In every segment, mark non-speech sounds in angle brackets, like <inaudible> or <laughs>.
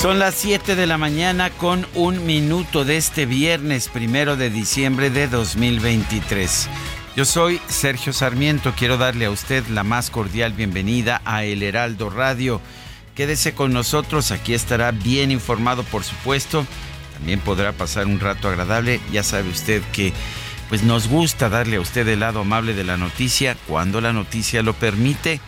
Son las 7 de la mañana con un minuto de este viernes primero de diciembre de 2023. Yo soy Sergio Sarmiento, quiero darle a usted la más cordial bienvenida a El Heraldo Radio. Quédese con nosotros, aquí estará bien informado por supuesto. También podrá pasar un rato agradable, ya sabe usted que pues nos gusta darle a usted el lado amable de la noticia cuando la noticia lo permite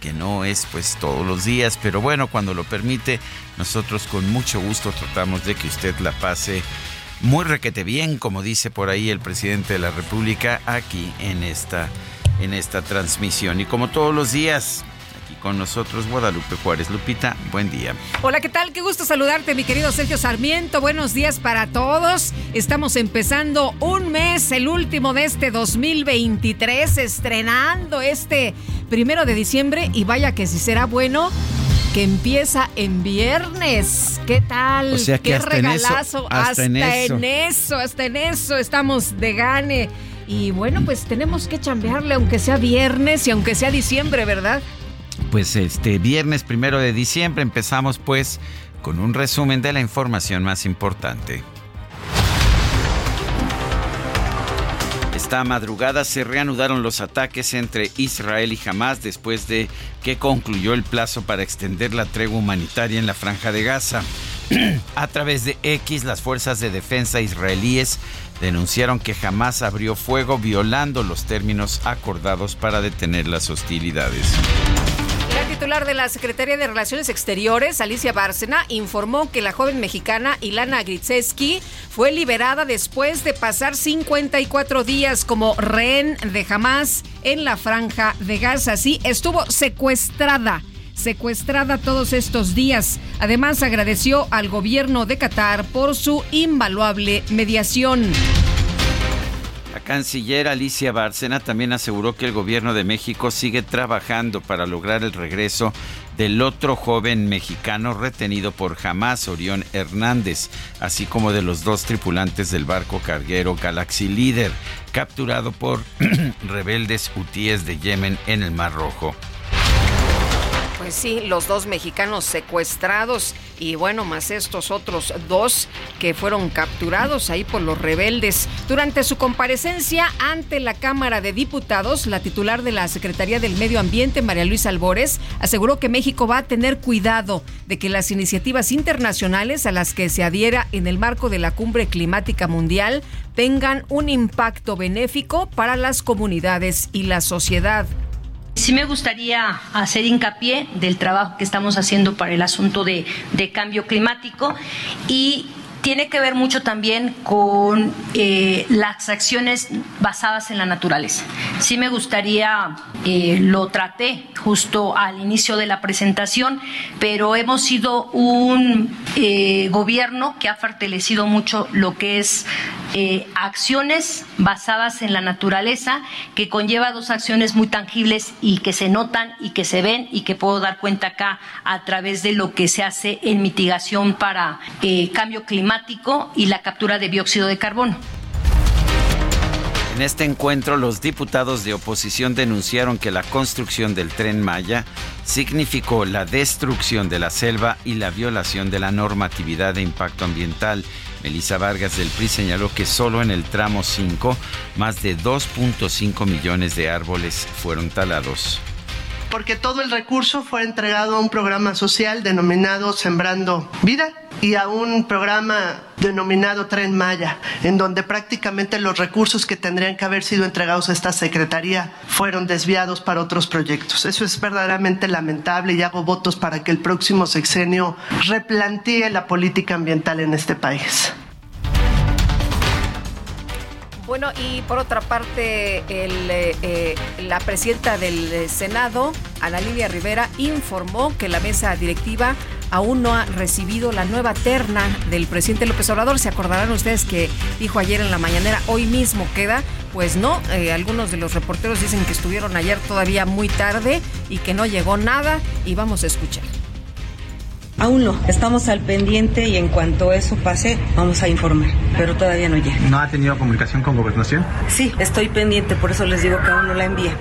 que no es pues todos los días, pero bueno, cuando lo permite, nosotros con mucho gusto tratamos de que usted la pase muy requete bien, como dice por ahí el presidente de la República, aquí en esta, en esta transmisión. Y como todos los días, con nosotros Guadalupe Juárez. Lupita, buen día. Hola, ¿qué tal? Qué gusto saludarte, mi querido Sergio Sarmiento. Buenos días para todos. Estamos empezando un mes, el último de este 2023, estrenando este primero de diciembre y vaya que si será bueno que empieza en viernes. ¿Qué tal? O sea que Qué hasta en eso, regalazo. hasta en eso. en eso, hasta en eso estamos de gane. Y bueno, pues tenemos que chambearle aunque sea viernes y aunque sea diciembre, ¿verdad? Pues este viernes primero de diciembre empezamos pues con un resumen de la información más importante. Esta madrugada se reanudaron los ataques entre Israel y Hamas después de que concluyó el plazo para extender la tregua humanitaria en la franja de Gaza. <clears throat> A través de X, las fuerzas de defensa israelíes denunciaron que Hamas abrió fuego violando los términos acordados para detener las hostilidades. La titular de la Secretaría de Relaciones Exteriores, Alicia Bárcena, informó que la joven mexicana Ilana Gritzeski fue liberada después de pasar 54 días como rehén de Hamas en la franja de Gaza. Sí, estuvo secuestrada secuestrada todos estos días. Además, agradeció al gobierno de Qatar por su invaluable mediación. La canciller Alicia Bárcena también aseguró que el gobierno de México sigue trabajando para lograr el regreso del otro joven mexicano retenido por Hamas, Orión Hernández, así como de los dos tripulantes del barco carguero Galaxy Leader, capturado por <clears throat> rebeldes hutíes de Yemen en el Mar Rojo. Sí, los dos mexicanos secuestrados y bueno, más estos otros dos que fueron capturados ahí por los rebeldes. Durante su comparecencia ante la Cámara de Diputados, la titular de la Secretaría del Medio Ambiente, María Luisa Albores, aseguró que México va a tener cuidado de que las iniciativas internacionales a las que se adhiera en el marco de la Cumbre Climática Mundial tengan un impacto benéfico para las comunidades y la sociedad. Sí me gustaría hacer hincapié del trabajo que estamos haciendo para el asunto de, de cambio climático y tiene que ver mucho también con eh, las acciones basadas en la naturaleza. Sí me gustaría, eh, lo traté justo al inicio de la presentación, pero hemos sido un eh, gobierno que ha fortalecido mucho lo que es eh, acciones basadas en la naturaleza, que conlleva dos acciones muy tangibles y que se notan y que se ven y que puedo dar cuenta acá a través de lo que se hace en mitigación para cambio climático y la captura de dióxido de carbono. En este encuentro, los diputados de oposición denunciaron que la construcción del tren Maya significó la destrucción de la selva y la violación de la normatividad de impacto ambiental. Melissa Vargas del PRI señaló que solo en el tramo 5 más de 2.5 millones de árboles fueron talados porque todo el recurso fue entregado a un programa social denominado Sembrando Vida y a un programa denominado Tren Maya, en donde prácticamente los recursos que tendrían que haber sido entregados a esta Secretaría fueron desviados para otros proyectos. Eso es verdaderamente lamentable y hago votos para que el próximo sexenio replantee la política ambiental en este país. Bueno, y por otra parte, eh, eh, la presidenta del Senado, Ana Lilia Rivera, informó que la mesa directiva aún no ha recibido la nueva terna del presidente López Obrador. Se acordarán ustedes que dijo ayer en la mañanera, hoy mismo queda. Pues no, eh, algunos de los reporteros dicen que estuvieron ayer todavía muy tarde y que no llegó nada y vamos a escuchar. Aún no, estamos al pendiente y en cuanto eso pase vamos a informar, pero todavía no llega. ¿No ha tenido comunicación con gobernación? Sí, estoy pendiente, por eso les digo que aún no la envía.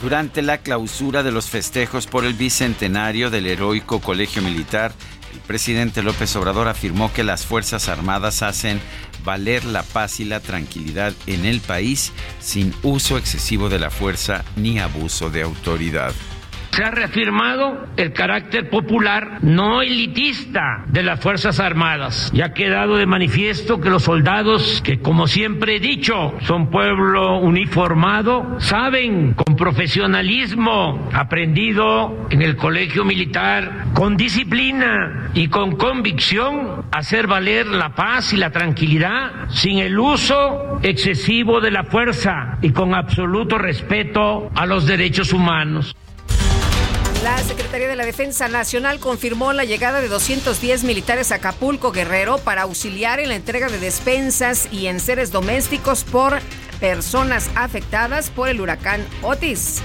Durante la clausura de los festejos por el bicentenario del heroico Colegio Militar, el presidente López Obrador afirmó que las Fuerzas Armadas hacen valer la paz y la tranquilidad en el país sin uso excesivo de la fuerza ni abuso de autoridad. Se ha reafirmado el carácter popular, no elitista, de las Fuerzas Armadas. Y ha quedado de manifiesto que los soldados, que como siempre he dicho, son pueblo uniformado, saben con profesionalismo, aprendido en el colegio militar, con disciplina y con convicción, hacer valer la paz y la tranquilidad sin el uso excesivo de la fuerza y con absoluto respeto a los derechos humanos. La Secretaría de la Defensa Nacional confirmó la llegada de 210 militares a Acapulco Guerrero para auxiliar en la entrega de despensas y enseres domésticos por personas afectadas por el huracán Otis.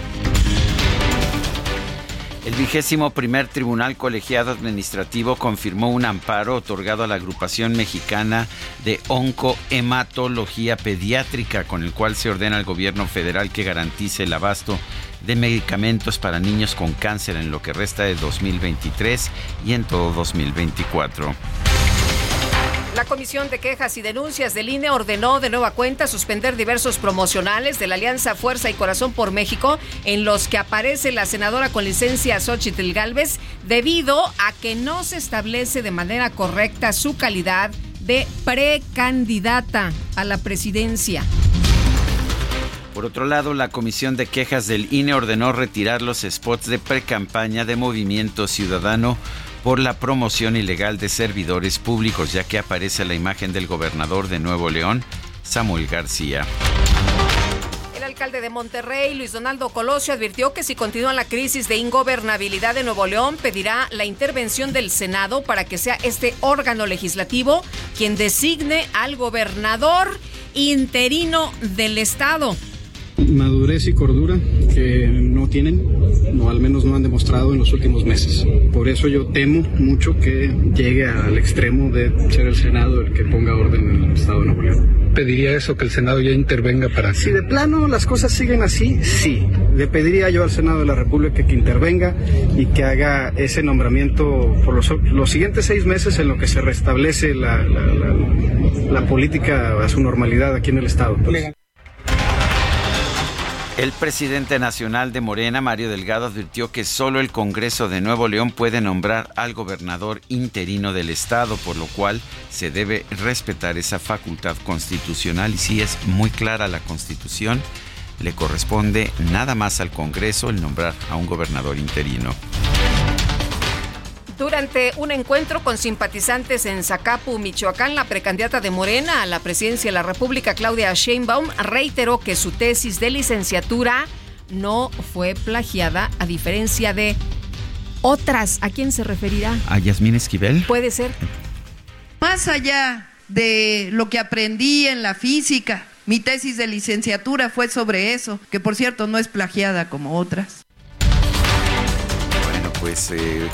El vigésimo primer Tribunal Colegiado Administrativo confirmó un amparo otorgado a la agrupación mexicana de oncohematología pediátrica, con el cual se ordena al gobierno federal que garantice el abasto de medicamentos para niños con cáncer en lo que resta de 2023 y en todo 2024. La Comisión de Quejas y Denuncias del INE ordenó de nueva cuenta suspender diversos promocionales de la Alianza Fuerza y Corazón por México en los que aparece la senadora con licencia Xochitl Galvez debido a que no se establece de manera correcta su calidad de precandidata a la presidencia. Por otro lado, la Comisión de Quejas del INE ordenó retirar los spots de precampaña de Movimiento Ciudadano por la promoción ilegal de servidores públicos, ya que aparece la imagen del gobernador de Nuevo León, Samuel García. El alcalde de Monterrey, Luis Donaldo Colosio, advirtió que si continúa la crisis de ingobernabilidad de Nuevo León, pedirá la intervención del Senado para que sea este órgano legislativo quien designe al gobernador interino del estado madurez y cordura que no tienen, o al menos no han demostrado en los últimos meses. Por eso yo temo mucho que llegue al extremo de ser el Senado el que ponga orden en el Estado de Nuevo León. ¿Pediría eso que el Senado ya intervenga para... Si de plano las cosas siguen así, sí. Le pediría yo al Senado de la República que intervenga y que haga ese nombramiento por los, los siguientes seis meses en lo que se restablece la, la, política a su normalidad aquí en el Estado. El presidente nacional de Morena, Mario Delgado, advirtió que solo el Congreso de Nuevo León puede nombrar al gobernador interino del estado, por lo cual se debe respetar esa facultad constitucional. Y si es muy clara la constitución, le corresponde nada más al Congreso el nombrar a un gobernador interino. Durante un encuentro con simpatizantes en Zacapu, Michoacán, la precandidata de Morena a la presidencia de la República, Claudia Sheinbaum, reiteró que su tesis de licenciatura no fue plagiada, a diferencia de otras. ¿A quién se referirá? ¿A Yasmín Esquivel? Puede ser. Más allá de lo que aprendí en la física, mi tesis de licenciatura fue sobre eso, que por cierto no es plagiada como otras. Bueno, pues... Eh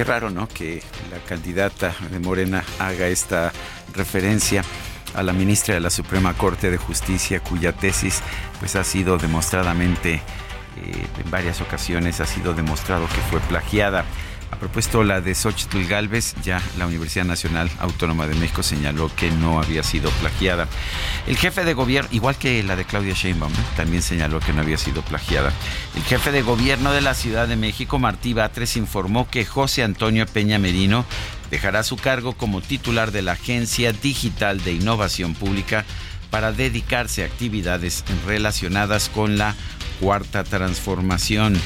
Qué raro, ¿no? Que la candidata de Morena haga esta referencia a la ministra de la Suprema Corte de Justicia, cuya tesis pues ha sido demostradamente Eh, en varias ocasiones ha sido demostrado que fue plagiada. A propósito, la de Xochitl Galvez, ya la Universidad Nacional Autónoma de México señaló que no había sido plagiada. El jefe de gobierno, igual que la de Claudia Sheinbaum, también señaló que no había sido plagiada. El jefe de gobierno de la Ciudad de México, Martí Batres, informó que José Antonio Peña Merino dejará su cargo como titular de la Agencia Digital de Innovación Pública para dedicarse a actividades relacionadas con la cuarta transformación.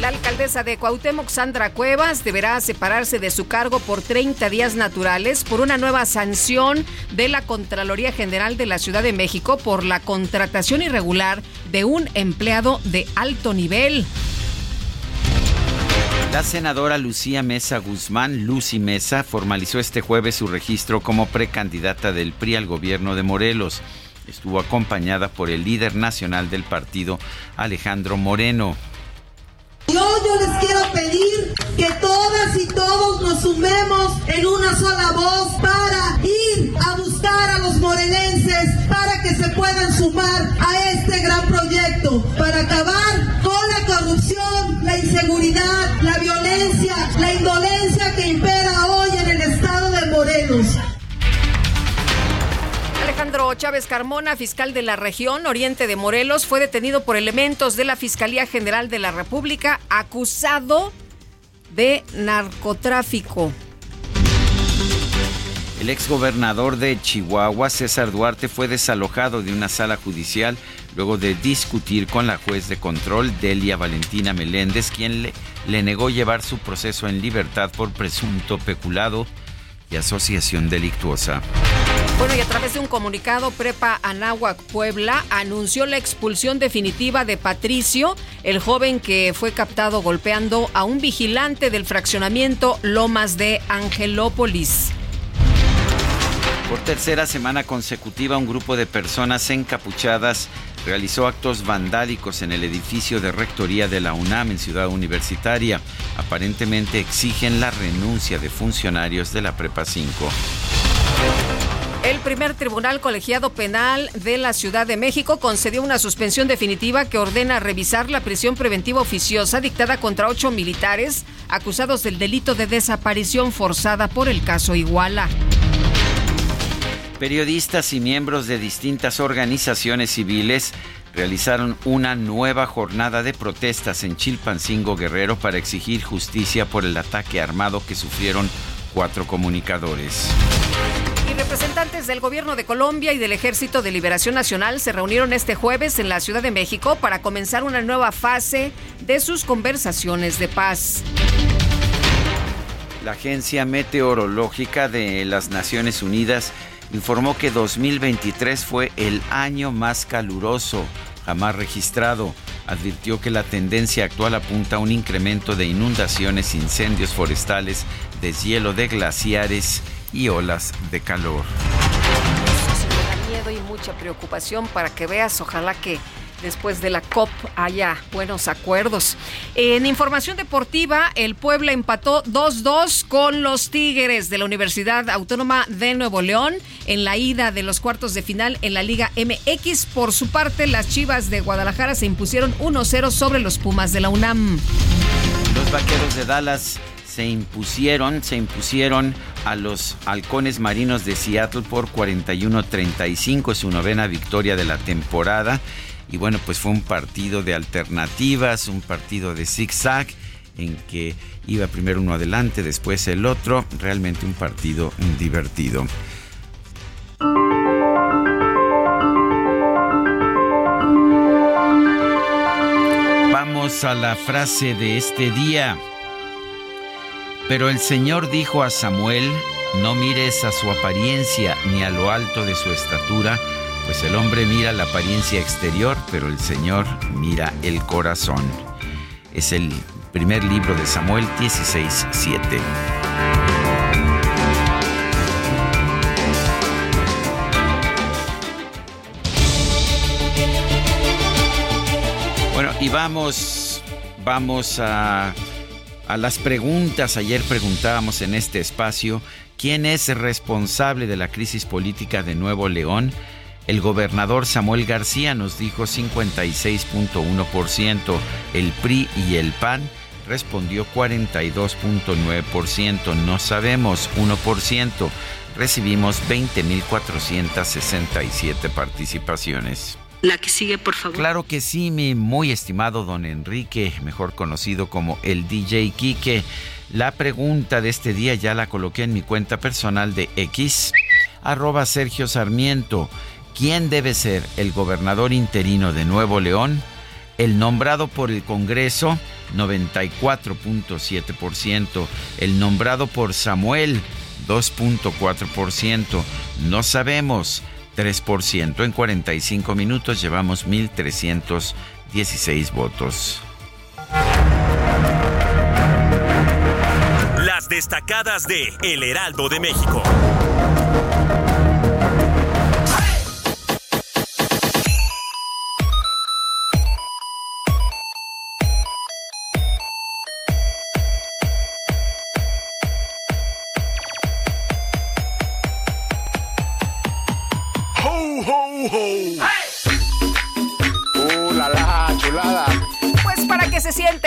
La alcaldesa de Cuauhtémoc, Sandra Cuevas, deberá separarse de su cargo por 30 días naturales por una nueva sanción de la Contraloría General de la Ciudad de México por la contratación irregular de un empleado de alto nivel. La senadora Lucía Mesa Guzmán, Lucy Mesa, formalizó este jueves su registro como precandidata del PRI al gobierno de Morelos. Estuvo acompañada por el líder nacional del partido, Alejandro Moreno. Yo, les quiero pedir que todas y todos nos sumemos en una sola voz para ir a buscar a los morelenses para que se puedan sumar a este gran proyecto, para acabar con la corrupción, la inseguridad, la violencia, la indolencia que impera hoy en el estado de Morelos. Alejandro Chávez Carmona, fiscal de la región Oriente de Morelos, fue detenido por elementos de la Fiscalía General de la República acusado de narcotráfico. El exgobernador de Chihuahua, César Duarte, fue desalojado de una sala judicial luego de discutir con la juez de control, Delia Valentina Meléndez, quien le, le negó llevar su proceso en libertad por presunto peculado y asociación delictuosa. Bueno, y a través de un comunicado, Prepa Anáhuac Puebla anunció la expulsión definitiva de Patricio, el joven que fue captado golpeando a un vigilante del fraccionamiento Lomas de Angelópolis. Por tercera semana consecutiva, un grupo de personas encapuchadas realizó actos vandálicos en el edificio de rectoría de la UNAM en Ciudad Universitaria. Aparentemente exigen la renuncia de funcionarios de la Prepa 5. El primer tribunal colegiado penal de la Ciudad de México concedió una suspensión definitiva que ordena revisar la prisión preventiva oficiosa dictada contra ocho militares acusados del delito de desaparición forzada por el caso Iguala. Periodistas y miembros de distintas organizaciones civiles realizaron una nueva jornada de protestas en Chilpancingo Guerrero para exigir justicia por el ataque armado que sufrieron cuatro comunicadores. Y representantes del gobierno de Colombia y del Ejército de Liberación Nacional se reunieron este jueves en la Ciudad de México para comenzar una nueva fase de sus conversaciones de paz. La Agencia Meteorológica de las Naciones Unidas informó que 2023 fue el año más caluroso jamás registrado. Advirtió que la tendencia actual apunta a un incremento de inundaciones, incendios forestales, deshielo de glaciares y olas de calor. Me da miedo y mucha preocupación para que veas, ojalá que después de la COP haya buenos acuerdos. En información deportiva, el Puebla empató 2-2 con los Tigres de la Universidad Autónoma de Nuevo León en la ida de los cuartos de final en la Liga MX. Por su parte, las Chivas de Guadalajara se impusieron 1-0 sobre los Pumas de la UNAM. Los Vaqueros de Dallas se impusieron, se impusieron a los Halcones Marinos de Seattle por 41-35, es su novena victoria de la temporada. Y bueno, pues fue un partido de alternativas, un partido de zigzag en que iba primero uno adelante, después el otro, realmente un partido divertido. Vamos a la frase de este día. Pero el Señor dijo a Samuel, no mires a su apariencia ni a lo alto de su estatura, pues el hombre mira la apariencia exterior, pero el Señor mira el corazón. Es el primer libro de Samuel 16, 7. Bueno, y vamos, vamos a, a las preguntas. Ayer preguntábamos en este espacio quién es responsable de la crisis política de Nuevo León. El gobernador Samuel García nos dijo 56.1%. El PRI y el PAN respondió 42.9%. No sabemos 1%. Recibimos 20.467 participaciones. La que sigue, por favor. Claro que sí, mi muy estimado don Enrique, mejor conocido como el DJ Quique. La pregunta de este día ya la coloqué en mi cuenta personal de X, arroba Sergio Sarmiento. ¿Quién debe ser el gobernador interino de Nuevo León? El nombrado por el Congreso, 94.7%. El nombrado por Samuel, 2.4%. No sabemos, 3%. En 45 minutos llevamos 1.316 votos. Las destacadas de El Heraldo de México.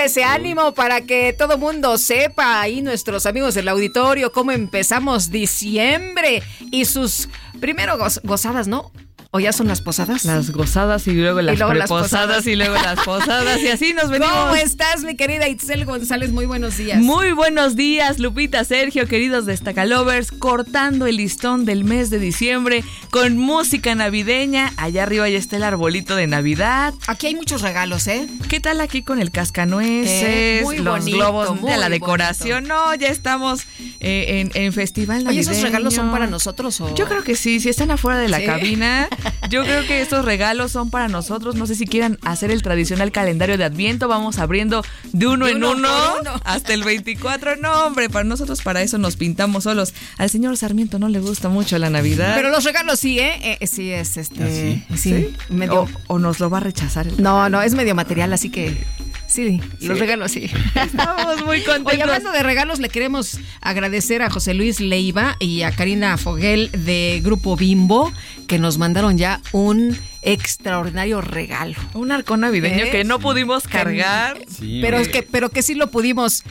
Ese ánimo para que todo mundo sepa ahí nuestros amigos del auditorio cómo empezamos diciembre y sus primero gozadas, ¿no? ¿O ya son las posadas? Las gozadas y luego las preposadas y luego las posadas y así nos venimos. ¿Cómo estás, mi querida Itzel González? Muy buenos días. Muy buenos días, Lupita, Sergio, queridos destacalovers, cortando el listón del mes de diciembre con música navideña. Allá arriba ya está el arbolito de Navidad. Aquí hay muchos regalos, ¿eh? ¿Qué tal aquí con el cascanueces, eh, muy los globos de la decoración? No, ya estamos eh, en, festival navideño. ¿Y esos regalos son para nosotros o...? Yo creo que sí, si están afuera de la cabina... <laughs> Yo creo que estos regalos son para nosotros. No sé si quieran hacer el tradicional calendario de Adviento. Vamos abriendo de uno, en uno, <laughs> hasta el 24. No, hombre, para nosotros para eso nos pintamos solos. Al señor Sarmiento no le gusta mucho la Navidad. Pero los regalos sí, ¿eh? eh sí, es este. ¿Ah, sí? Medio... O, nos lo va a rechazar. no, no, es medio material, así que Sí, los regalos sí. <laughs> Estamos muy contentos. Oye, hablando de regalos, le queremos agradecer a José Luis Leiva y a Karina Foguel de Grupo Bimbo que nos mandaron ya un extraordinario regalo. Un arco navideño ¿Eh? que no pudimos cargar. pero, es que, pero que sí lo pudimos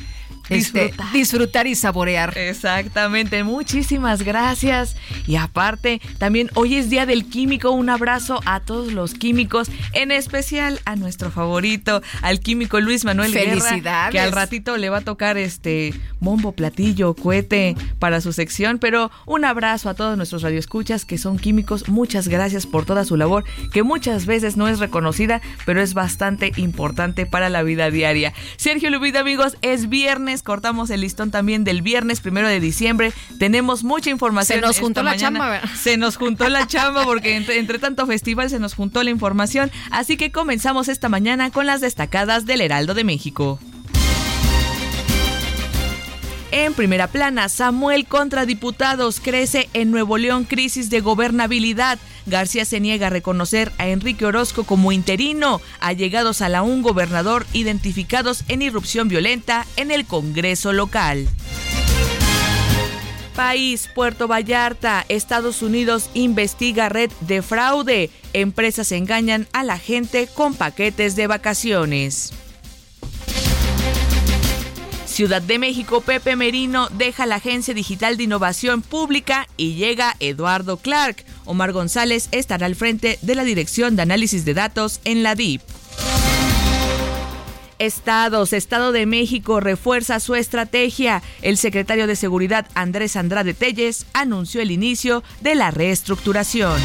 este, disfrutar. y saborear. Exactamente, muchísimas gracias. Y aparte, también hoy es Día del Químico, un abrazo a todos los químicos, en especial a nuestro favorito, al químico Luis Manuel Guerra, que al ratito le va a tocar este bombo, platillo, cohete para su sección, pero un abrazo a todos nuestros radioescuchas que son químicos, muchas gracias por toda su labor, que muchas veces no es reconocida, pero es bastante importante para la vida diaria. Sergio Lupita, amigos, es viernes cortamos el listón también del viernes primero de diciembre. Tenemos mucha información. Se nos juntó la chamba. Se nos juntó la chamba porque entre, tanto festival se nos juntó la información. Así que comenzamos esta mañana con las destacadas del Heraldo de México. En primera plana, Samuel contra diputados crece en Nuevo León crisis de gobernabilidad. García se niega a reconocer a Enrique Orozco como interino, allegados a la un gobernador identificados en irrupción violenta en el Congreso local. País, Puerto Vallarta, Estados Unidos investiga red de fraude. Empresas engañan a la gente con paquetes de vacaciones. Ciudad de México, Pepe Merino deja la Agencia Digital de Innovación Pública y llega Eduardo Clark. Omar González estará al frente de la Dirección de Análisis de Datos en la DIP. Estados, Estado de México refuerza su estrategia. El secretario de Seguridad Andrés Andrade Telles anunció el inicio de la reestructuración.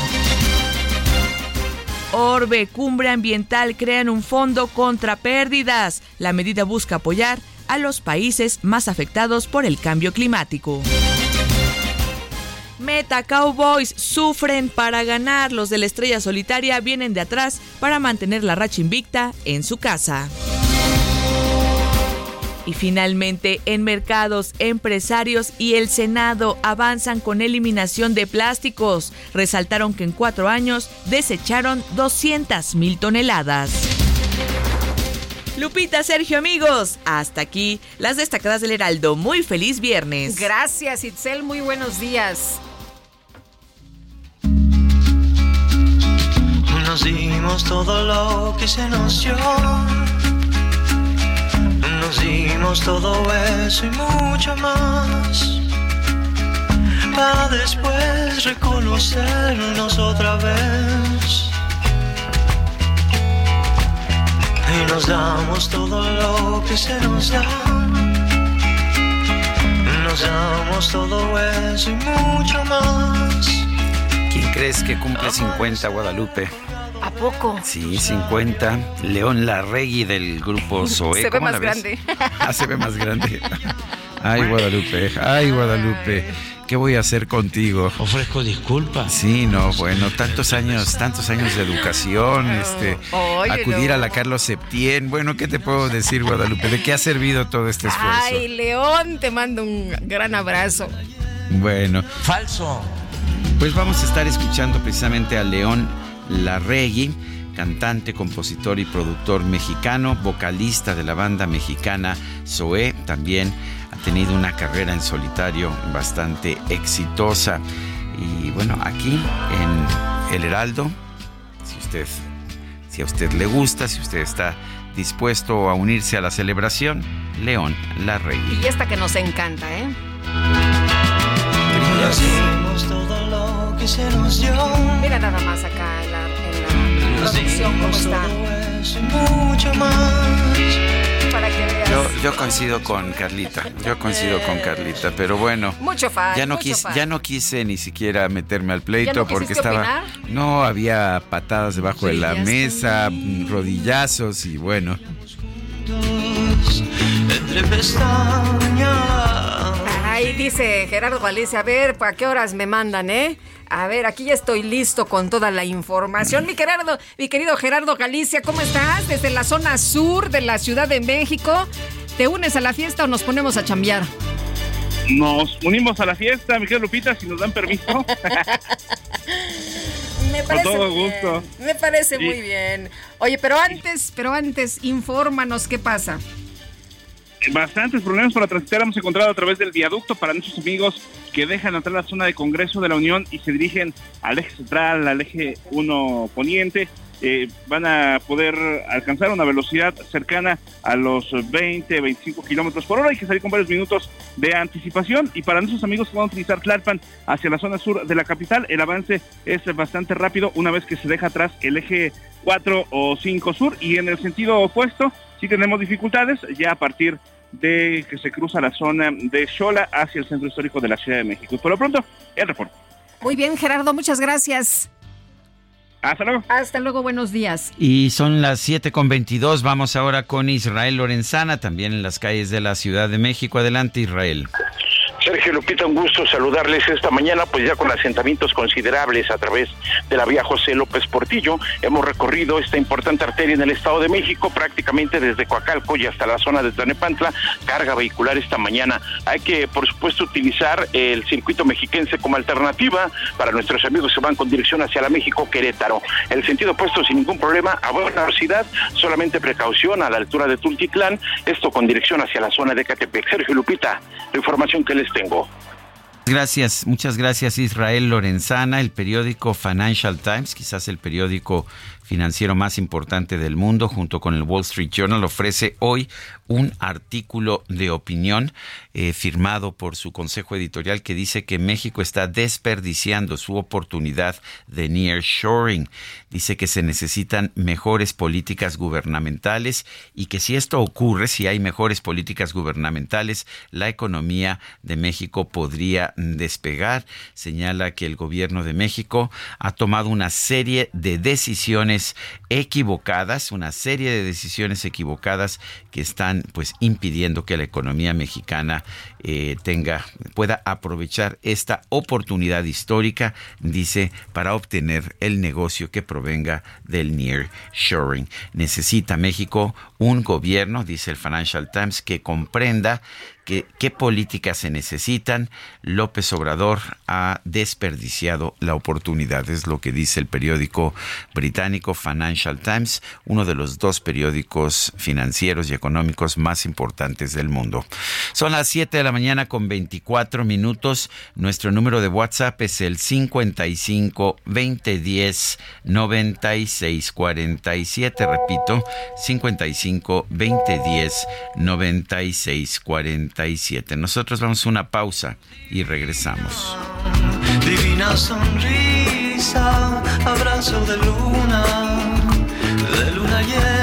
Orbe, Cumbre Ambiental crean un fondo contra pérdidas. La medida busca apoyar a los países más afectados por el cambio climático. Meta Cowboys sufren para ganar. Los de la estrella solitaria vienen de atrás para mantener la racha invicta en su casa. Y finalmente, en mercados, empresarios y el Senado avanzan con eliminación de plásticos. Resaltaron que en cuatro años desecharon 200 mil toneladas. Lupita, Sergio, amigos, hasta aquí las destacadas del Heraldo. Muy feliz viernes. Gracias, Itzel. Muy buenos días. Nos dimos todo lo que se nos dio. Nos dimos todo eso y mucho más. Para después reconocernos otra vez. Y nos damos todo lo que se nos da. Nos damos todo eso y mucho más. ¿Quién crees que cumple 50, Guadalupe? ¿A poco? Sí, 50. León Larregui del grupo <laughs> Zoe. Se ve ¿Cómo más grande. <laughs> Ah, se ve más grande. <laughs> Ay, Guadalupe. Ay, Guadalupe. ¿Qué voy a hacer contigo? Ofrezco disculpas. Sí, no, bueno, tantos años, tantos años de educación, este, acudir a la Carlos Septién. Bueno, ¿qué te puedo decir, Guadalupe? ¿De qué ha servido todo este esfuerzo? Ay, León, te mando un gran abrazo. Bueno, Falso. pues vamos a estar escuchando precisamente a León Larregui, cantante, compositor y productor mexicano, vocalista de la banda mexicana Zoé, también tenido una carrera en solitario bastante exitosa. Y bueno, aquí en El Heraldo, si usted, si a usted le gusta, si usted está dispuesto a unirse a la celebración, León Larregui. Y esta que nos encanta, ¿eh? Mira nada más acá en la, en la producción cómo está. mucho más. Para que veas. Yo, yo coincido con Carlita, yo coincido con Carlita, pero bueno. Mucho fan. Ya no, mucho quise, fan. ya no quise ni siquiera meterme al ¿Ya pleito no porque estaba. opinar? No, había patadas debajo de la mesa, rodillazos y bueno. Entre pestañas. Ahí dice Gerardo Galicia, a ver, ¿para qué horas me mandan, eh? A ver, aquí ya estoy listo con toda la información. Mi Gerardo, mi querido Gerardo Galicia, ¿cómo estás? Desde la zona sur de la Ciudad de México. ¿Te unes a la fiesta o nos ponemos a chambear? Nos unimos a la fiesta, mi querida Lupita, si nos dan permiso. <laughs> Me Con todo bien, gusto. Me parece Sí. muy bien. Oye, pero antes, pero antes, infórmanos qué pasa. Bastantes problemas para transitar hemos encontrado a través del viaducto para nuestros amigos que dejan atrás la zona de Congreso de la Unión y se dirigen al eje central, al eje 1 poniente. Eh, van a poder alcanzar una velocidad cercana a los 20, 25 kilómetros por hora. Hay que salir con varios minutos de anticipación. Y para nuestros amigos que van a utilizar Tlalpan hacia la zona sur de la capital, el avance es bastante rápido una vez que se deja atrás el eje 4 o 5 sur. Y en el sentido opuesto, sí tenemos dificultades ya a partir de que se cruza la zona de Xola hacia el centro histórico de la Ciudad de México. Por lo pronto, el reporte. Muy bien, Gerardo, muchas gracias. Hasta luego. Hasta luego, buenos días. Y son las 7 con 22. Vamos ahora con Israel Lorenzana, también en las calles de la Ciudad de México. Adelante, Israel. Sergio Lupita, un gusto saludarles esta mañana, pues ya con asentamientos considerables a través de la vía José López Portillo. Hemos recorrido esta importante arteria en el Estado de México, prácticamente desde Coacalco y hasta la zona de Tlanepantla, carga vehicular esta mañana. Hay que, por supuesto, utilizar el circuito mexiquense como alternativa para nuestros amigos que van con dirección hacia la México-Querétaro. El sentido opuesto sin ningún problema, a buena velocidad, solamente precaución a la altura de Tultitlán, esto con dirección hacia la zona de Catepec. Sergio Lupita, la información que les tengo. Gracias, muchas gracias Israel Lorenzana, el periódico Financial Times, quizás el periódico financiero más importante del mundo, junto con el Wall Street Journal, ofrece hoy un artículo de opinión eh, firmado por su consejo editorial que dice que México está desperdiciando su oportunidad de nearshoring. Dice que se necesitan mejores políticas gubernamentales y que si esto ocurre, si hay mejores políticas gubernamentales, la economía de México podría despegar. Señala que el gobierno de México ha tomado una serie de decisiones equivocadas, una serie de decisiones equivocadas que están pues impidiendo que la economía mexicana eh, tenga pueda aprovechar esta oportunidad histórica, dice, para obtener el negocio que provenga del near shoring. Necesita México un gobierno, dice el Financial Times, que comprenda qué políticas se necesitan. López Obrador ha desperdiciado la oportunidad, es lo que dice el periódico británico Financial Times, uno de los dos periódicos financieros y económicos más importantes del mundo. Son las 7 de la mañana con 24 minutos. Nuestro número de WhatsApp es el 55 2010 96 47. Repito, 55 2010 96 47. Nosotros vamos a una pausa y regresamos. Divina sonrisa, abrazo de luna, de luna llena.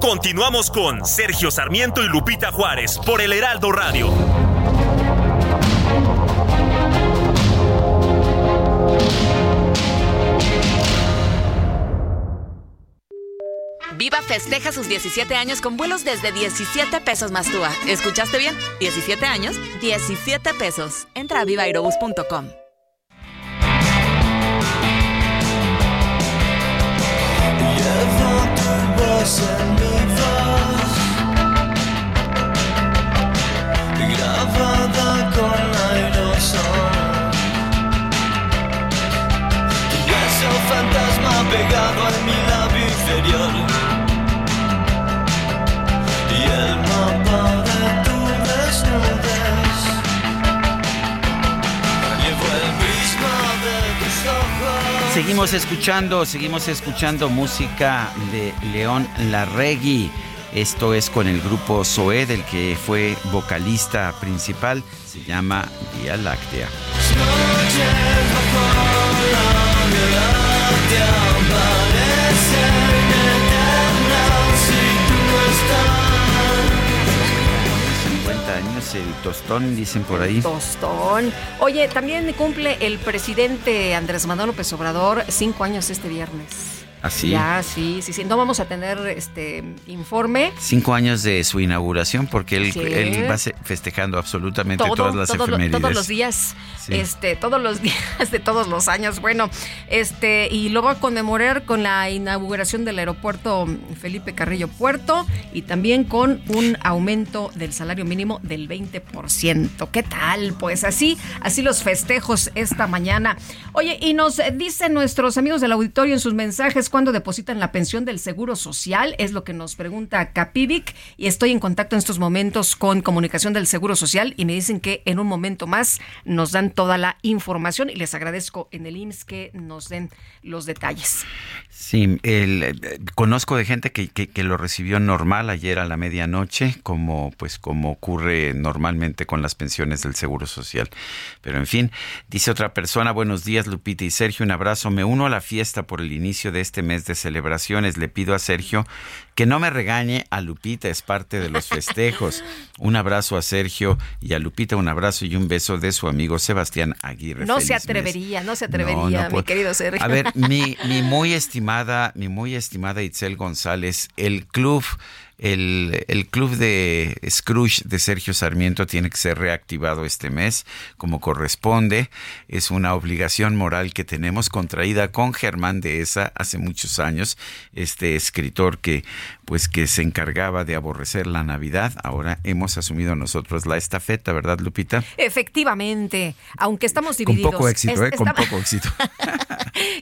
Continuamos con Sergio Sarmiento y Lupita Juárez por el Heraldo Radio. Viva festeja sus 17 años con vuelos desde 17 pesos más TUA. ¿Escuchaste bien? 17 años, 17 pesos. Entra a vivairobus.com. Seguimos escuchando, seguimos escuchando música de León Larregui. Esto es con el grupo Zoé, del que fue vocalista principal. Se llama Vía Láctea. Te aparecen eternas si tú no estás. 50 años, el tostón, dicen por ahí. Tostón. Oye, también cumple el presidente Andrés Manuel López Obrador cinco años este viernes. Así. Ya, sí, sí, sí. No vamos a tener este informe. Cinco años de su inauguración, porque él, Sí. él va festejando absolutamente Todo, todas las todo lo- efemérides. todos los días, Sí. este, todos los <laughs> días de todos los años. Bueno, este, y lo va a conmemorar con la inauguración del aeropuerto Felipe Carrillo Puerto y también con un aumento del salario mínimo del 20%. ¿Qué tal? Pues así, así los festejos esta mañana. Oye, y nos dicen nuestros amigos del auditorio en sus mensajes cuándo depositan la pensión del Seguro Social, es lo que nos pregunta Capivic y estoy en contacto en estos momentos con comunicación del Seguro Social y me dicen que en un momento más nos dan toda la información y les agradezco en el IMSS que nos den los detalles. Sí, el, eh, conozco de gente que, que- que lo recibió normal ayer a la medianoche, como pues como ocurre normalmente con las pensiones del Seguro Social. Pero en fin, dice otra persona, buenos días Lupita y Sergio, un abrazo. Me uno a la fiesta por el inicio de este mes de celebraciones. Le pido a Sergio que no me regañe a Lupita, es parte de los festejos. Un abrazo a Sergio y a Lupita, un abrazo y un beso de su amigo Sebastián Aguirre. No Feliz se mes. atrevería, no se atrevería, no mi puedo. querido Sergio. A ver, mi, mi muy mi muy estimada Itzel González, el club, el, el club de Scrooge de Sergio Sarmiento tiene que ser reactivado este mes, como corresponde. Es una obligación moral que tenemos contraída con Germán de esa hace muchos años, este escritor que pues que se encargaba de aborrecer la Navidad. Ahora hemos asumido nosotros la estafeta, ¿verdad, Lupita? Efectivamente, aunque estamos Con divididos. poco éxito, es- ¿eh? Con estamos- poco éxito. <laughs>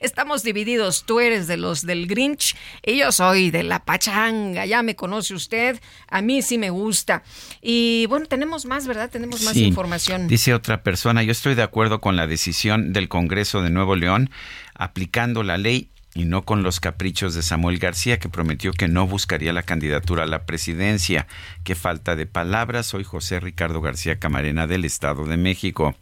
Estamos divididos. Tú eres de los del Grinch y yo soy de la pachanga. Ya me usted. A mí sí me gusta. Y bueno, tenemos más, ¿verdad? Tenemos más Sí. información. Dice otra persona, yo estoy de acuerdo con la decisión del Congreso de Nuevo León aplicando la ley y no con los caprichos de Samuel García, que prometió que no buscaría la candidatura a la presidencia. Qué falta de palabras. Soy José Ricardo García Camarena del Estado de México.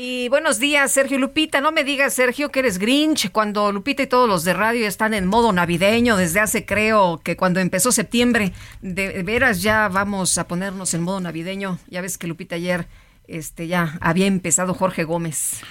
Y buenos días, Sergio Lupita. No me digas, Sergio, que eres Grinch, cuando Lupita y todos los de radio están en modo navideño desde hace, creo, que cuando empezó septiembre. De veras, ya vamos a ponernos en modo navideño. Ya ves que Lupita ayer este, ya había empezado Jorge Gómez.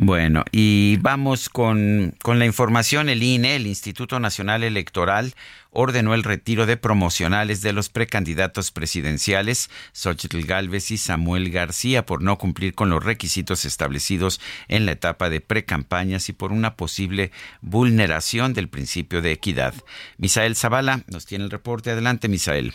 Bueno, y vamos con, con la información. El INE, el Instituto Nacional Electoral, ordenó el retiro de promocionales de los precandidatos presidenciales Xochitl Galvez y Samuel García por no cumplir con los requisitos establecidos en la etapa de precampañas y por una posible vulneración del principio de equidad. Misael Zavala nos tiene el reporte. Adelante, Misael.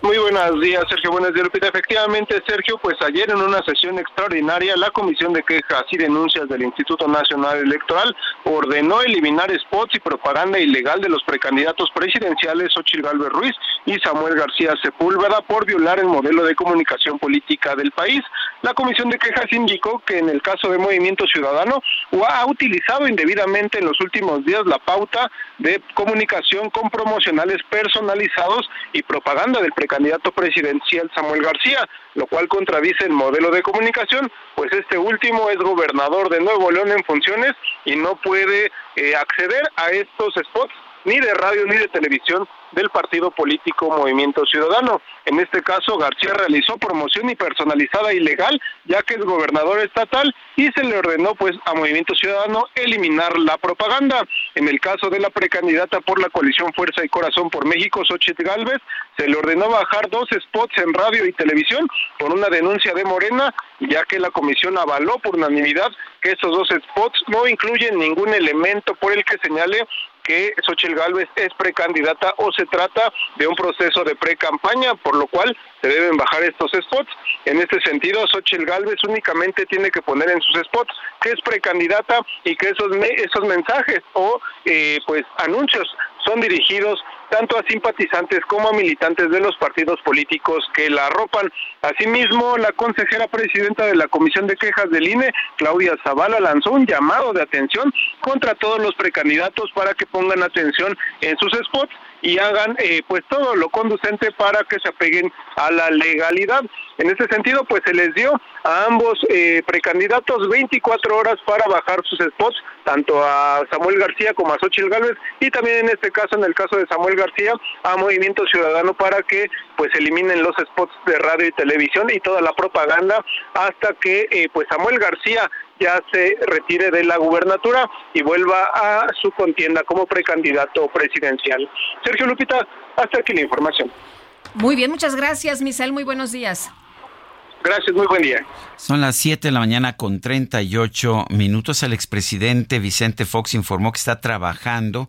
Muy buenos días, Sergio. Buenos días, Lupita. Efectivamente, Sergio, pues ayer en una sesión extraordinaria, la Comisión de Quejas y Denuncias del Instituto Nacional Electoral ordenó eliminar spots y propaganda ilegal de los precandidatos presidenciales Ochil Galvez Ruiz y Samuel García Sepúlveda por violar el modelo de comunicación política del país. La Comisión de Quejas indicó que en el caso de Movimiento Ciudadano ha utilizado indebidamente en los últimos días la pauta de comunicación con promocionales personalizados y propaganda del precandidato presidencial Samuel García, lo cual contradice el modelo de comunicación, pues este último es gobernador de Nuevo León en funciones y no puede eh, acceder a estos spots ni de radio ni de televisión del partido político Movimiento Ciudadano. En este caso, García realizó promoción y personalizada ilegal, ya que es gobernador estatal y se le ordenó pues a Movimiento Ciudadano eliminar la propaganda. En el caso de la precandidata por la coalición Fuerza y Corazón por México, Xochitl Galvez, se le ordenó bajar dos spots en radio y televisión por una denuncia de Morena, ya que la comisión avaló por unanimidad que estos dos spots no incluyen ningún elemento por el que señale que Xochitl Gálvez es precandidata o se trata de un proceso de pre-campaña, por lo cual se deben bajar estos spots. En este sentido, Xochitl Gálvez únicamente tiene que poner en sus spots que es precandidata y que esos, esos mensajes o eh, pues anuncios son dirigidos tanto a simpatizantes como a militantes de los partidos políticos que la arropan. Asimismo, la consejera presidenta de la Comisión de Quejas del INE, Claudia Zavala, lanzó un llamado de atención contra todos los precandidatos para que pongan atención en sus spots y hagan eh, pues todo lo conducente para que se apeguen a la legalidad. En ese sentido, pues se les dio a ambos eh, precandidatos 24 horas para bajar sus spots, tanto a Samuel García como a Xochitl Gálvez, y también en este caso, en el caso de Samuel García, a Movimiento Ciudadano para que pues eliminen los spots de radio y televisión y toda la propaganda hasta que eh, pues Samuel García ya se retire de la gubernatura y vuelva a su contienda como precandidato presidencial. Sergio Lupita, hasta aquí la información. Muy bien, muchas gracias, Misael. Muy buenos días. Gracias, muy buen día. Son las 7 de la mañana con 38 minutos. El expresidente Vicente Fox informó que está trabajando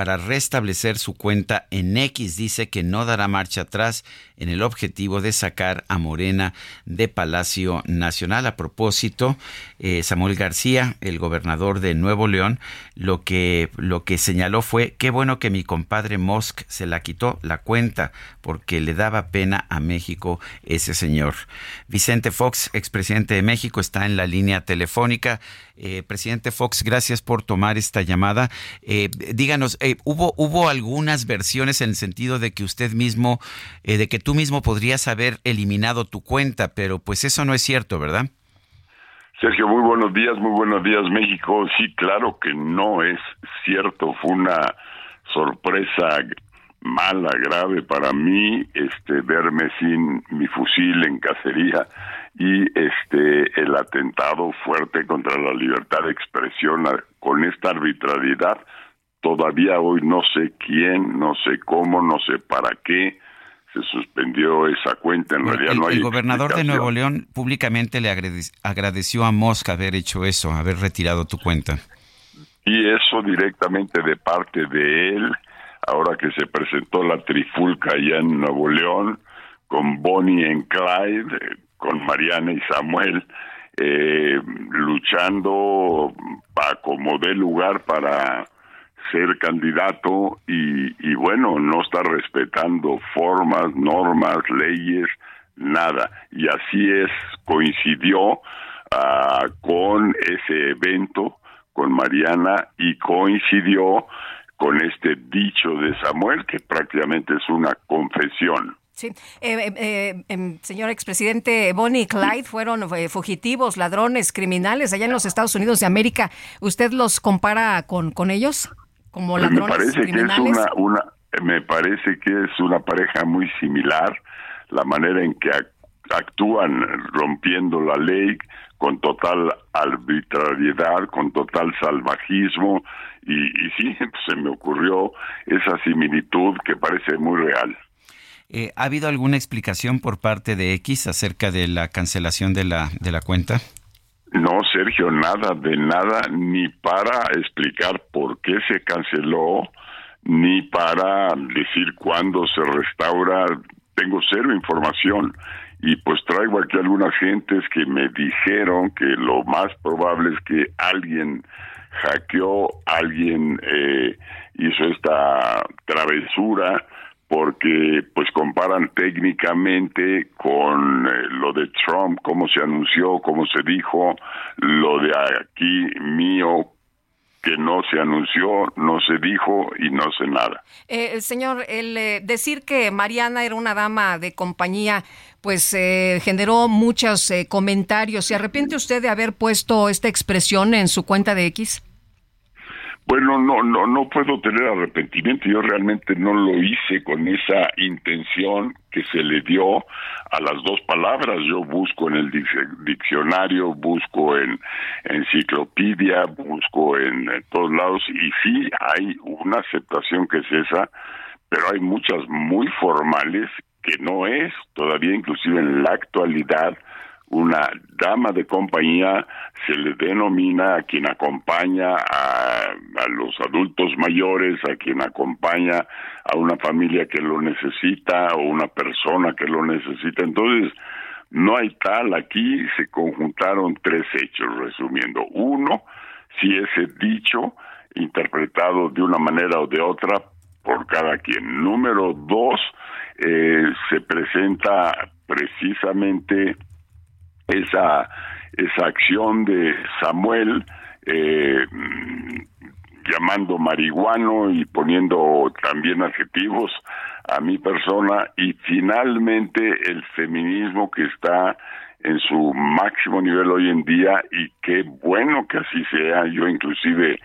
para restablecer su cuenta en X. Dice que no dará marcha atrás en el objetivo de sacar a Morena de Palacio Nacional. A propósito, eh, Samuel García, el gobernador de Nuevo León, lo que, lo que señaló fue, qué bueno que mi compadre Musk se la quitó la cuenta porque le daba pena a México ese señor. Vicente Fox, expresidente de México, está en la línea telefónica. Eh, presidente Fox, gracias por tomar esta llamada. Eh, díganos, ¿hubo, ¿hubo algunas versiones en el sentido de que usted mismo, de que tú tú mismo podrías haber eliminado tu cuenta, pero pues eso no es cierto, ¿verdad? Sergio, muy buenos días, muy buenos días México. Sí, claro que no es cierto, fue una sorpresa mala, grave para mí, este verme sin mi fusil en cacería y este el atentado fuerte contra la libertad de expresión con esta arbitrariedad. Todavía hoy no sé quién, no sé cómo, no sé para qué se suspendió esa cuenta. En realidad el, no hay. El gobernador de Nuevo León públicamente le agradeció a Mosca haber hecho eso, haber retirado tu cuenta. Y eso directamente de parte de él, ahora que se presentó la trifulca allá en Nuevo León, con Bonnie en Clyde, con Mariana y Samuel, eh, luchando para como dé lugar para ser candidato y, bueno, no está respetando formas, normas, leyes, nada. Y así es, coincidió ah, con ese evento, con Mariana, y coincidió con este dicho de Samuel, que prácticamente es una confesión. Sí, eh, eh, eh em, señor expresidente, Bonnie y Clyde fueron eh, fugitivos, ladrones, criminales allá en los Estados Unidos de América. ¿Usted los compara con, con ellos? como pues me parece que es una, una me parece que es una pareja muy similar la manera en que actúan rompiendo la ley con total arbitrariedad, con total salvajismo, y, y sí, <laughs> se me ocurrió esa similitud que parece muy real. Eh, ¿Ha habido alguna explicación por parte de X acerca de la cancelación de la, de la cuenta? No, Sergio, nada de nada, ni para explicar por qué se canceló, ni para decir cuándo se restaura. Tengo cero información. Y pues traigo aquí algunas gentes que me dijeron que lo más probable es que alguien hackeó, alguien eh, hizo esta travesura porque pues comparan técnicamente con eh, lo de Trump, cómo se anunció, cómo se dijo, lo de aquí mío que no se anunció, no se dijo y no sé nada. Eh, señor, el eh, decir que Mariana era una dama de compañía, pues eh, generó muchos comentarios. ¿Se arrepiente usted de haber puesto esta expresión en su cuenta de X? Bueno, no, no, no puedo tener arrepentimiento. Yo realmente no lo hice con esa intención que se le dio a las dos palabras. Yo busco en el diccionario, busco en enciclopedia, busco en, todos lados y sí hay una aceptación que es esa, pero hay muchas muy formales que no es todavía inclusive en la actualidad una dama de compañía se le denomina a quien acompaña a, los adultos mayores, a quien acompaña a una familia que lo necesita o una persona que lo necesita. Entonces, no hay tal, aquí se conjuntaron tres hechos, resumiendo. Uno, si ese dicho interpretado de una manera o de otra por cada quien. Número dos, eh, se presenta precisamente esa, esa acción de Samuel eh, llamando marihuano y poniendo también adjetivos a mi persona y finalmente el feminismo que está en su máximo nivel hoy en día y qué bueno que así sea. Yo inclusive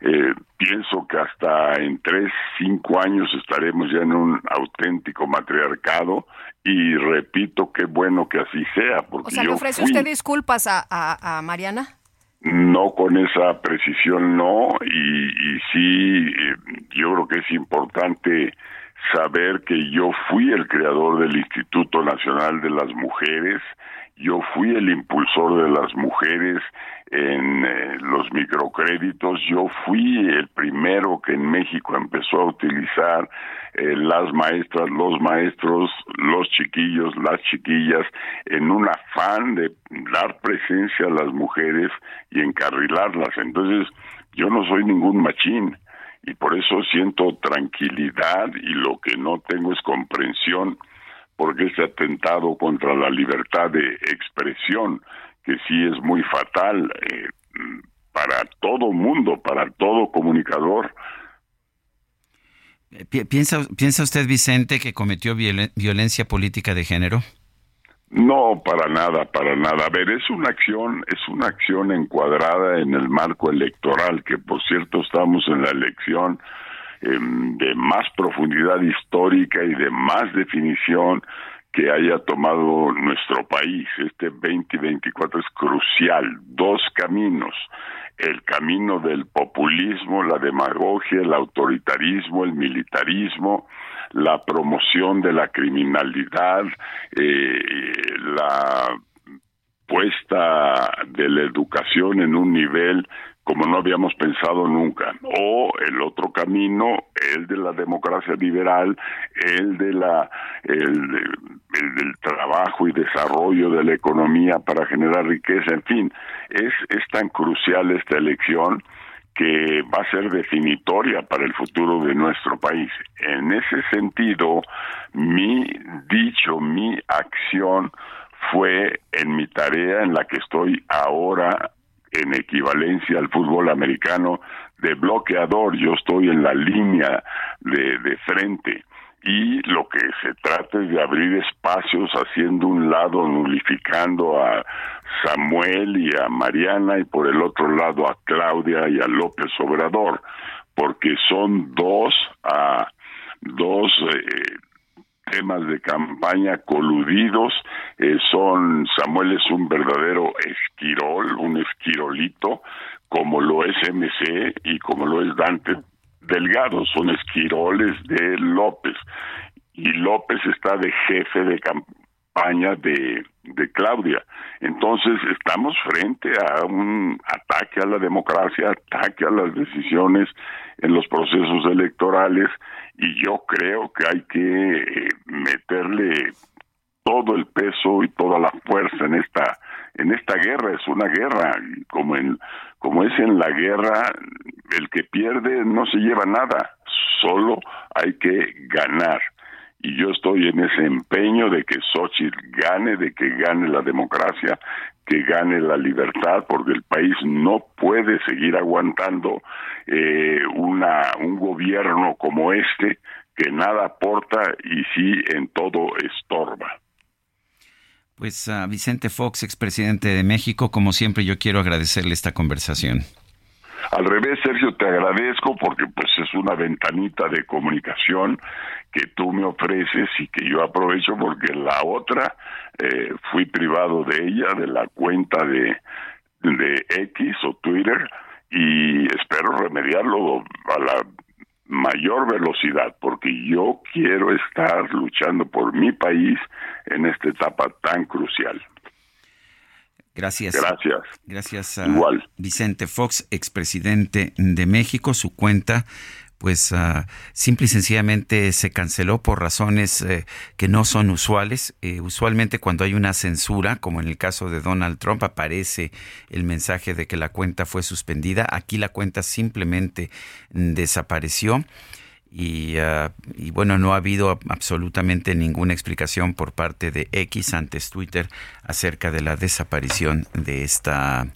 eh, pienso que hasta en tres, cinco años estaremos ya en un auténtico matriarcado y repito, qué bueno que así sea. Porque o sea, ¿le ofrece usted disculpas a, a, Mariana? No con esa precisión, no, y, y sí, eh, yo creo que es importante saber que yo fui el creador del Instituto Nacional de las Mujeres, yo fui el impulsor de las mujeres en eh, los microcréditos. Yo fui el primero que en México empezó a utilizar eh, las maestras, los maestros, los chiquillos, las chiquillas, en un afán de dar presencia a las mujeres y encarrilarlas. Entonces, yo no soy ningún machín y por eso siento tranquilidad y lo que no tengo es comprensión porque ese atentado contra la libertad de expresión que sí es muy fatal eh, para todo mundo, para todo comunicador. Eh, ¿Piensa, ¿Piensa usted, Vicente, que cometió violencia política de género? No, para nada, para nada. A ver, es una acción, es una acción encuadrada en el marco electoral, que por cierto estamos en la elección em, de más profundidad histórica y de más definición que haya tomado nuestro país. Este 2024 es crucial. Dos caminos. El camino del populismo, la demagogia, el autoritarismo, el militarismo, la promoción de la criminalidad, eh, la puesta de la educación en un nivel como no habíamos pensado nunca. O el otro camino, el de la democracia liberal, el de la el, del trabajo y desarrollo de la economía para generar riqueza, en fin, es, es tan crucial esta elección que va a ser definitoria para el futuro de nuestro país. En ese sentido, mi dicho, mi acción fue en mi tarea en la que estoy ahora en equivalencia al fútbol americano de bloqueador, yo estoy en la línea de, de frente. Y lo que se trata es de abrir espacios haciendo un lado nulificando a Samuel y a Mariana y por el otro lado a Claudia y a López Obrador porque son dos a dos eh, temas de campaña coludidos. Eh, son Samuel es un verdadero esquirol, un esquirolito, como lo es MC y como lo es Dante Delgado, son esquiroles de López. Y López está de jefe de campaña de, de Claudia. Entonces estamos frente a un ataque a la democracia, ataque a las decisiones en los procesos electorales y yo creo que hay que eh, meterle todo el peso y toda la fuerza en esta en esta guerra. Es una guerra como en como es en la guerra el que pierde no se lleva nada. Solo hay que ganar y yo estoy en ese empeño de que Xochitl gane, de que gane la democracia, que gane la libertad, porque el país no puede seguir aguantando eh, una, un gobierno como este que nada aporta y sí en todo estorba. Pues a Vicente Fox, expresidente de México, como siempre yo quiero agradecerle esta conversación. Al revés, Sergio, te agradezco porque pues es una ventanita de comunicación que tú me ofreces y que yo aprovecho porque la otra eh, fui privado de ella, de la cuenta de, de X o Twitter y espero remediarlo a la mayor velocidad porque yo quiero estar luchando por mi país en esta etapa tan crucial. Gracias. Gracias. Gracias a Vicente Fox, expresidente de México. Su cuenta pues uh, simple y sencillamente se canceló por razones eh, que no son usuales. Eh, usualmente cuando hay una censura, como en el caso de Donald Trump, aparece el mensaje de que la cuenta fue suspendida. Aquí la cuenta simplemente desapareció. Y, uh, y, bueno, no ha habido absolutamente ninguna explicación por parte de X antes Twitter acerca de la desaparición de esta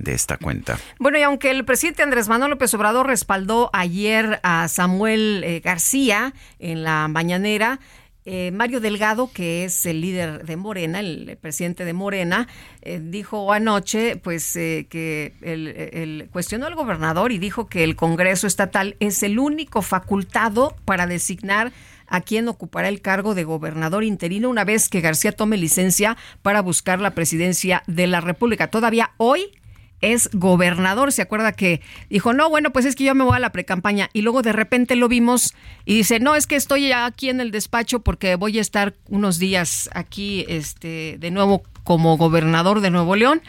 de esta cuenta. Bueno, y aunque el presidente Andrés Manuel López Obrador respaldó ayer a Samuel eh, García en la mañanera, eh, Mario Delgado, que es el líder de Morena, el, presidente de Morena, eh, dijo anoche, pues, que el, cuestionó al gobernador y dijo que el Congreso Estatal es el único facultado para designar a quien ocupará el cargo de gobernador interino una vez que García tome licencia para buscar la presidencia de la República. Todavía hoy es gobernador. ¿Se acuerda que dijo, no, bueno, pues es que yo me voy a la precampaña? Y luego de repente lo vimos y dice, no, es que estoy aquí en el despacho porque voy a estar unos días aquí este, de nuevo como gobernador de Nuevo León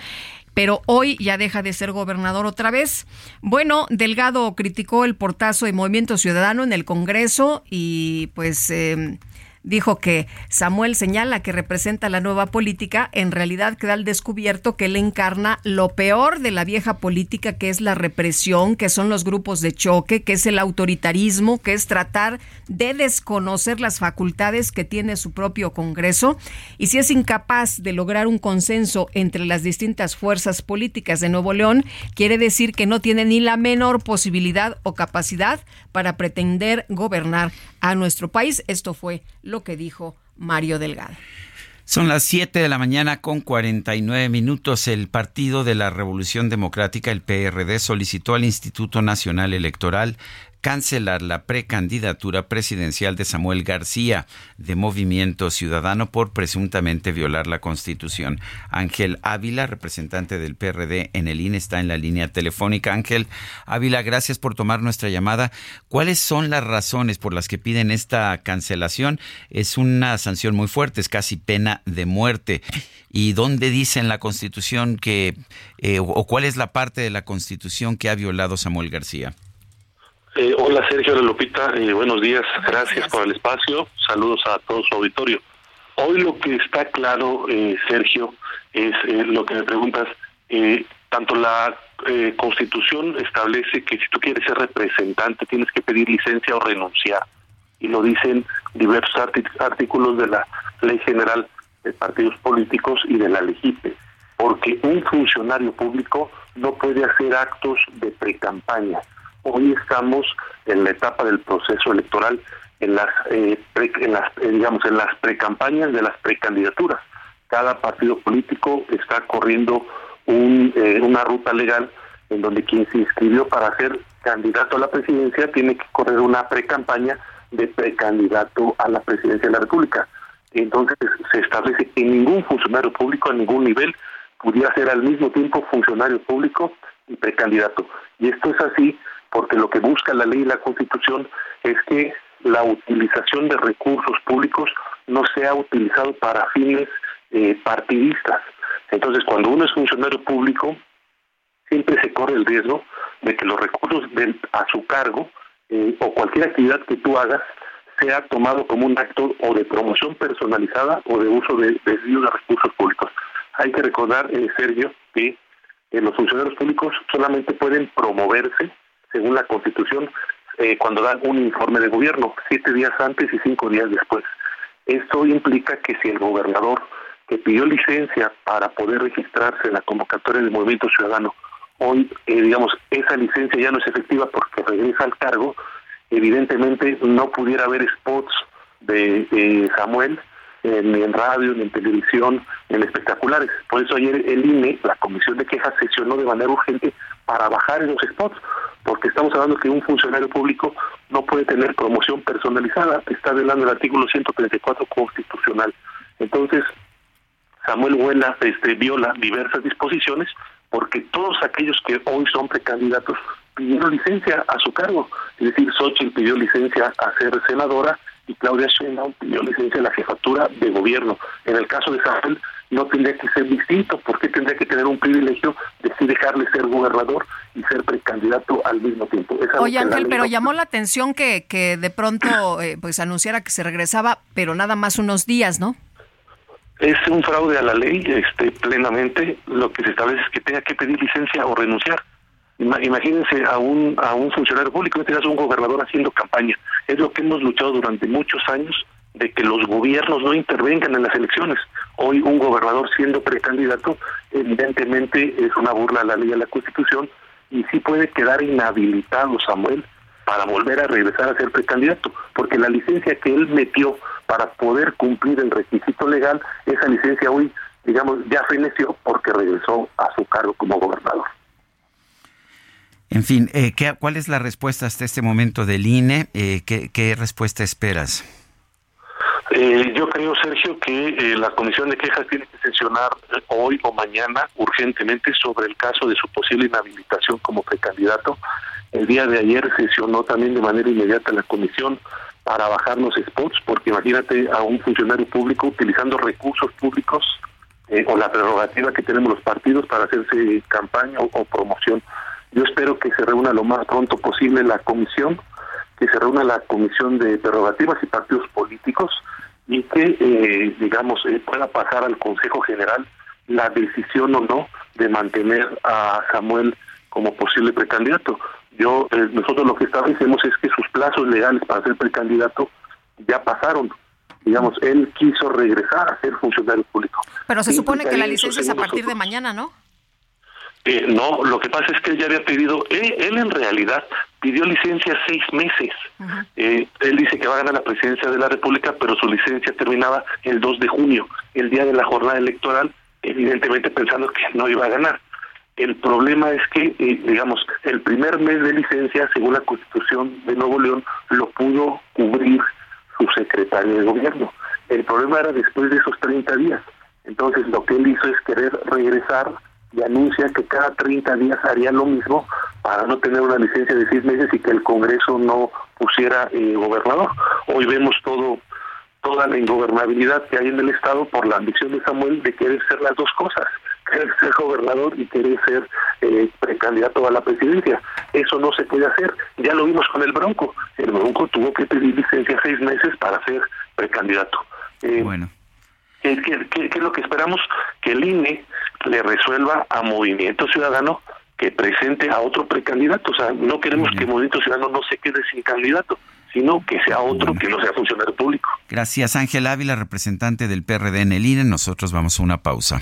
pero hoy ya deja de ser gobernador otra vez. Bueno, Delgado criticó el portazo de Movimiento Ciudadano en el Congreso y pues eh, dijo que Samuel señala que representa la nueva política, en realidad queda al descubierto que él encarna lo peor de la vieja política, que es la represión, que son los grupos de choque, que es el autoritarismo, que es tratar de desconocer las facultades que tiene su propio Congreso. Y si es incapaz de lograr un consenso entre las distintas fuerzas políticas de Nuevo León, quiere decir que no tiene ni la menor posibilidad o capacidad para pretender gobernar a nuestro país. Esto fue lo que dijo Mario Delgado. Son las 7 de la mañana con 49 minutos. El Partido de la Revolución Democrática, el PRD, solicitó al Instituto Nacional Electoral cancelar la precandidatura presidencial de Samuel García de Movimiento Ciudadano por presuntamente violar la Constitución. Ángel Ávila, representante del PRD en el INE, está en la línea telefónica. Ángel Ávila, gracias por tomar nuestra llamada. ¿Cuáles son las razones por las que piden esta cancelación? Es una sanción muy fuerte, es casi pena de muerte. ¿Y dónde dice en la Constitución que, eh, o cuál es la parte de la Constitución que ha violado Samuel García? Eh, hola Sergio de Lupita, eh, buenos días, gracias por el espacio, saludos a todo su auditorio. Hoy lo que está claro, eh, Sergio, es lo que me preguntas, tanto la Constitución establece que si tú quieres ser representante tienes que pedir licencia o renunciar, y lo dicen diversos artículos de la Ley General de Partidos Políticos y de la LEGIPE, porque un funcionario público no puede hacer actos de precampaña Hoy estamos en la etapa del proceso electoral, en las, eh, en las eh, digamos, en las precampañas de las precandidaturas. Cada partido político está corriendo un, eh, una ruta legal en donde quien se inscribió para ser candidato a la presidencia tiene que correr una precampaña de precandidato a la presidencia de la República. Entonces se establece que ningún funcionario público a ningún nivel pudiera ser al mismo tiempo funcionario público y precandidato. Y esto es así porque lo que busca la ley y la constitución es que la utilización de recursos públicos no sea utilizado para fines eh, partidistas. Entonces, cuando uno es funcionario público, siempre se corre el riesgo de que los recursos a su cargo eh, o cualquier actividad que tú hagas sea tomado como un acto o de promoción personalizada o de uso de desvío de recursos públicos. Hay que recordar, eh, Sergio, que eh, los funcionarios públicos solamente pueden promoverse, según la Constitución, eh, cuando dan un informe de gobierno, siete días antes y cinco días después. Esto implica que si el gobernador que pidió licencia para poder registrarse en la convocatoria del Movimiento Ciudadano, hoy, digamos, esa licencia ya no es efectiva porque regresa al cargo, evidentemente no pudiera haber spots de Samuel ni en radio, ni en televisión, ni en espectaculares. Por eso ayer el INE, la Comisión de Quejas, sesionó de manera urgente para bajar esos spots, porque estamos hablando que un funcionario público no puede tener promoción personalizada, está violando el artículo 134 constitucional. Entonces, Samuel Huela este, viola diversas disposiciones porque todos aquellos que hoy son precandidatos pidieron licencia a su cargo. Es decir, Xochitl pidió licencia a ser senadora y Claudia Sheinbaum pidió licencia de la jefatura de gobierno. En el caso de Samuel no tendría que ser distinto, porque tendría que tener un privilegio de sí dejarle ser gobernador y ser precandidato al mismo tiempo. Oye Ángel, pero llamó la atención que, que de pronto eh, pues anunciara que se regresaba, pero nada más unos días, ¿no? Es un fraude a la ley, este, plenamente. Lo que se establece es que tenga que pedir licencia o renunciar. Imagínense a un, a un funcionario público, en este caso un gobernador haciendo campaña. Es lo que hemos luchado durante muchos años de que los gobiernos no intervengan en las elecciones. Hoy un gobernador siendo precandidato evidentemente es una burla a la ley y a la constitución y sí puede quedar inhabilitado Samuel para volver a regresar a ser precandidato, porque la licencia que él metió para poder cumplir el requisito legal, esa licencia hoy, digamos, ya feneció porque regresó a su cargo como gobernador. En fin, eh, ¿qué, ¿cuál es la respuesta hasta este momento del INE? Eh, ¿qué, respuesta esperas? Eh, yo creo, Sergio, que la Comisión de Quejas tiene que sesionar hoy o mañana urgentemente sobre el caso de su posible inhabilitación como precandidato. El día de ayer sesionó también de manera inmediata la comisión para bajar los spots, porque imagínate a un funcionario público utilizando recursos públicos o la prerrogativa que tenemos los partidos para hacerse campaña o promoción yo espero que se reúna lo más pronto posible la comisión, que se reúna la comisión de prerrogativas y partidos políticos y que, eh, digamos, eh, pueda pasar al Consejo General la decisión o no de mantener a Samuel como posible precandidato. Yo, eh, nosotros lo que establecemos es que sus plazos legales para ser precandidato ya pasaron. Digamos, él quiso regresar a ser funcionario público. Pero se supone que la licencia es a partir de mañana, ¿no? Eh, no, lo que pasa es que él ya había pedido, él, en realidad pidió licencia seis meses. Eh, él dice que va a ganar la presidencia de la República, pero su licencia terminaba el 2 de junio, el día de la jornada electoral, evidentemente pensando que no iba a ganar. El problema es que, eh, digamos, el primer mes de licencia, según la Constitución de Nuevo León, lo pudo cubrir su secretario de gobierno. El problema era después de esos 30 días. Entonces, lo que él hizo es querer regresar y anuncia que cada 30 días haría lo mismo para no tener una licencia de seis meses y que el Congreso no pusiera eh, gobernador. Hoy vemos todo toda la ingobernabilidad que hay en el Estado por la ambición de Samuel de querer ser las dos cosas, <laughs> querer ser gobernador y querer ser eh, precandidato a la presidencia. Eso no se puede hacer. Ya lo vimos con el Bronco. El Bronco tuvo que pedir licencia seis meses para ser precandidato. Eh, bueno. ¿Qué, es lo que esperamos? Que el INE le resuelva a Movimiento Ciudadano que presente a otro precandidato. O sea, no queremos que Movimiento Ciudadano no se quede sin candidato, sino que sea otro que no sea funcionario público. Gracias, Ángel Ávila, representante del PRD en el INE. Nosotros vamos a una pausa.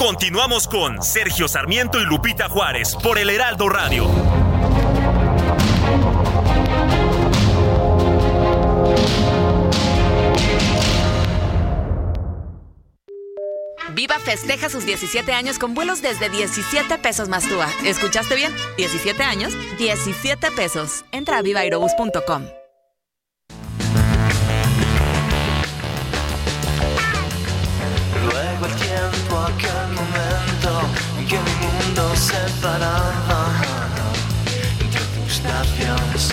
Continuamos con Sergio Sarmiento y Lupita Juárez por el Heraldo Radio. Viva festeja sus 17 años con vuelos desde 17 pesos más TUA. ¿Escuchaste bien? 17 años, 17 pesos. Entra a vivairobus.com. Luego el tiempo, aquel mundo se paraba entre tus labios.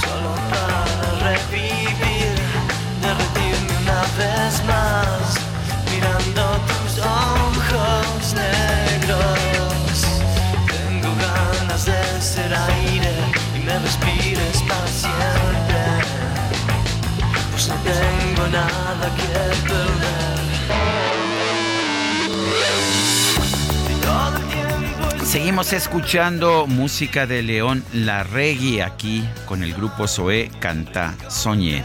Solo para revivir, derretirme una vez más, mirando tus ojos negros. Tengo ganas de ser aire y me respires para siempre. Pues no tengo nada que perder. Seguimos escuchando música de León Larregui aquí con el grupo Zoé Canta Soñé.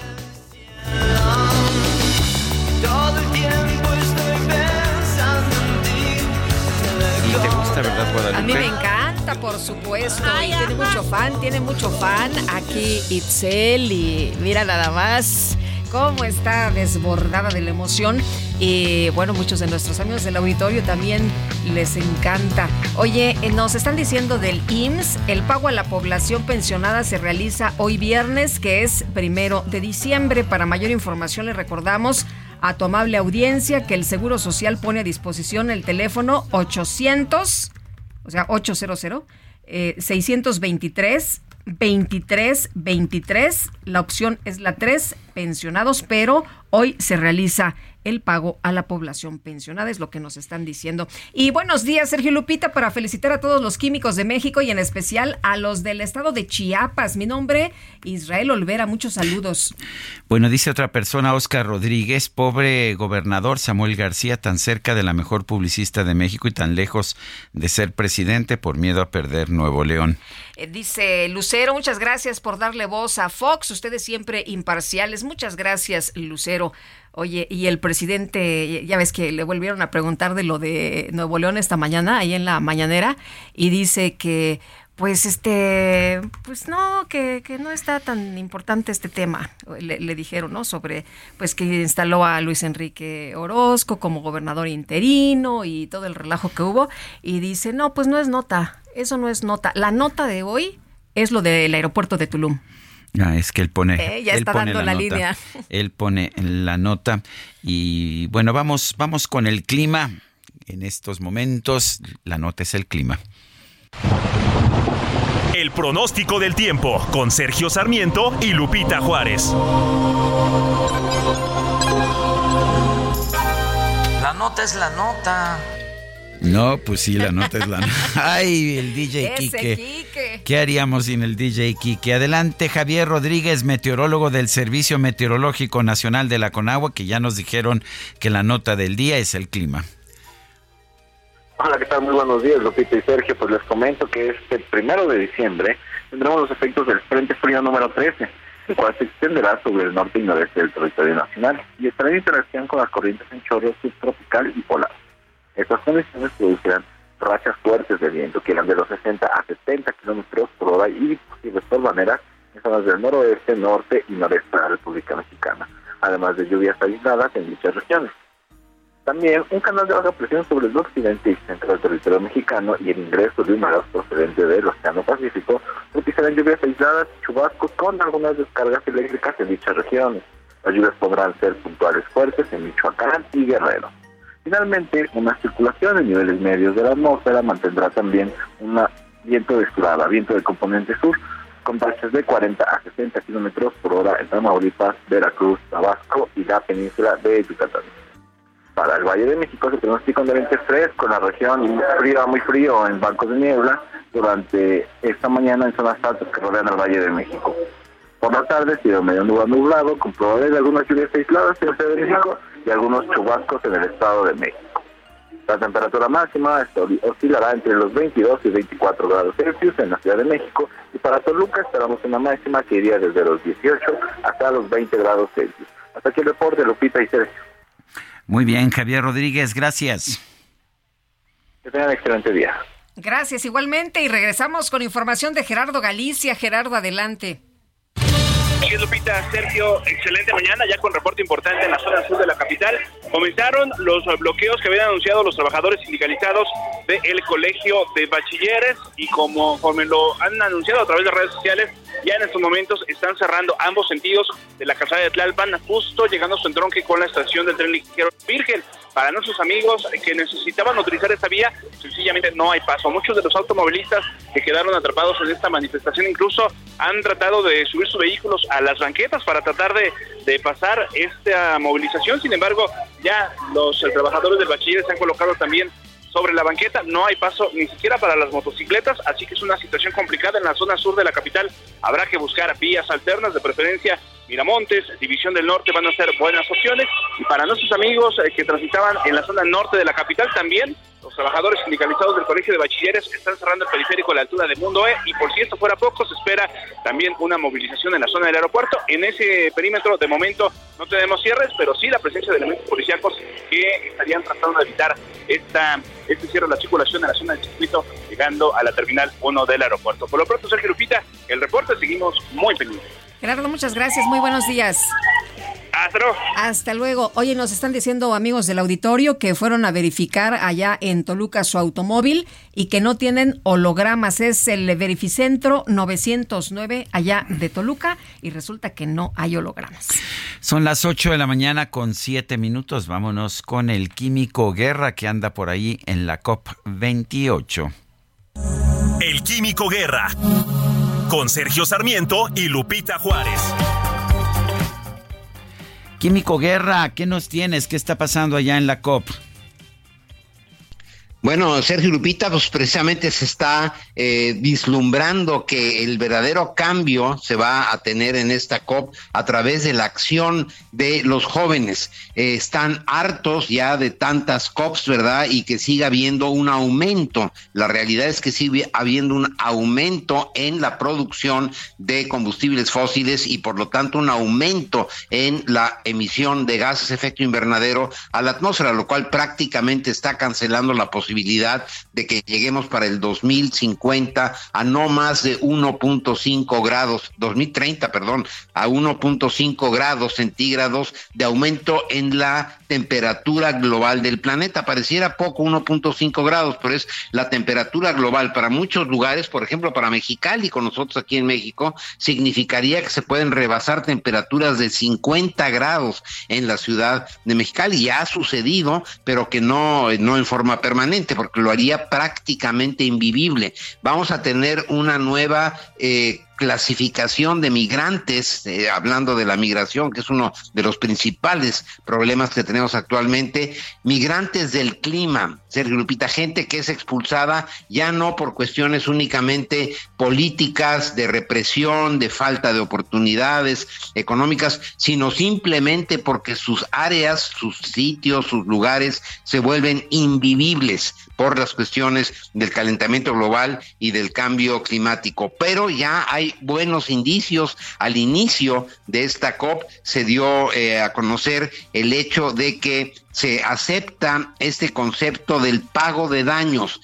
Todo el tiempo estoy pensando en ti. ¿Y te gusta, verdad, Guadalupe? A mí me encanta, por supuesto. y tiene mucho fan, tiene mucho fan. Aquí Itzel y mira nada más cómo está desbordada de la emoción. Y bueno, muchos de nuestros amigos del auditorio también les encanta. Oye, eh, nos están diciendo del IMSS, el pago a la población pensionada se realiza hoy viernes, que es primero de diciembre. Para mayor información le recordamos a tu amable audiencia que el Seguro Social pone a disposición el teléfono 800, o sea, 800, eh, 623 23 23. La opción es la 3, pensionados, pero hoy se realiza el pago a la población pensionada, es lo que nos están diciendo. Y buenos días, Sergio Lupita, para felicitar a todos los químicos de México y en especial a los del estado de Chiapas. Mi nombre, Israel Olvera, muchos saludos. Bueno, dice otra persona, Oscar Rodríguez, pobre gobernador Samuel García, tan cerca de la mejor publicista de México y tan lejos de ser presidente por miedo a perder Nuevo León. Eh, dice Lucero, muchas gracias por darle voz a Fox, ustedes siempre imparciales. Muchas gracias, Lucero. Oye, y el presidente, ya ves que le volvieron a preguntar de lo de Nuevo León esta mañana, ahí en la mañanera, y dice que, pues, este, pues no, que, que no está tan importante este tema, le, le, dijeron, ¿no? Sobre, pues, que instaló a Luis Enrique Orozco como gobernador interino y todo el relajo que hubo, y dice, no, pues no es nota, eso no es nota. La nota de hoy es lo del aeropuerto de Tulum. Ah, es que él pone, eh, ya él está pone dando la, la nota. línea. Él pone la nota y bueno, vamos, vamos con el clima. En estos momentos, la nota es el clima. El pronóstico del tiempo con Sergio Sarmiento y Lupita Juárez. La nota es la nota. No, pues sí, la nota es la <laughs> Ay, el DJ Ese Quique. Quique. ¿Qué haríamos sin el DJ Quique? Adelante, Javier Rodríguez, meteorólogo del Servicio Meteorológico Nacional de la Conagua, que ya nos dijeron que la nota del día es el clima. Hola, ¿qué tal? Muy buenos días, Lupita y Sergio. Pues les comento que este primero de diciembre tendremos los efectos del Frente Frío número 13, el cual se extenderá sobre el norte y noreste del territorio nacional y estará en interacción con las corrientes en chorro subtropical y polar. Estas condiciones producirán rachas fuertes de viento que irán de los 60 a 70 kilómetros por hora y posibles torbaneras en zonas del noroeste, norte y noreste de la República Mexicana, además de lluvias aisladas en dichas regiones. También un canal de baja presión sobre el occidente y centro del territorio mexicano y el ingreso de humanos procedente del Océano Pacífico propiciarán lluvias aisladas y chubascos con algunas descargas eléctricas en dichas regiones. Las lluvias podrán ser puntuales fuertes en Michoacán y Guerrero. Finalmente, una circulación en niveles medios de la atmósfera mantendrá también un viento de escurada, viento de componente sur, con rachas de 40 a 60 kilómetros por hora en Tamaulipas, Veracruz, Tabasco y la península de Yucatán. Para el Valle de México se pronostica un ambiente fresco en la región, frío, muy frío en bancos de niebla durante esta mañana en zonas altas que rodean al Valle de México. Por la tarde, cielo medio nublado, nublado con probabilidad de algunas lluvias aisladas en el México y algunos chubascos en el Estado de México. La temperatura máxima oscilará entre los 22 y 24 grados Celsius en la Ciudad de México y para Toluca esperamos una máxima que iría desde los 18 hasta los 20 grados Celsius. Hasta aquí el reporte, Lupita y Sergio. Muy bien, Javier Rodríguez, gracias. Que tengan excelente día. Gracias igualmente y regresamos con información de Gerardo Galicia. Gerardo, adelante. Lupita, Sergio, excelente mañana, ya con reporte importante en la zona sur de la capital. Comenzaron los bloqueos que habían anunciado los trabajadores sindicalizados del Colegio de Bachilleres y como, conforme lo han anunciado a través de redes sociales, ya en estos momentos están cerrando ambos sentidos de la calzada de Tlalpan, justo llegando a su entronque con la estación del tren ligero Virgen. Para nuestros amigos que necesitaban utilizar esta vía, sencillamente no hay paso. Muchos de los automovilistas que quedaron atrapados en esta manifestación incluso han tratado de subir sus vehículos a las banquetas para tratar de, de pasar esta movilización. Sin embargo, ya los trabajadores del bachiller se han colocado también sobre la banqueta, no hay paso ni siquiera para las motocicletas, así que es una situación complicada en la zona sur de la capital. Habrá que buscar vías alternas, de preferencia Miramontes, División del Norte van a ser buenas opciones. Y para nuestros amigos eh, que transitaban en la zona norte de la capital también, los trabajadores sindicalizados del Colegio de Bachilleres están cerrando el periférico a la altura de Mundo E y por si esto fuera poco, se espera también una movilización en la zona del aeropuerto. En ese perímetro de momento no tenemos cierres, pero sí la presencia de elementos policíacos que estarían tratando de evitar esta, este cierre de la circulación en la zona del circuito llegando a la terminal 1 del aeropuerto. Por lo pronto, Sergio Lupita, el reporte seguimos muy pendientes. Gerardo, muchas gracias. Muy buenos días. Hasta luego. Hasta luego. Oye, nos están diciendo amigos del auditorio que fueron a verificar allá en Toluca su automóvil y que no tienen hologramas. Es el Verificentro 909 allá de Toluca y resulta que no hay hologramas. Son las 8 de la mañana con 7 minutos. Vámonos con el químico Guerra que anda por ahí en la COP 28. El químico Guerra con Sergio Sarmiento y Lupita Juárez. Químico Guerra, ¿qué nos tienes? ¿Qué está pasando allá en la COP? Bueno, Sergio Lupita, pues precisamente se está eh, vislumbrando que el verdadero cambio se va a tener en esta COP a través de la acción de los jóvenes. Eh, están hartos ya de tantas COPs, ¿verdad? Y que siga habiendo un aumento. La realidad es que sigue habiendo un aumento en la producción de combustibles fósiles y por lo tanto un aumento en la emisión de gases de efecto invernadero a la atmósfera, lo cual prácticamente está cancelando la posibilidad posibilidad de que lleguemos para el 2050 a no más de 1.5 grados, 2030, perdón, a 1.5 grados centígrados de aumento en la temperatura global del planeta. Pareciera poco 1.5 grados, pero es la temperatura global para muchos lugares, por ejemplo, para Mexicali, con nosotros aquí en México, significaría que se pueden rebasar temperaturas de 50 grados en la ciudad de Mexicali. Ya ha sucedido, pero que no, no en forma permanente porque lo haría prácticamente invivible. Vamos a tener una nueva eh, clasificación de migrantes, eh, hablando de la migración, que es uno de los principales problemas que tenemos actualmente, migrantes del clima, Sergio Lupita, gente que es expulsada ya no por cuestiones únicamente políticas, de represión, de falta de oportunidades económicas, sino simplemente porque sus áreas, sus sitios, sus lugares se vuelven invivibles por las cuestiones del calentamiento global y del cambio climático. Pero ya hay buenos indicios. Al inicio de esta COP se dio eh, a conocer el hecho de que se acepta este concepto del pago de daños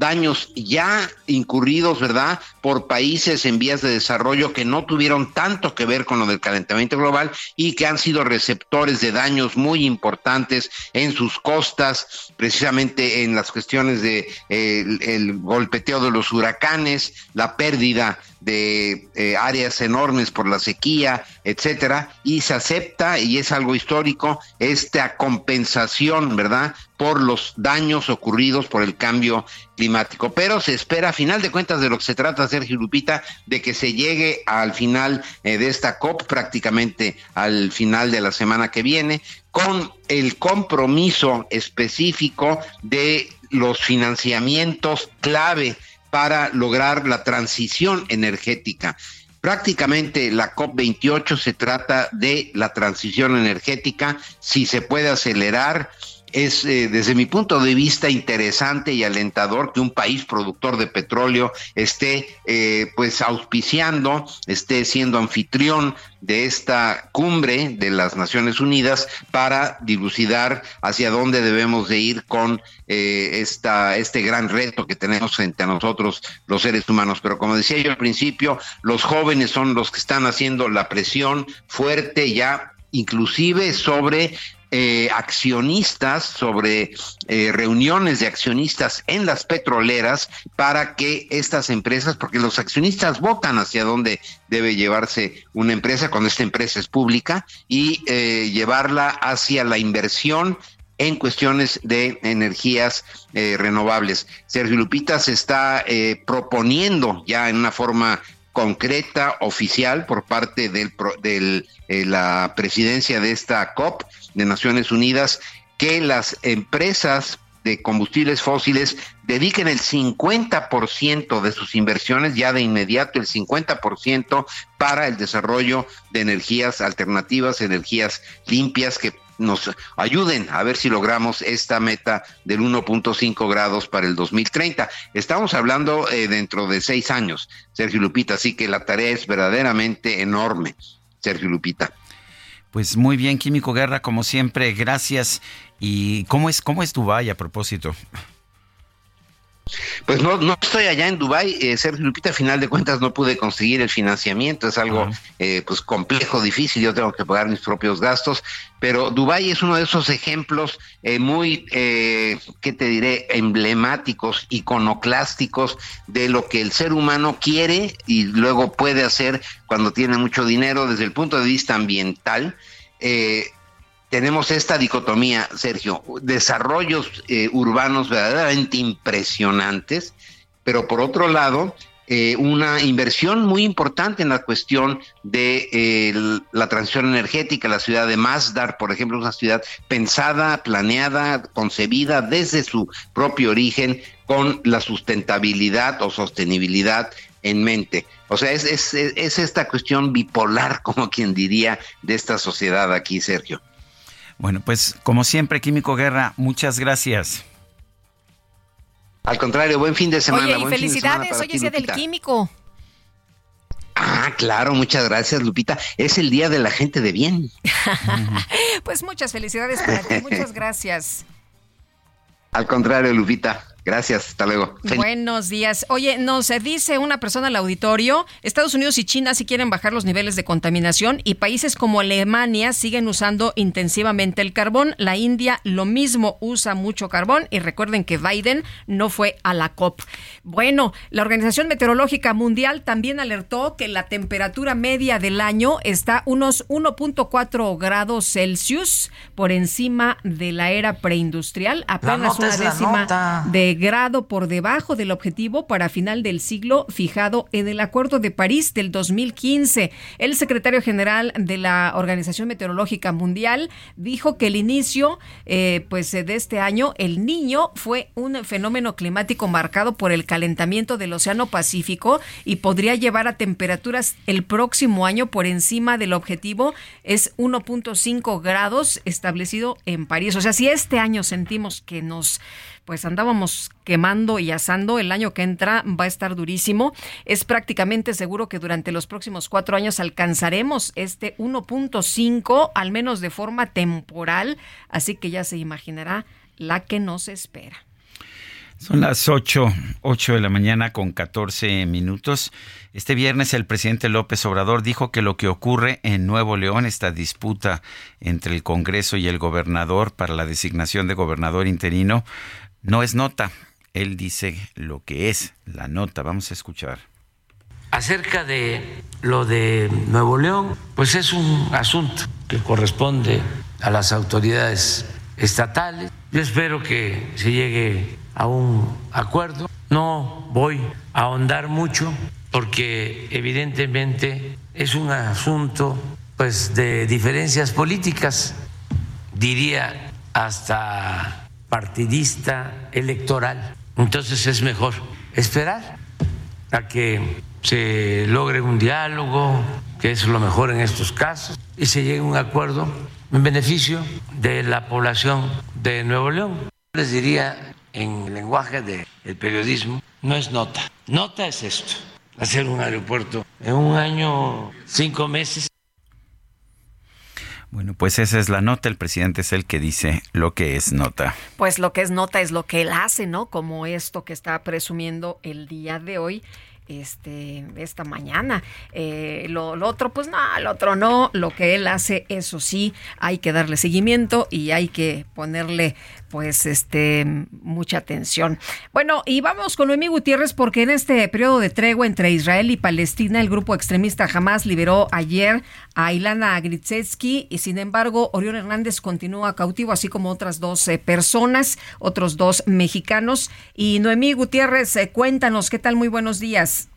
daños ya incurridos, ¿verdad?, por países en vías de desarrollo que no tuvieron tanto que ver con lo del calentamiento global y que han sido receptores de daños muy importantes en sus costas, precisamente en las cuestiones de eh, el, golpeteo de los huracanes, la pérdida de eh, áreas enormes por la sequía, etcétera, y se acepta y es algo histórico esta compensación, ¿verdad? por los daños ocurridos por el cambio climático. Pero se espera, a final de cuentas, de lo que se trata, Sergio Lupita, de que se llegue al final eh, de esta COP, prácticamente al final de la semana que viene, con el compromiso específico de los financiamientos clave para lograr la transición energética. Prácticamente la COP28 se trata de la transición energética, si se puede acelerar, es eh, desde mi punto de vista interesante y alentador que un país productor de petróleo esté eh, pues auspiciando, esté siendo anfitrión de esta cumbre de las Naciones Unidas para dilucidar hacia dónde debemos de ir con eh, esta, este gran reto que tenemos frente a nosotros los seres humanos. Pero como decía yo al principio, los jóvenes son los que están haciendo la presión fuerte ya inclusive sobre eh, accionistas, sobre eh, reuniones de accionistas en las petroleras para que estas empresas, porque los accionistas votan hacia dónde debe llevarse una empresa cuando esta empresa es pública y eh, llevarla hacia la inversión en cuestiones de energías renovables. Sergio Lupita se está proponiendo ya en una forma concreta, oficial, por parte de la presidencia de esta COP, de Naciones Unidas que las empresas de combustibles fósiles dediquen el 50% de sus inversiones, ya de inmediato el 50% para el desarrollo de energías alternativas, energías limpias que nos ayuden a ver si logramos esta meta del 1.5 grados para el 2030. Estamos hablando eh, dentro de seis años, Sergio Lupita, así que la tarea es verdaderamente enorme, Sergio Lupita. Pues muy bien, Químico Guerra, como siempre, gracias. ¿Y cómo es, cómo es Dubái a propósito? Pues no, no estoy allá en Dubái, eh, Sergio Lupita, a final de cuentas no pude conseguir el financiamiento, es algo eh, pues complejo, difícil, yo tengo que pagar mis propios gastos, pero Dubái es uno de esos ejemplos eh, muy, eh, ¿qué te diré?, emblemáticos, iconoclásticos de lo que el ser humano quiere y luego puede hacer cuando tiene mucho dinero desde el punto de vista ambiental. Eh, tenemos esta dicotomía, Sergio, desarrollos eh, urbanos verdaderamente impresionantes, pero por otro lado, eh, una inversión muy importante en la cuestión de eh, la transición energética. La ciudad de Masdar, por ejemplo, es una ciudad pensada, planeada, concebida desde su propio origen con la sustentabilidad o sostenibilidad en mente. O sea, es, es, es esta cuestión bipolar, <laughs> como quien diría, de esta sociedad aquí, Sergio. Bueno, pues como siempre, Químico Guerra, muchas gracias. Al contrario, buen fin de semana. Oye, y felicidades, hoy es día del químico. Ah, claro, muchas gracias, Lupita. Es el día de la gente de bien. <laughs> pues muchas felicidades para ti, muchas <laughs> gracias. Al contrario, Lupita. Gracias, hasta luego. Buenos días. Oye, nos dice una persona al auditorio, Estados Unidos y China sí quieren bajar los niveles de contaminación y países como Alemania siguen usando intensivamente el carbón. La India lo mismo usa mucho carbón y recuerden que Biden no fue a la COP. Bueno, la Organización Meteorológica Mundial también alertó que la temperatura media del año está unos 1.4 grados Celsius por encima de la era preindustrial, apenas una décima de grado por debajo del objetivo para final del siglo fijado en el Acuerdo de París del 2015. El secretario general de la Organización Meteorológica Mundial dijo que el inicio eh, pues, de este año, el niño, fue un fenómeno climático marcado por el calentamiento del Océano Pacífico y podría llevar a temperaturas el próximo año por encima del objetivo, es 1.5 grados establecido en París. O sea, si este año sentimos que nos pues andábamos quemando y asando. El año que entra va a estar durísimo. Es prácticamente seguro que durante los próximos cuatro años alcanzaremos este 1.5, al menos de forma temporal. Así que ya se imaginará la que nos espera. Son las 8, 8 de la mañana con 14 minutos. Este viernes el presidente López Obrador dijo que lo que ocurre en Nuevo León, esta disputa entre el Congreso y el gobernador para la designación de gobernador interino, no es nota. Él dice lo que es la nota. Vamos a escuchar. Acerca de lo de Nuevo León, pues es un asunto que corresponde a las autoridades estatales. Yo espero que se llegue a un acuerdo. No voy a ahondar mucho porque evidentemente es un asunto pues de diferencias políticas, diría hasta partidista electoral. Entonces es mejor esperar a que se logre un diálogo, que es lo mejor en estos casos, y se llegue a un acuerdo en beneficio de la población de Nuevo León. Les diría en lenguaje del periodismo, no es nota. Nota es esto, hacer un aeropuerto en un año, cinco meses. Bueno, pues esa es la nota. El presidente es el que dice lo que es nota. Pues lo que es nota es lo que él hace, ¿no? Como esto que está presumiendo el día de hoy este, esta mañana. Eh, lo, otro, pues no, lo otro no. Lo que él hace, eso sí, hay que darle seguimiento y hay que ponerle pues este mucha atención. Bueno, y vamos con Noemí Gutiérrez porque en este periodo de tregua entre Israel y Palestina, el grupo extremista Hamas liberó ayer a Ilana Gritsetsky y sin embargo Orión Hernández continúa cautivo, así como otras dos eh, personas, otros dos mexicanos. Y Noemí Gutiérrez, eh, cuéntanos, ¿qué tal? Muy buenos días.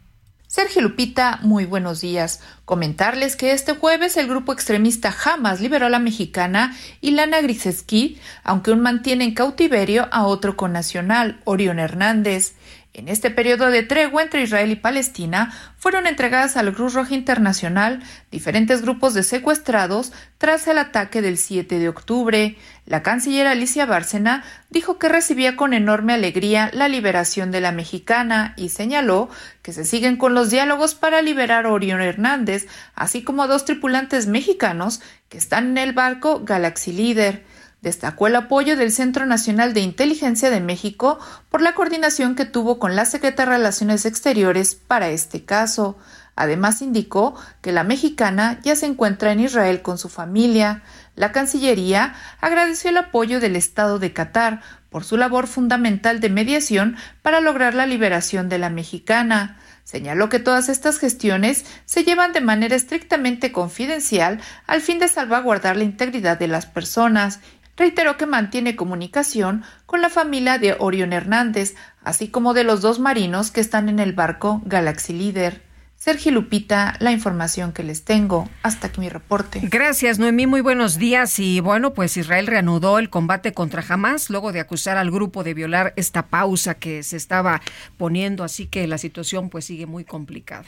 Sergio Lupita, muy buenos días. Comentarles que este jueves el grupo extremista Hamas liberó a la mexicana Ilana Griseski, aunque aún mantiene en cautiverio a otro connacional, Orión Hernández. En este periodo de tregua entre Israel y Palestina, fueron entregadas al Cruz Roja Internacional diferentes grupos de secuestrados tras el ataque del 7 de octubre. La canciller Alicia Bárcena dijo que recibía con enorme alegría la liberación de la mexicana y señaló que se siguen con los diálogos para liberar a Orión Hernández, así como a dos tripulantes mexicanos que están en el barco Galaxy Leader. Destacó el apoyo del Centro Nacional de Inteligencia de México por la coordinación que tuvo con la Secretaría de Relaciones Exteriores para este caso. Además indicó que la mexicana ya se encuentra en Israel con su familia. La Cancillería agradeció el apoyo del Estado de Qatar por su labor fundamental de mediación para lograr la liberación de la mexicana. Señaló que todas estas gestiones se llevan de manera estrictamente confidencial al fin de salvaguardar la integridad de las personas reiteró que mantiene comunicación con la familia de Orión Hernández, así como de los dos marinos que están en el barco Galaxy Leader. Sergio Lupita, la información que les tengo. Hasta aquí mi reporte. Gracias, Noemí. Muy buenos días. Y bueno, pues Israel reanudó el combate contra Hamas luego de acusar al grupo de violar esta pausa que se estaba poniendo. Así que la situación pues sigue muy complicada.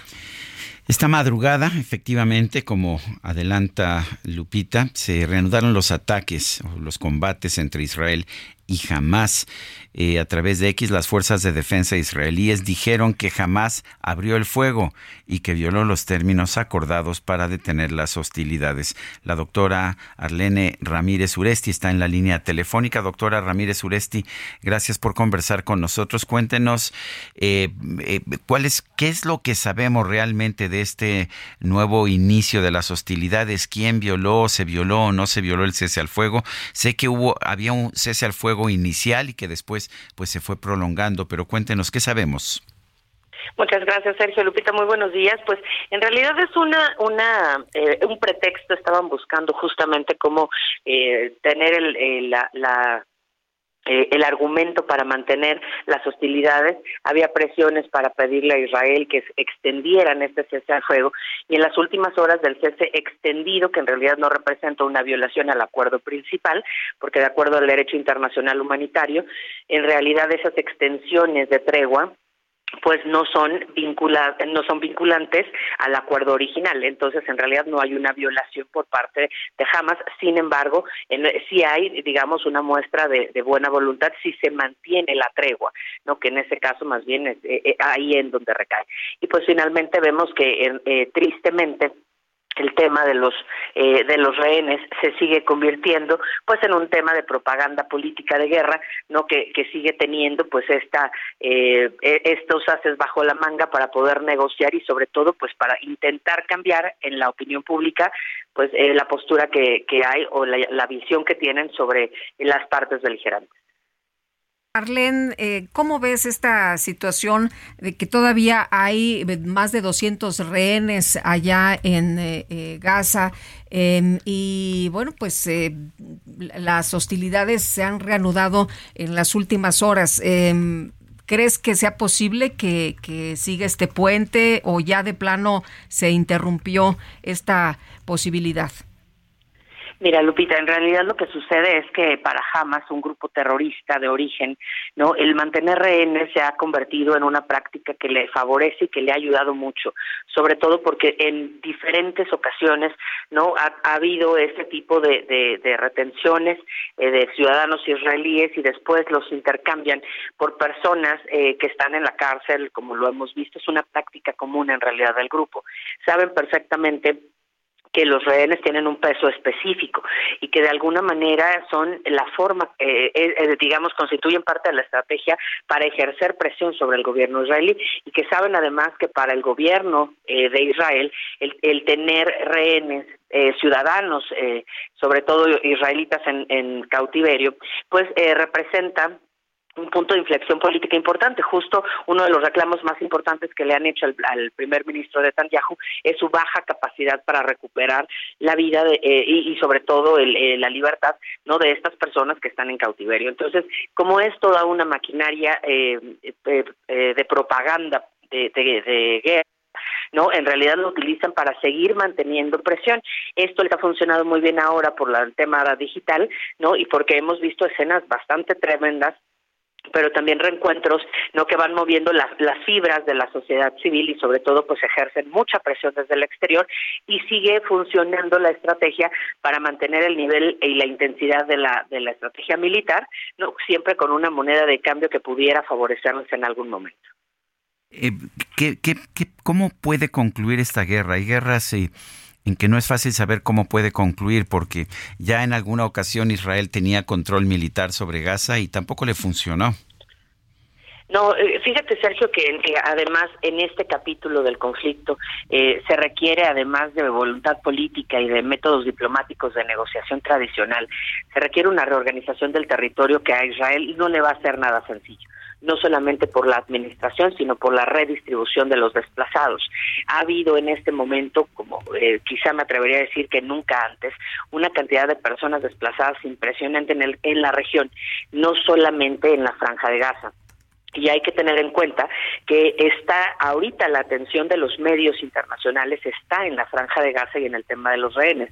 Esta madrugada, efectivamente, como adelanta Lupita, se reanudaron los ataques o los combates entre Israel y Hamas. Eh, a través de X, las fuerzas de defensa israelíes dijeron que Hamas abrió el fuego y que violó los términos acordados para detener las hostilidades. La doctora Arlene Ramírez Uresti está en la línea telefónica. Doctora Ramírez Uresti, gracias por conversar con nosotros. Cuéntenos eh, eh, cuál es, qué es lo que sabemos realmente de este nuevo inicio de las hostilidades. ¿Quién violó, se violó o no se violó el cese al fuego? Sé que hubo, había un cese al fuego inicial y que después pues se fue prolongando, pero cuéntenos qué sabemos. Muchas gracias, Sergio Lupita. Muy buenos días. Pues en realidad es una, una, eh, un pretexto. Estaban buscando justamente cómo eh, tener el, la, la eh, el argumento para mantener las hostilidades, había presiones para pedirle a Israel que extendieran este cese al fuego y en las últimas horas del cese extendido, que en realidad no representa una violación al acuerdo principal, porque de acuerdo al derecho internacional humanitario, en realidad esas extensiones de tregua pues no son vinculadas, no son vinculantes al acuerdo original. Entonces, en realidad no hay una violación por parte de Hamas. Sin embargo, en, sí hay, digamos, una muestra de, buena voluntad si se mantiene la tregua, no que en ese caso más bien es eh, eh, ahí en donde recae. Y pues finalmente vemos que eh, tristemente el tema de los eh, de los rehenes se sigue convirtiendo pues en un tema de propaganda política de guerra no que, que sigue teniendo pues esta eh, e, estos haces bajo la manga para poder negociar y sobre todo pues para intentar cambiar en la opinión pública pues eh, la postura que, que hay o la, la visión que tienen sobre las partes beligerantes Arlen, eh, ¿cómo ves esta situación de que todavía hay más de 200 rehenes allá en eh, eh, Gaza? Em, y bueno, pues las hostilidades se han reanudado en las últimas horas. Em, ¿Crees que sea posible que siga este puente o ya de plano se interrumpió esta posibilidad? Mira, Lupita, en realidad lo que sucede es que para Hamas, un grupo terrorista de origen, no, el mantener rehenes se ha convertido en una práctica que le favorece y que le ha ayudado mucho, sobre todo porque en diferentes ocasiones, no, ha, habido este tipo de, retenciones eh, de ciudadanos israelíes y después los intercambian por personas eh, que están en la cárcel, como lo hemos visto, es una práctica común en realidad del grupo. Saben perfectamente que los rehenes tienen un peso específico y que de alguna manera son la forma, eh, eh, digamos, constituyen parte de la estrategia para ejercer presión sobre el gobierno israelí y que saben además que para el gobierno eh, de Israel el, tener rehenes ciudadanos, sobre todo israelitas en, en cautiverio, pues representa un punto de inflexión política importante. Justo uno de los reclamos más importantes que le han hecho al, primer ministro de Netanyahu es su baja capacidad para recuperar la vida de, eh, y, sobre todo eh, la libertad no de estas personas que están en cautiverio. Entonces, como es toda una maquinaria eh, de propaganda de, de guerra, ¿no? En realidad lo utilizan para seguir manteniendo presión. Esto les ha funcionado muy bien ahora por el tema digital, ¿no? Y porque hemos visto escenas bastante tremendas pero también reencuentros no que van moviendo las, las fibras de la sociedad civil y sobre todo pues ejercen mucha presión desde el exterior y sigue funcionando la estrategia para mantener el nivel y la intensidad de la de la estrategia militar no siempre con una moneda de cambio que pudiera favorecernos en algún momento. Eh, ¿qué, cómo puede concluir esta guerra? Hay guerras eh, en que no es fácil saber cómo puede concluir, porque ya en alguna ocasión Israel tenía control militar sobre Gaza y tampoco le funcionó. No, eh, fíjate Sergio que, además en este capítulo del conflicto eh, se requiere además de voluntad política y de métodos diplomáticos de negociación tradicional, se requiere una reorganización del territorio que a Israel no le va a ser nada sencillo no solamente por la administración, sino por la redistribución de los desplazados. Ha habido en este momento, como eh, quizá me atrevería a decir que nunca antes, una cantidad de personas desplazadas impresionante en, el, en la región, no solamente en la franja de Gaza y hay que tener en cuenta que está ahorita la atención de los medios internacionales está en la franja de Gaza y en el tema de los rehenes,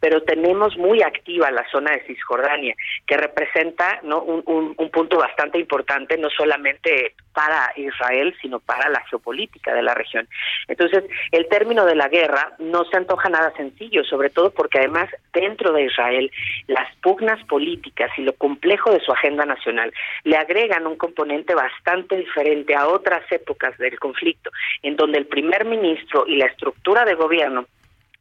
pero tenemos muy activa la zona de Cisjordania, que representa ¿no? un, un punto bastante importante no solamente para Israel, sino para la geopolítica de la región. Entonces, el término de la guerra no se antoja nada sencillo, sobre todo porque además dentro de Israel las pugnas políticas y lo complejo de su agenda nacional le agregan un componente bastante bastante diferente a otras épocas del conflicto, en donde el primer ministro y la estructura de gobierno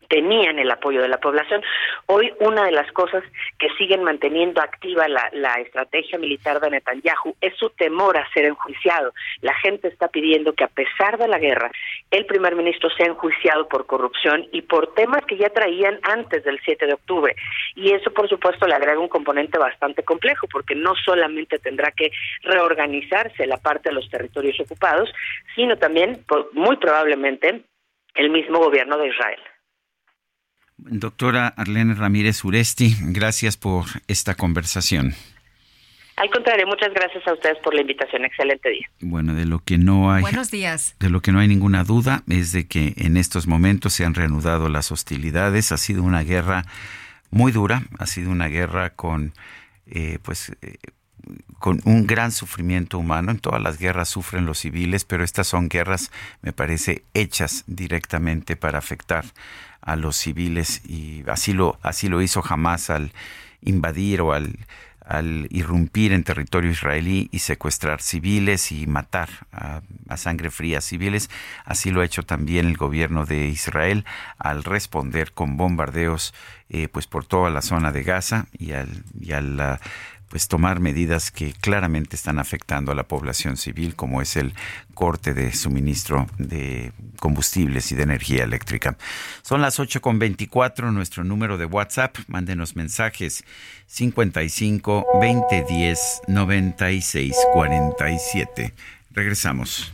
tenían el apoyo de la población. Hoy una de las cosas que siguen manteniendo activa la, estrategia militar de Netanyahu es su temor a ser enjuiciado. La gente está pidiendo que a pesar de la guerra, el primer ministro sea enjuiciado por corrupción y por temas que ya traían antes del 7 de octubre. Y eso, por supuesto, le agrega un componente bastante complejo, porque no solamente tendrá que reorganizarse la parte de los territorios ocupados, sino también, muy probablemente, el mismo gobierno de Israel. Doctora Arlene Ramírez Uresti, gracias por esta conversación. Al contrario, muchas gracias a ustedes por la invitación. Excelente día. Bueno, de lo que no hay. Buenos días. De lo que no hay ninguna duda es de que en estos momentos se han reanudado las hostilidades. Ha sido una guerra muy dura. Ha sido una guerra con, eh, pues, eh, con un gran sufrimiento humano. En todas las guerras sufren los civiles, pero estas son guerras, me parece, hechas directamente para afectar a los civiles y así lo, así lo hizo jamás al invadir o al, irrumpir en territorio israelí y secuestrar civiles y matar a, sangre fría civiles. Así lo ha hecho también el gobierno de Israel al responder con bombardeos eh, pues por toda la zona de Gaza y al, y al pues tomar medidas que claramente están afectando a la población civil, como es el corte de suministro de combustibles y de energía eléctrica. Son las 8.24, nuestro número de WhatsApp, mándenos mensajes 55 2010 96 47. Regresamos.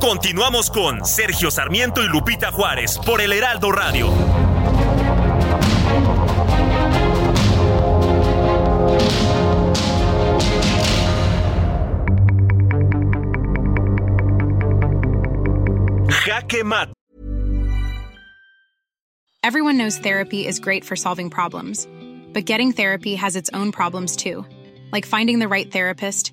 Continuamos con Sergio Sarmiento y Lupita Juárez por el Heraldo Radio. Jaque Mate. Everyone knows therapy is great for solving problems, but getting therapy has its own problems too, like finding the right therapist,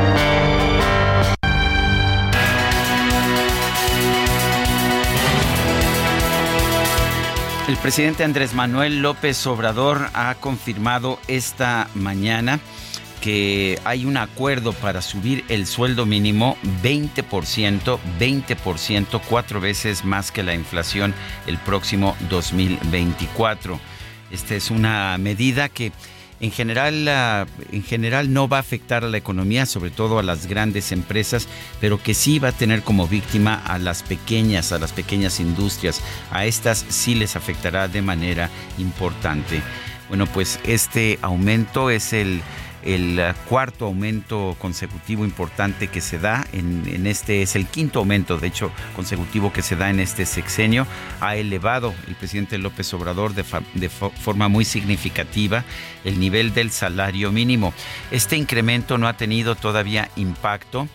El presidente Andrés Manuel López Obrador ha confirmado esta mañana que hay un acuerdo para subir el sueldo mínimo 20%, 20%, cuatro veces más que la inflación el próximo 2024. Esta es una medida que en general, en general no va a afectar a la economía, sobre todo a las grandes empresas, pero que sí va a tener como víctima a las pequeñas, a las pequeñas industrias. A estas sí les afectará de manera importante. Bueno, pues este aumento es el el eh, cuarto aumento consecutivo importante que se da en, este, es el quinto aumento, de hecho, consecutivo que se da en este sexenio. Ha elevado el presidente López Obrador de, de forma muy significativa el nivel del salario mínimo. Este incremento no ha tenido todavía impacto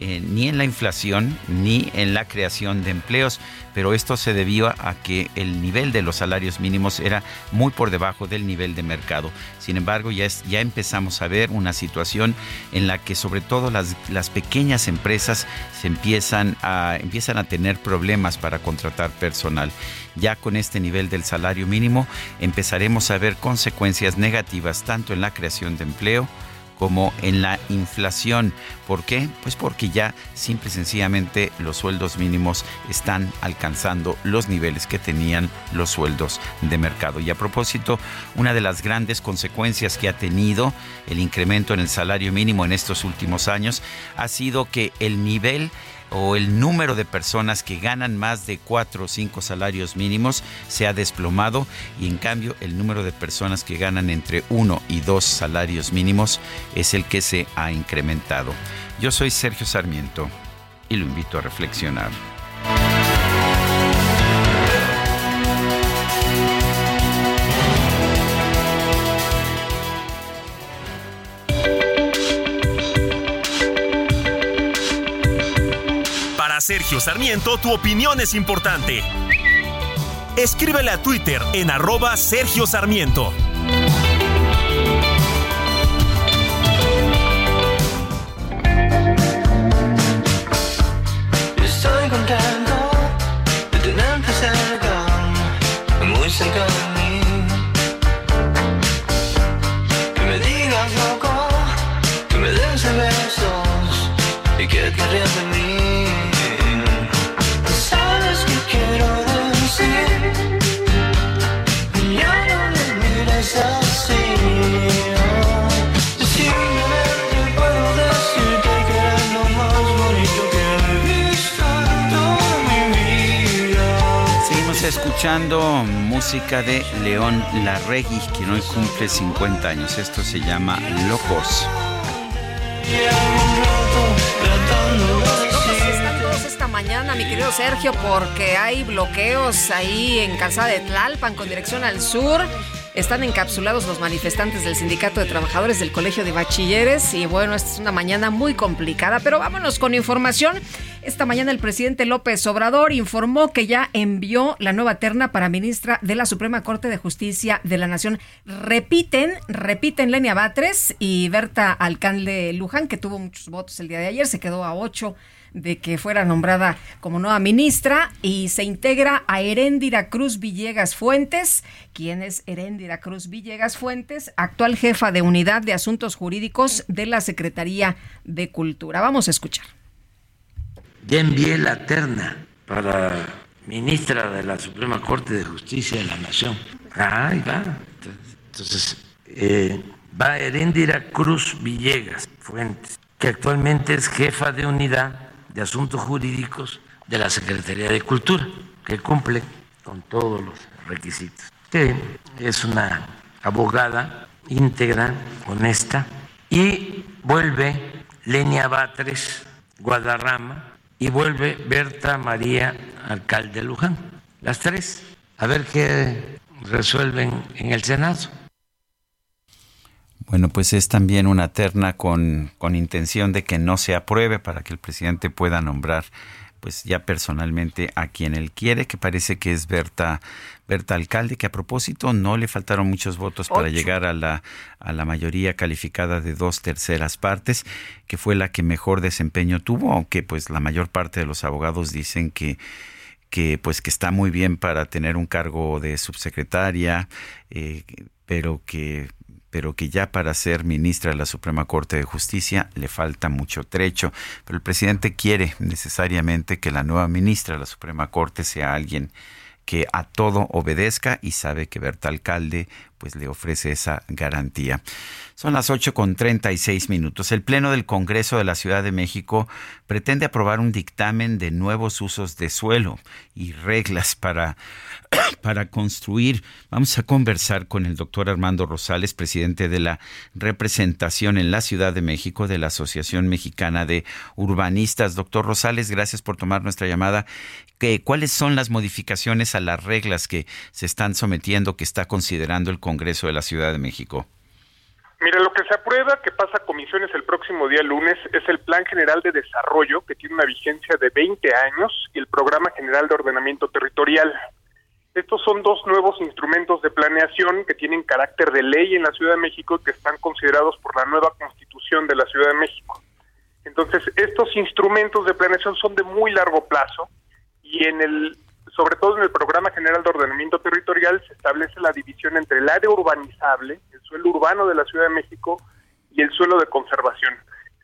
eh, ni en la inflación ni en la creación de empleos, pero esto se debió a que el nivel de los salarios mínimos era muy por debajo del nivel de mercado. Sin embargo, ya, empezamos a ver una situación en la que sobre todo las, pequeñas empresas empiezan a, empiezan a tener problemas para contratar personal. Ya con este nivel del salario mínimo empezaremos a ver consecuencias negativas tanto en la creación de empleo, como en la inflación. ¿Por qué? Pues porque ya simple y sencillamente los sueldos mínimos están alcanzando los niveles que tenían los sueldos de mercado. Y a propósito, una de las grandes consecuencias que ha tenido el incremento en el salario mínimo en estos últimos años ha sido que el nivel o el número de personas que ganan más de cuatro o cinco salarios mínimos se ha desplomado y en cambio el número de personas que ganan entre uno y dos salarios mínimos es el que se ha incrementado. Yo soy Sergio Sarmiento y lo invito a reflexionar. Sergio Sarmiento, tu opinión es importante. Escríbele a Twitter en arroba Sergio Sarmiento. Estoy contento de tenerte cerca, muy cerca de mí. Que me digas loco, que me des besos y que te rías de mí. Escuchando música de León Larregui, quien hoy cumple 50 años. Esto se llama Locos. ¿Cómo están todos esta mañana, mi querido Sergio? Porque hay bloqueos ahí en Calzada de Tlalpan con dirección al sur. Están encapsulados los manifestantes del Sindicato de Trabajadores del Colegio de Bachilleres y bueno, esta es una mañana muy complicada, pero vámonos con información. Esta mañana el presidente López Obrador informó que ya envió la nueva terna para ministra de la Suprema Corte de Justicia de la Nación. Repiten, repiten Lenia Batres y Berta Alcalde Luján, que tuvo muchos votos el día de ayer, se quedó a ocho de que fuera nombrada como nueva ministra y se integra a Heréndira Cruz Villegas Fuentes. ¿Quién es Heréndira Cruz Villegas Fuentes? Actual jefa de unidad de asuntos jurídicos de la Secretaría de Cultura. Vamos a escuchar. Ya envié la terna para ministra de la Suprema Corte de Justicia de la Nación. Ahí va. Entonces, eh, va Heréndira Cruz Villegas Fuentes, que actualmente es jefa de unidad de Asuntos Jurídicos de la Secretaría de Cultura, que cumple con todos los requisitos. Que es una abogada íntegra, honesta, y vuelve Lenia Batres Guadarrama y vuelve Berta María Alcalde Luján. Las tres, a ver qué resuelven en el Senado. Bueno, pues es también una terna con, con intención de que no se apruebe para que el presidente pueda nombrar pues ya personalmente a quien él quiere, que parece que es Berta, Berta Alcalde, que a propósito no le faltaron muchos votos para llegar a la, a la mayoría calificada de dos terceras partes, que fue la que mejor desempeño tuvo, aunque pues la mayor parte de los abogados dicen que que pues que está muy bien para tener un cargo de subsecretaria, eh, pero que pero que ya para ser ministra de la Suprema Corte de Justicia le falta mucho trecho. Pero el presidente quiere necesariamente que la nueva ministra de la Suprema Corte sea alguien que a todo obedezca y sabe que Berta Alcalde pues le ofrece esa garantía. Son las 8 con 36 minutos. El Pleno del Congreso de la Ciudad de México pretende aprobar un dictamen de nuevos usos de suelo y reglas para, <coughs> para construir. Vamos a conversar con el doctor Armando Rosales, presidente de la representación en la Ciudad de México de la Asociación Mexicana de Urbanistas. Doctor Rosales, gracias por tomar nuestra llamada. ¿Cuáles son las modificaciones a las reglas que se están sometiendo, que está considerando el Congreso de la Ciudad de México? Mira, lo que se aprueba, que pasa a comisiones el próximo día lunes, es el Plan General de Desarrollo, que tiene una vigencia de 20 años, y el Programa General de Ordenamiento Territorial. Estos son dos nuevos instrumentos de planeación que tienen carácter de ley en la Ciudad de México y que están considerados por la nueva Constitución de la Ciudad de México. Entonces, estos instrumentos de planeación son de muy largo plazo y en el sobre todo en el Programa General de Ordenamiento Territorial se establece la división entre el área urbanizable, el suelo urbano de la Ciudad de México y el suelo de conservación.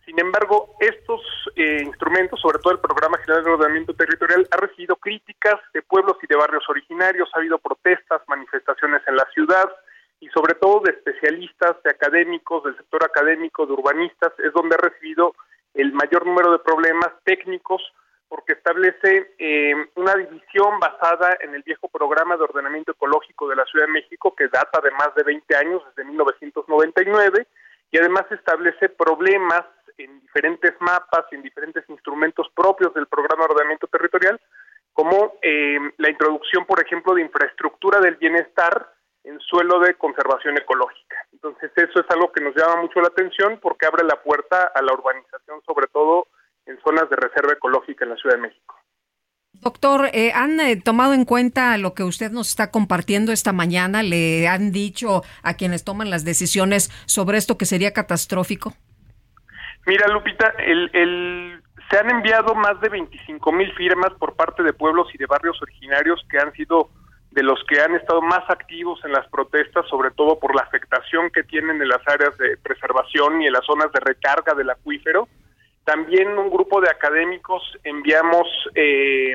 Sin embargo, estos eh, instrumentos, sobre todo el Programa General de Ordenamiento Territorial, ha recibido críticas de pueblos y de barrios originarios, ha habido protestas, manifestaciones en la ciudad y sobre todo de especialistas, de académicos, del sector académico, de urbanistas, es donde ha recibido el mayor número de problemas técnicos porque establece eh, una división basada en el viejo programa de ordenamiento ecológico de la Ciudad de México que data de más de 20 años, desde 1999, y además establece problemas en diferentes mapas en diferentes instrumentos propios del programa de ordenamiento territorial, como eh, la introducción, por ejemplo, de infraestructura del bienestar en suelo de conservación ecológica. Entonces, eso es algo que nos llama mucho la atención porque abre la puerta a la urbanización, sobre todo en zonas de reserva ecológica en la Ciudad de México. Doctor, eh, ¿han eh, tomado en cuenta lo que usted nos está compartiendo esta mañana? ¿Le han dicho a quienes toman las decisiones sobre esto que sería catastrófico? Mira, Lupita, el, se han enviado más de 25 mil firmas por parte de pueblos y de barrios originarios que han sido de los que han estado más activos en las protestas, sobre todo por la afectación que tienen en las áreas de preservación y en las zonas de recarga del acuífero también un grupo de académicos enviamos eh,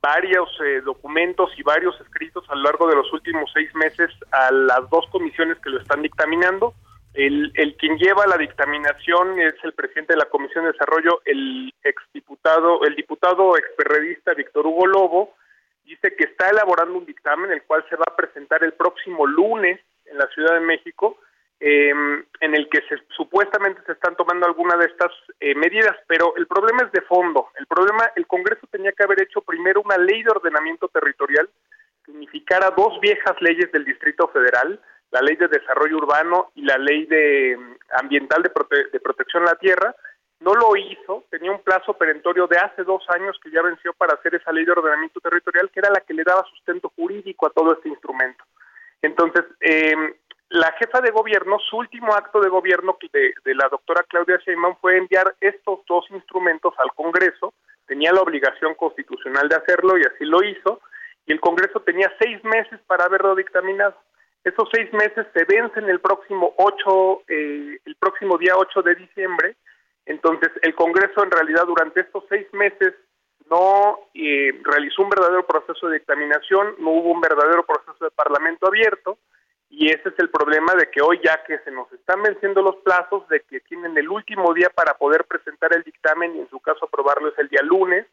varios eh, documentos y varios escritos a lo largo de los últimos seis meses a las dos comisiones que lo están dictaminando. El, quien lleva la dictaminación es el presidente de la Comisión de Desarrollo, el exdiputado, el diputado experredista Víctor Hugo Lobo, dice que está elaborando un dictamen el cual se va a presentar el próximo lunes en la Ciudad de México eh, en el que se, supuestamente se están tomando algunas de estas eh, medidas, pero el problema es de fondo. El problema, el Congreso tenía que haber hecho primero una ley de ordenamiento territorial que unificara dos viejas leyes del Distrito Federal, la ley de desarrollo urbano y la ley de mm, ambiental de, de protección a la tierra, no lo hizo, tenía un plazo perentorio de hace dos años que ya venció para hacer esa ley de ordenamiento territorial, que era la que le daba sustento jurídico a todo este instrumento. Entonces, eh, la jefa de gobierno, su último acto de gobierno de, de la doctora Claudia Sheinbaum fue enviar estos dos instrumentos al Congreso, tenía la obligación constitucional de hacerlo y así lo hizo, y el Congreso tenía seis meses para haberlo dictaminado. Esos seis meses se vencen el próximo 8, eh, el próximo día 8 de diciembre, entonces el Congreso en realidad durante estos seis meses no eh, realizó un verdadero proceso de dictaminación, no hubo un verdadero proceso de parlamento abierto, y ese es el problema de que hoy ya que se nos están venciendo los plazos, de que tienen el último día para poder presentar el dictamen y en su caso aprobarlo es el día lunes,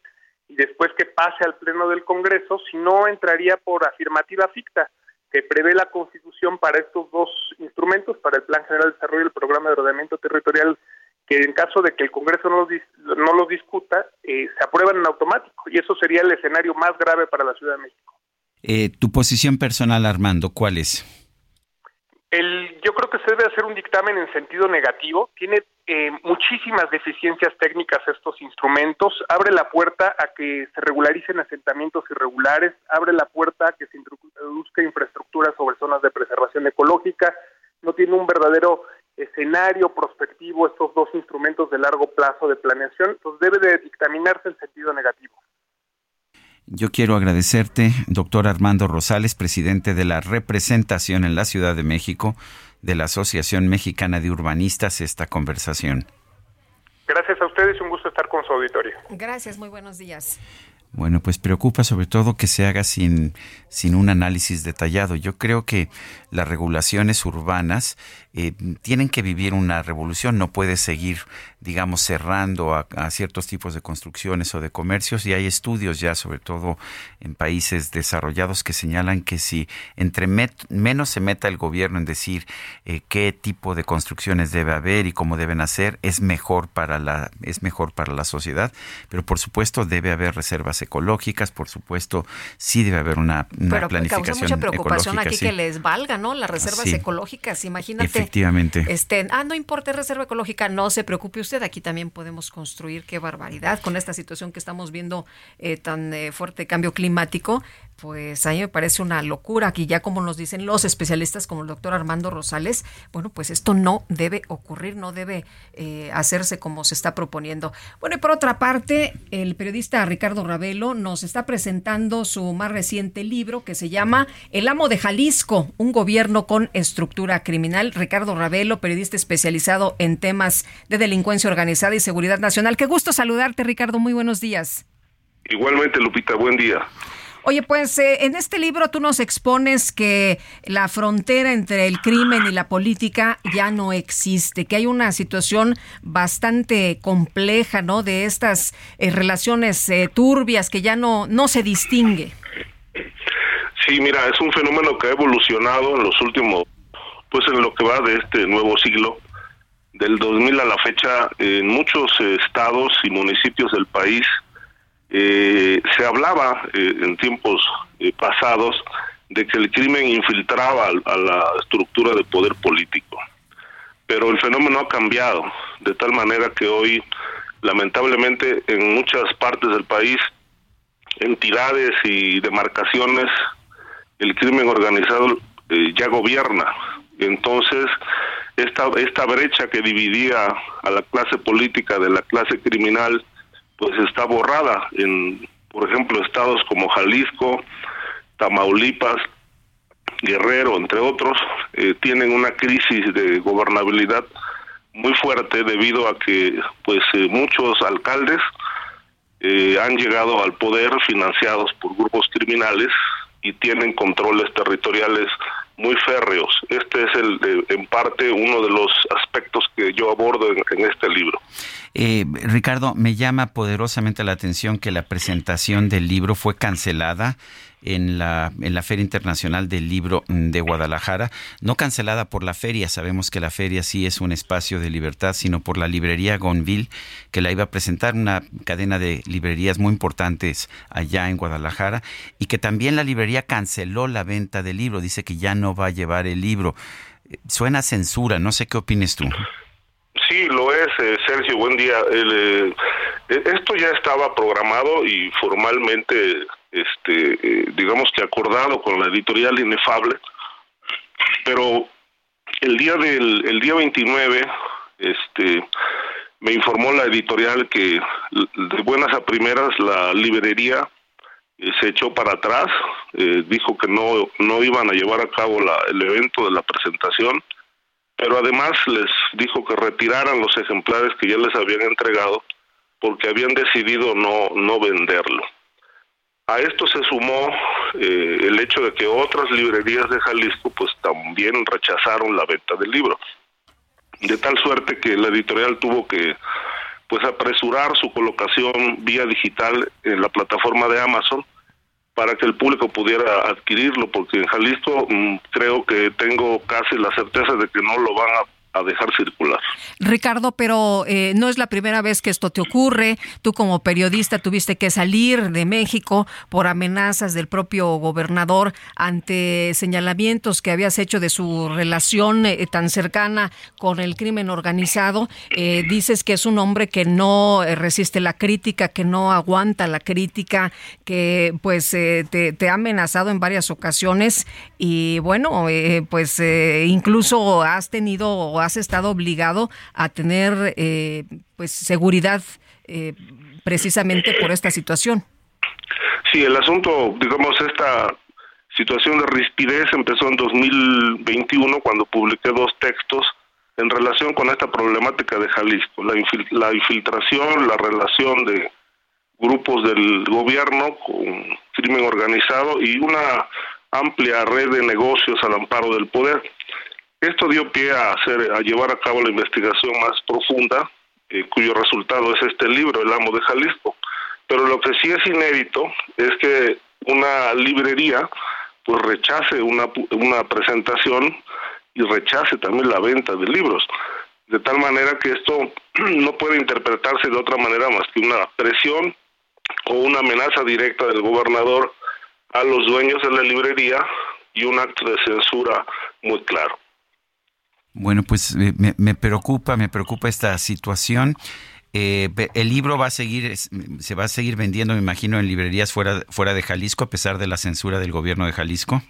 y después que pase al Pleno del Congreso, si no entraría por afirmativa ficta, que prevé la Constitución para estos dos instrumentos, para el Plan General de Desarrollo y el Programa de Ordenamiento Territorial, que en caso de que el Congreso no los, no los discuta, eh, se aprueban en automático, y eso sería el escenario más grave para la Ciudad de México. Eh, tu posición personal, Armando, ¿cuál es? El, yo creo que se debe hacer un dictamen en sentido negativo. Tiene eh, muchísimas deficiencias técnicas estos instrumentos. Abre la puerta a que se regularicen asentamientos irregulares. Abre la puerta a que se introduzca infraestructura sobre zonas de preservación ecológica. No tiene un verdadero escenario prospectivo estos dos instrumentos de largo plazo de planeación. Entonces debe de dictaminarse en sentido negativo. Yo quiero agradecerte, doctor Armando Rosales, presidente de la representación en la Ciudad de México de la Asociación Mexicana de Urbanistas, esta conversación. Gracias a ustedes, un gusto estar con su auditorio. Gracias, muy buenos días. Bueno, pues preocupa sobre todo que se haga sin, sin un análisis detallado. Yo creo que las regulaciones urbanas eh, tienen que vivir una revolución, no puede seguir, digamos, cerrando a, ciertos tipos de construcciones o de comercios y hay estudios ya, sobre todo en países desarrollados, que señalan que si entre menos se meta el gobierno en decir eh, qué tipo de construcciones debe haber y cómo deben hacer, es mejor para la es mejor para la sociedad, pero por supuesto debe haber reservas ecológicas, por supuesto sí debe haber una, una pero planificación causa mucha preocupación aquí sí. que les valga, ¿no? Las reservas Sí. ecológicas, imagínate. Efectivamente. Este, ah, no importa es reserva ecológica, no se preocupe usted, aquí también podemos construir, qué barbaridad, con esta situación que estamos viendo eh, tan eh, fuerte cambio climático, pues a mí me parece una locura, aquí ya como nos dicen los especialistas como el doctor Armando Rosales, bueno, pues esto no debe ocurrir, no debe eh, hacerse como se está proponiendo. Bueno, y por otra parte, el periodista Ricardo Ravelo nos está presentando su más reciente libro que se llama El amo de Jalisco, un gobierno con estructura criminal. Ricardo Ravelo, periodista especializado en temas de delincuencia organizada y seguridad nacional. Qué gusto saludarte, Ricardo. Muy buenos días. Igualmente, Lupita, buen día. Oye, pues eh, en este libro tú nos expones que la frontera entre el crimen y la política ya no existe, que hay una situación bastante compleja, ¿no? De estas eh, relaciones eh, turbias que ya no, no se distingue. Sí, mira, es un fenómeno que ha evolucionado en los últimos, pues en lo que va de este nuevo siglo, del 2000 a la fecha, en muchos estados y municipios del país eh, se hablaba eh, en tiempos eh, pasados de que el crimen infiltraba al- a la estructura de poder político. Pero el fenómeno ha cambiado, de tal manera que hoy, lamentablemente, en muchas partes del país, entidades y demarcaciones, el crimen organizado eh, ya gobierna. Entonces, esta, esta brecha que dividía a la clase política de la clase criminal, pues está borrada en, por ejemplo, estados como Jalisco, Tamaulipas, Guerrero, entre otros, eh, tienen una crisis de gobernabilidad muy fuerte debido a que pues eh, muchos alcaldes eh, han llegado al poder financiados por grupos criminales y tienen controles territoriales muy férreos. Este es el, en parte uno de los aspectos que yo abordo en este libro. Eh, Ricardo, me llama poderosamente la atención que la presentación del libro fue cancelada en la, en la Feria Internacional del Libro de Guadalajara. No cancelada por la feria, sabemos que la feria sí es un espacio de libertad, sino por la librería Gonville, que la iba a presentar, una cadena de librerías muy importantes allá en Guadalajara, y que también la librería canceló la venta del libro, dice que ya no va a llevar el libro. Eh, Suena censura, no sé qué opines tú. Sí, lo es. eh, Sergio. Buen día. El, eh, esto ya estaba programado y formalmente, este, eh, digamos que acordado con la editorial Inefable, pero el día del el día 29, este, me informó la editorial que de buenas a primeras la librería eh, se echó para atrás, eh, dijo que no, no iban a llevar a cabo la, el evento de la presentación, pero además les dijo que retiraran los ejemplares que ya les habían entregado porque habían decidido no, no venderlo. A esto se sumó eh, el hecho de que otras librerías de Jalisco pues también rechazaron la venta del libro. De tal suerte que la editorial tuvo que pues apresurar su colocación vía digital en la plataforma de Amazon para que el público pudiera adquirirlo, porque en Jalisco mm, creo que tengo casi la certeza de que no lo van a a dejar circular. Ricardo, pero eh, no es la primera vez que esto te ocurre. Tú como periodista tuviste que salir de México por amenazas del propio gobernador ante señalamientos que habías hecho de su relación eh, tan cercana con el crimen organizado. Eh, dices que es un hombre que no resiste la crítica, que no aguanta la crítica, que pues te, te, ha amenazado en varias ocasiones y bueno, pues incluso has tenido has estado obligado a tener eh, pues seguridad eh, precisamente por esta situación. Sí, el asunto, digamos, esta situación de rispidez empezó en 2021 cuando publiqué dos textos en relación con esta problemática de Jalisco, la, la infiltración, la relación de grupos del gobierno con crimen organizado y una amplia red de negocios al amparo del poder. Esto dio pie a, llevar a cabo la investigación más profunda, eh, cuyo resultado es este libro, El Amo de Jalisco. Pero lo que sí es inédito es que una librería pues rechace una presentación y rechace también la venta de libros. De tal manera que esto <clears throat> no puede interpretarse de otra manera más que una presión o una amenaza directa del gobernador a los dueños de la librería y un acto de censura muy claro. Bueno, pues eh, me, preocupa, me preocupa esta situación. Eh, el libro va a seguir, se va a seguir vendiendo, me imagino, en librerías fuera, fuera de Jalisco, a pesar de la censura del gobierno de Jalisco.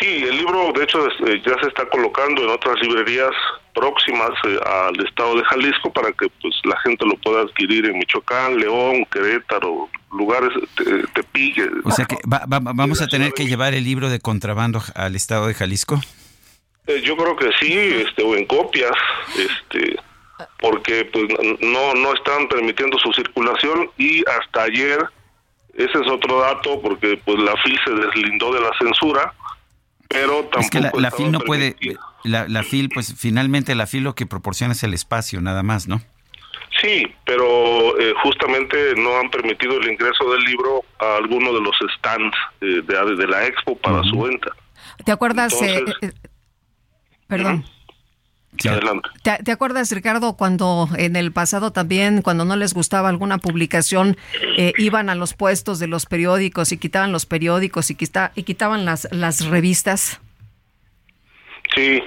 Sí, el libro, de hecho, eh, ya se está colocando en otras librerías próximas al estado de Jalisco para que pues la gente lo pueda adquirir en Michoacán, León, Querétaro, lugares de Tepique. O sea que vamos a tener que llevar el libro de contrabando al estado de Jalisco. Eh, yo creo que sí, este, o en copias, este, porque pues no no están permitiendo su circulación y hasta ayer ese es otro dato porque pues la FIL se deslindó de la censura, pero tampoco es que la, FIL no puede la, la FIL pues finalmente la FIL lo que proporciona es el espacio nada más, ¿no? Sí, pero eh, justamente no han permitido el ingreso del libro a alguno de los stands eh, de, de, la expo para su venta. ¿Te acuerdas? Perdón. ¿Te, acuerdas, Ricardo, cuando en el pasado también, cuando no les gustaba alguna publicación, eh, iban a los puestos de los periódicos y quitaban los periódicos y, y quitaban las, las revistas? Sí,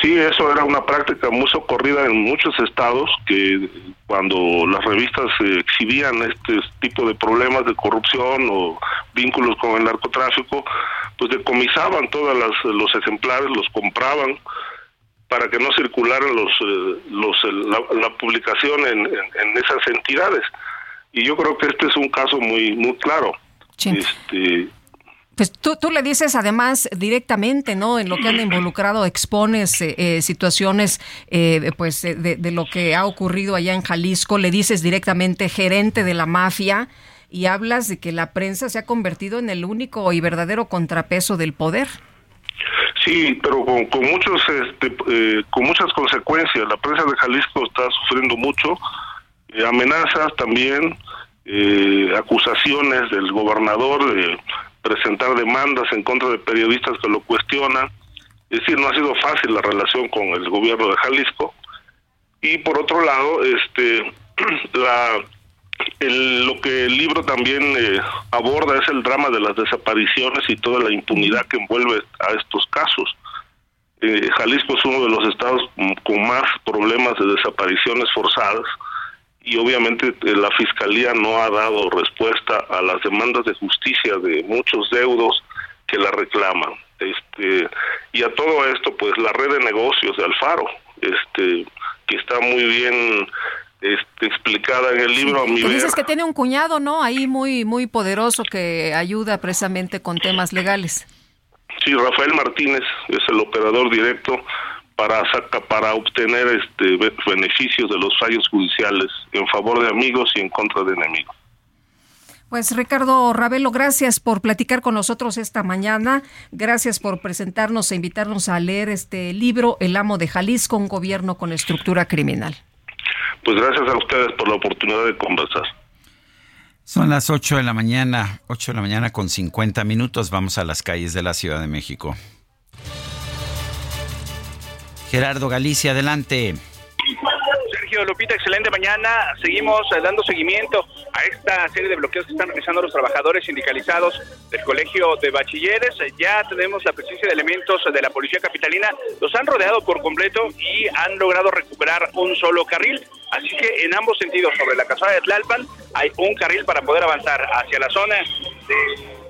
sí, eso era una práctica muy socorrida en muchos estados que cuando las revistas exhibían este tipo de problemas de corrupción o vínculos con el narcotráfico, pues decomisaban todos los ejemplares, los compraban para que no circularan los, eh, los la, publicación en, esas entidades. Y yo creo que este es un caso muy muy claro. Este, pues tú, tú le dices además directamente, ¿no? En lo que han involucrado, expones eh, eh, situaciones, pues, de, de, lo que ha ocurrido allá en Jalisco, le dices directamente gerente de la mafia, y hablas de que la prensa se ha convertido en el único y verdadero contrapeso del poder. Sí, pero con, muchos, este, eh, con muchas consecuencias. La prensa de Jalisco está sufriendo mucho, eh, amenazas también, eh, acusaciones del gobernador de presentar demandas en contra de periodistas que lo cuestionan. Es decir, no ha sido fácil la relación con el gobierno de Jalisco. Y por otro lado, este, <clears throat> la lo que el libro también eh, aborda es el drama de las desapariciones y toda la impunidad que envuelve a estos casos. eh, Jalisco es uno de los estados mm, con más problemas de desapariciones forzadas y obviamente eh, la fiscalía no ha dado respuesta a las demandas de justicia de muchos deudos que la reclaman. Este y a todo esto pues la red de negocios de Alfaro, este que está muy bien explicada en el libro a mi ver. dices que tiene un cuñado, ¿no? Ahí muy muy poderoso que ayuda precisamente con temas legales. Sí, Rafael Martínez es el operador directo para saca, para obtener este be- beneficios de los fallos judiciales en favor de amigos y en contra de enemigos. Pues Ricardo Ravelo, gracias por platicar con nosotros esta mañana. Gracias por presentarnos e invitarnos a leer este libro, El amo de Jalisco, un gobierno con estructura criminal. Pues gracias a ustedes por la oportunidad de conversar. Son las 8 de la mañana, 8 de la mañana con 50 minutos. Vamos a las calles de la Ciudad de México. Gerardo Galicia, adelante. Lupita, excelente mañana. Seguimos eh, dando seguimiento a esta serie de bloqueos que están realizando los trabajadores sindicalizados del Colegio de Bachilleres. Eh, Ya tenemos la presencia de elementos de la Policía Capitalina. Los han rodeado por completo y han logrado recuperar un solo carril. Así que en ambos sentidos, sobre la casada de Tlalpan, hay un carril para poder avanzar hacia la zona de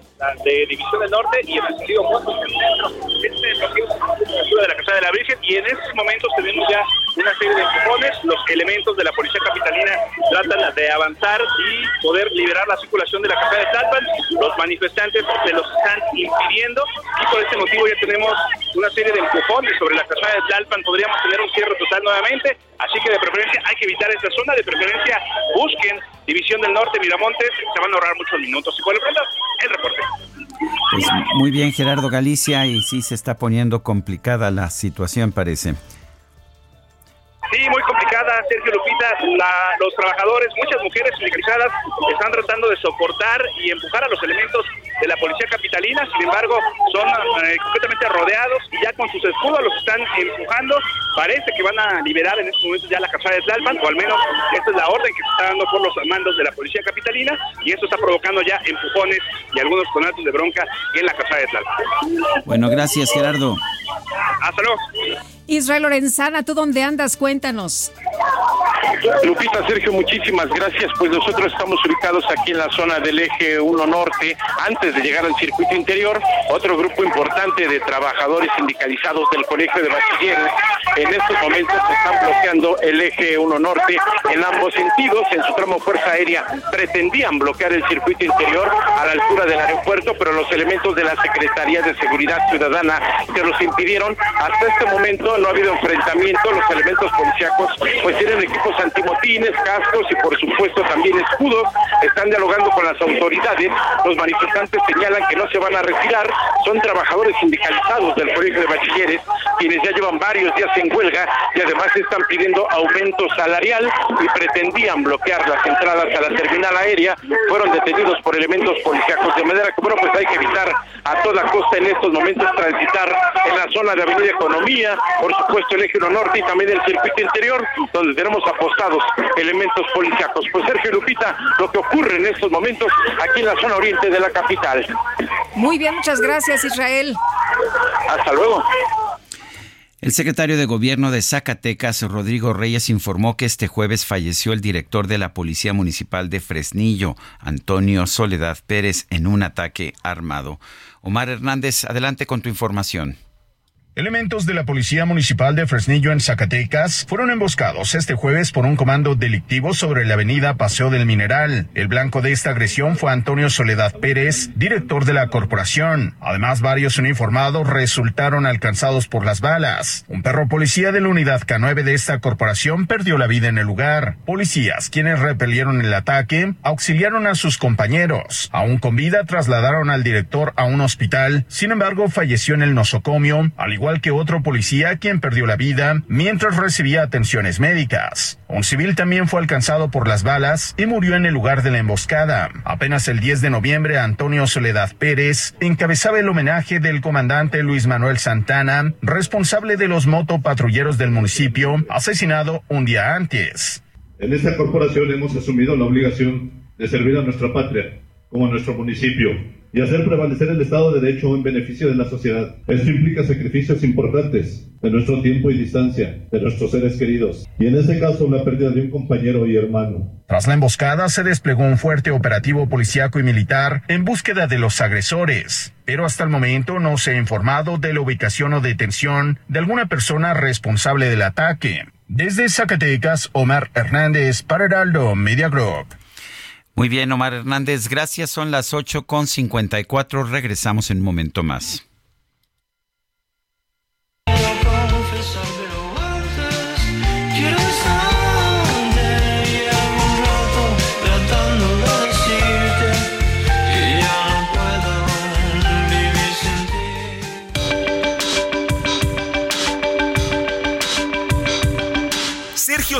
de División del Norte y el sentido opuesto hacia el centro. Este de la Casa de la Virgen y en estos momentos tenemos ya una serie de empujones. Los elementos de la Policía Capitalina tratan de avanzar y poder liberar la circulación de la Casa de Tlalpan. Los manifestantes se los están impidiendo y por este motivo ya tenemos una serie de empujones sobre la Casa de Tlalpan. Podríamos tener un cierre total nuevamente, así que de preferencia hay que evitar esta zona. De preferencia busquen División del Norte, Miramontes, se van a ahorrar muchos minutos. Y por lo pronto, el reporte. Pues muy bien, Gerardo Galicia, y sí se está poniendo complicada la situación, parece. Sí, muy complicada, Sergio Lupita. La- los trabajadores, muchas mujeres sindicalizadas, están tratando de soportar y empujar a los elementos de la policía capitalina. Sin embargo, son eh, completamente rodeados y ya con sus escudos los están empujando. Parece que van a liberar en estos momentos ya la casada de Tlalpan, o al menos esta es la orden que se está dando por los mandos de la policía capitalina. Y esto está provocando ya empujones y algunos conatos de bronca en la casada de Tlalpan. Bueno, gracias, Gerardo. Hasta luego. Israel Lorenzana, ¿tú dónde andas? Cuéntanos. Lupita, Sergio, muchísimas gracias. Pues nosotros estamos ubicados aquí en la zona del eje 1 norte, antes de llegar al circuito interior. Otro grupo importante de trabajadores sindicalizados del Colegio de Bachilleres en estos momentos están bloqueando el eje 1 norte en ambos sentidos. En su tramo Fuerza Aérea pretendían bloquear el circuito interior a la altura del aeropuerto, pero los elementos de la Secretaría de Seguridad Ciudadana se los impidieron. Hasta este momento no ha habido enfrentamiento. Los elementos policíacos pues tienen equipos antimotines, cascos y por supuesto también escudos. Están dialogando con las autoridades. Los manifestantes señalan que no se van a retirar. Son trabajadores sindicalizados del Colegio de Bachilleres, quienes ya llevan varios días en huelga y además están pidiendo aumento salarial y pretendían bloquear las entradas a la terminal aérea. Fueron detenidos por elementos policíacos. De manera que, bueno, pues hay que evitar a toda costa en estos momentos transitar en la zona de Avenida Economía, por supuesto el eje 1 norte y también el circuito interior, donde tenemos apostados elementos policíacos. Pues Sergio Lupita, lo que ocurre en estos momentos aquí en la zona oriente de la capital. Muy bien, muchas gracias, Israel. Hasta luego. El secretario de Gobierno de Zacatecas, Rodrigo Reyes, informó que este jueves falleció el director de la Policía Municipal de Fresnillo, Antonio Soledad Pérez, en un ataque armado. Omar Hernández, adelante con tu información. Elementos de la Policía Municipal de Fresnillo en Zacatecas fueron emboscados este jueves por un comando delictivo sobre la avenida Paseo del Mineral. El blanco de esta agresión fue Antonio Soledad Pérez, director de la corporación. Además, varios uniformados resultaron alcanzados por las balas. Un perro policía de la unidad K9 de esta corporación perdió la vida en el lugar. Policías, quienes repelieron el ataque, auxiliaron a sus compañeros. Aún con vida, trasladaron al director a un hospital. Sin embargo, falleció en el nosocomio, al igual que otro policía quien perdió la vida mientras recibía atenciones médicas. Un civil también fue alcanzado por las balas y murió en el lugar de la emboscada. Apenas el 10 de noviembre, Antonio Soledad Pérez encabezaba el homenaje del comandante Luis Manuel Santana, responsable de los motopatrulleros del municipio, asesinado un día antes. En esta corporación hemos asumido la obligación de servir a nuestra patria, como a nuestro municipio, y hacer prevalecer el Estado de Derecho en beneficio de la sociedad. Esto implica sacrificios importantes de nuestro tiempo y distancia, de nuestros seres queridos, y en este caso la pérdida de un compañero y hermano. Tras la emboscada se desplegó un fuerte operativo policíaco y militar en búsqueda de los agresores, pero hasta el momento no se ha informado de la ubicación o detención de alguna persona responsable del ataque. Desde Zacatecas, Omar Hernández para Heraldo Media. Muy bien, Omar Hernández, gracias. Son las 8 con 54. Regresamos en un momento más.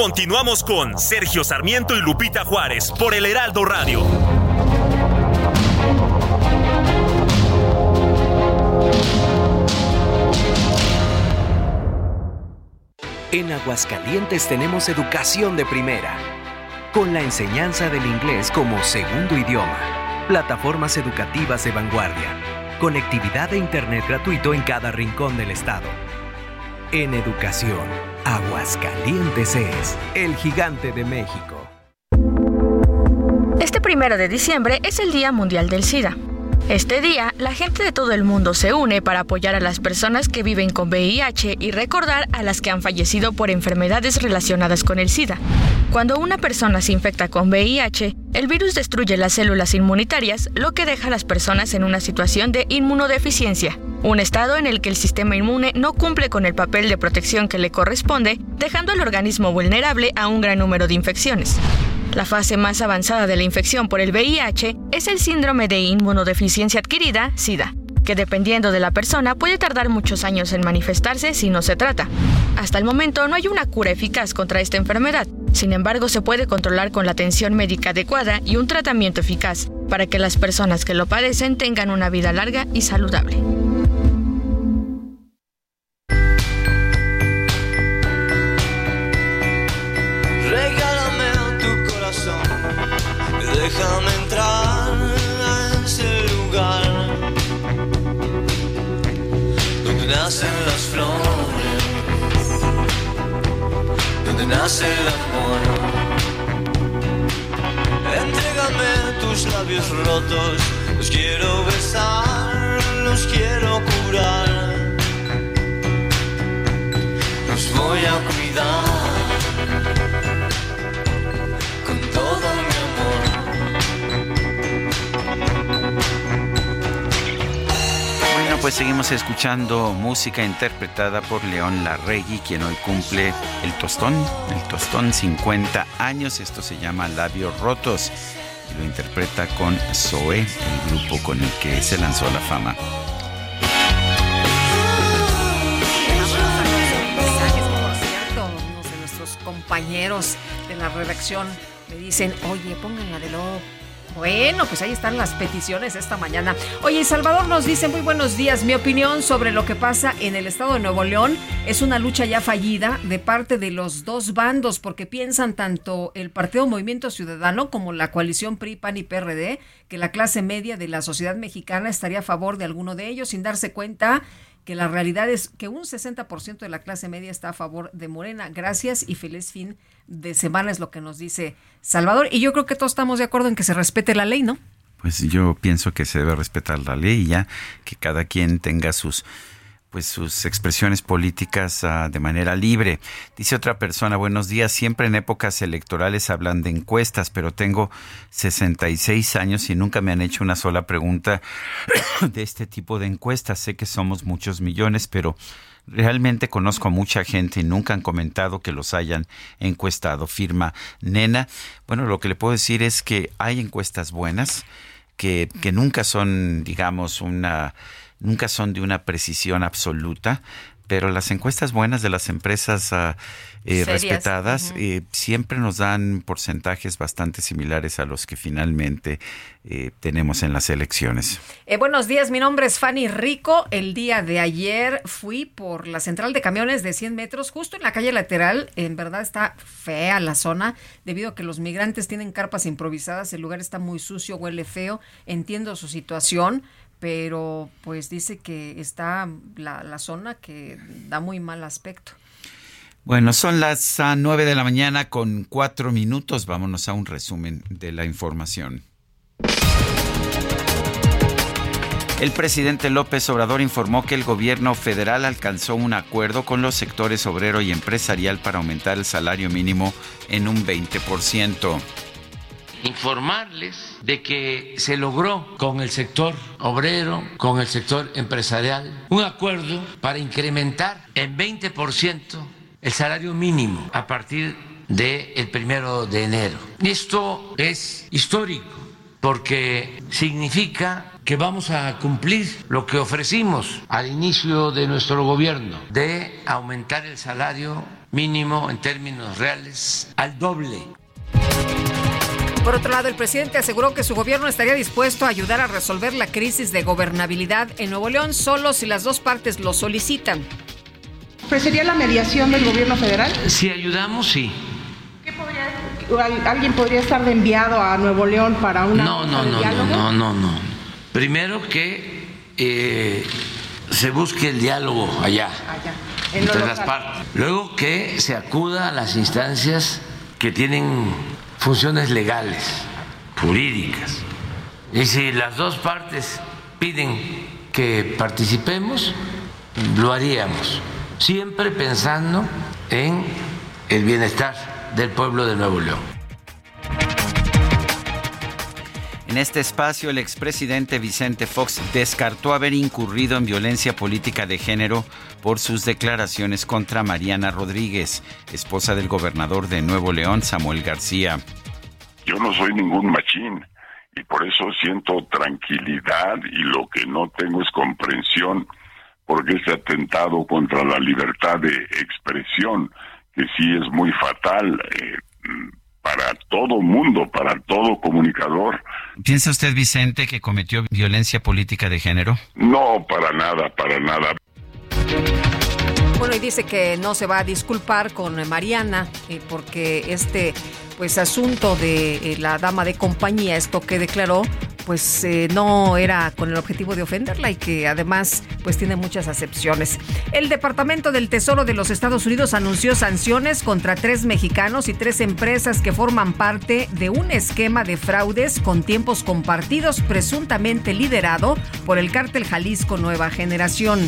Continuamos con Sergio Sarmiento y Lupita Juárez por el Heraldo Radio. En Aguascalientes tenemos educación de primera, con la enseñanza del inglés como segundo idioma, plataformas educativas de vanguardia, conectividad de Internet gratuito en cada rincón del estado. En educación, Aguascalientes es el gigante de México. Este primero de diciembre es el Día Mundial del SIDA. Este día, la gente de todo el mundo se une para apoyar a las personas que viven con VIH y recordar a las que han fallecido por enfermedades relacionadas con el SIDA. Cuando una persona se infecta con VIH, el virus destruye las células inmunitarias, lo que deja a las personas en una situación de inmunodeficiencia, un estado en el que el sistema inmune no cumple con el papel de protección que le corresponde, dejando al organismo vulnerable a un gran número de infecciones. La fase más avanzada de la infección por el VIH es el síndrome de inmunodeficiencia adquirida, SIDA, que dependiendo de la persona puede tardar muchos años en manifestarse si no se trata. Hasta el momento no hay una cura eficaz contra esta enfermedad, sin embargo se puede controlar con la atención médica adecuada y un tratamiento eficaz para que las personas que lo padecen tengan una vida larga y saludable. Nacen las flores, donde nace el amor. Entrégame tus labios rotos, los quiero besar, los quiero curar, los voy a cuidar. Pues seguimos escuchando música interpretada por León Larregui, quien hoy cumple el tostón, el tostón 50 años. Esto se llama Labios Rotos y lo interpreta con Zoé, el grupo con el que se lanzó a la fama. compañeros de la redacción me dicen, oye, pónganla de lo. Bueno, pues ahí están las peticiones esta mañana. Oye, Salvador nos dice, muy buenos días, mi opinión sobre lo que pasa en el estado de Nuevo León es una lucha ya fallida de parte de los dos bandos, porque piensan tanto el Partido Movimiento Ciudadano como la coalición PRI, PAN y PRD, que la clase media de la sociedad mexicana estaría a favor de alguno de ellos, sin darse cuenta que la realidad es que un 60% de la clase media está a favor de Morena. Gracias y feliz fin de semana es lo que nos dice Salvador. Y yo creo que todos estamos de acuerdo en que se respete la ley, ¿no? Pues yo pienso que se debe respetar la ley y ya que cada quien tenga sus pues sus expresiones políticas ah, de manera libre. Dice otra persona, buenos días, siempre en épocas electorales hablan de encuestas, pero tengo 66 años y nunca me han hecho una sola pregunta <coughs> de este tipo de encuestas. Sé que somos muchos millones, pero realmente conozco a mucha gente y nunca han comentado que los hayan encuestado. Firma Nena. Bueno, lo que le puedo decir es que hay encuestas buenas, que, que nunca son, digamos, una nunca son de una precisión absoluta, pero las encuestas buenas de las empresas uh, eh, respetadas eh, siempre nos dan porcentajes bastante similares a los que finalmente eh, tenemos en las elecciones. Buenos días, mi nombre es Fanny Rico. El día de ayer fui por la central de camiones de 100 metros, justo en la calle lateral. En verdad está fea la zona, debido a que los migrantes tienen carpas improvisadas. El lugar está muy sucio, huele feo. Entiendo su situación, pero pues dice que está la, la zona que da muy mal aspecto. Bueno, son las uh, 9 de la mañana con cuatro minutos. Vámonos a un resumen de la información. El presidente López Obrador informó que el gobierno federal alcanzó un acuerdo con los sectores obrero y empresarial para aumentar el salario mínimo en un 20% informarles de que se logró con el sector obrero, con el sector empresarial, un acuerdo para incrementar en 20% el salario mínimo a partir del el primero de enero. Esto es histórico porque significa que vamos a cumplir lo que ofrecimos al inicio de nuestro gobierno, de aumentar el salario mínimo en términos reales al doble. Por otro lado, el presidente aseguró que su gobierno estaría dispuesto a ayudar a resolver la crisis de gobernabilidad en Nuevo León solo si las dos partes lo solicitan. ¿Ofrecería la mediación del gobierno federal? Si ayudamos, sí. ¿Qué podría, ¿Alguien podría estar de enviado a Nuevo León para una no, no, no, no, no, no, no. Primero que eh, se busque el diálogo allá, allá entre las partes. Luego que se acuda a las instancias que tienen funciones legales, jurídicas. Y si las dos partes piden que participemos, lo haríamos, siempre pensando en el bienestar del pueblo de Nuevo León. En este espacio, el expresidente Vicente Fox descartó haber incurrido en violencia política de género por sus declaraciones contra Mariana Rodríguez, esposa del gobernador de Nuevo León, Samuel García. Yo no soy ningún machín y por eso siento tranquilidad y lo que no tengo es comprensión porque ese atentado contra la libertad de expresión, que sí es muy fatal eh, para todo mundo, para todo comunicador. ¿Piensa usted, Vicente, que cometió violencia política de género? No, para nada, para nada. Bueno, y dice que no se va a disculpar con Mariana eh, porque este pues asunto de eh, la dama de compañía, esto que declaró, pues eh, no era con el objetivo de ofenderla y que además pues tiene muchas acepciones. El Departamento del Tesoro de los Estados Unidos anunció sanciones contra tres mexicanos y tres empresas que forman parte de un esquema de fraudes con tiempos compartidos presuntamente liderado por el cártel Jalisco Nueva Generación.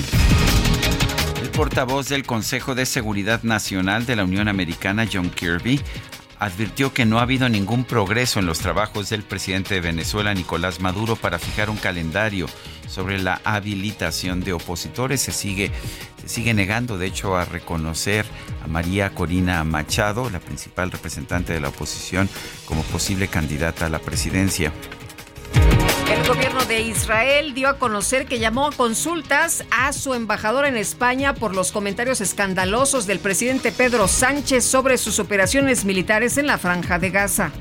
Portavoz del Consejo de Seguridad Nacional de la Unión Americana, John Kirby, advirtió que no ha habido ningún progreso en los trabajos del presidente de Venezuela, Nicolás Maduro, para fijar un calendario sobre la habilitación de opositores. Se sigue, se sigue negando, de hecho, a reconocer a María Corina Machado, la principal representante de la oposición, como posible candidata a la presidencia. El gobierno de Israel dio a conocer que llamó a consultas a su embajador en España por los comentarios escandalosos del presidente Pedro Sánchez sobre sus operaciones militares en la franja de Gaza.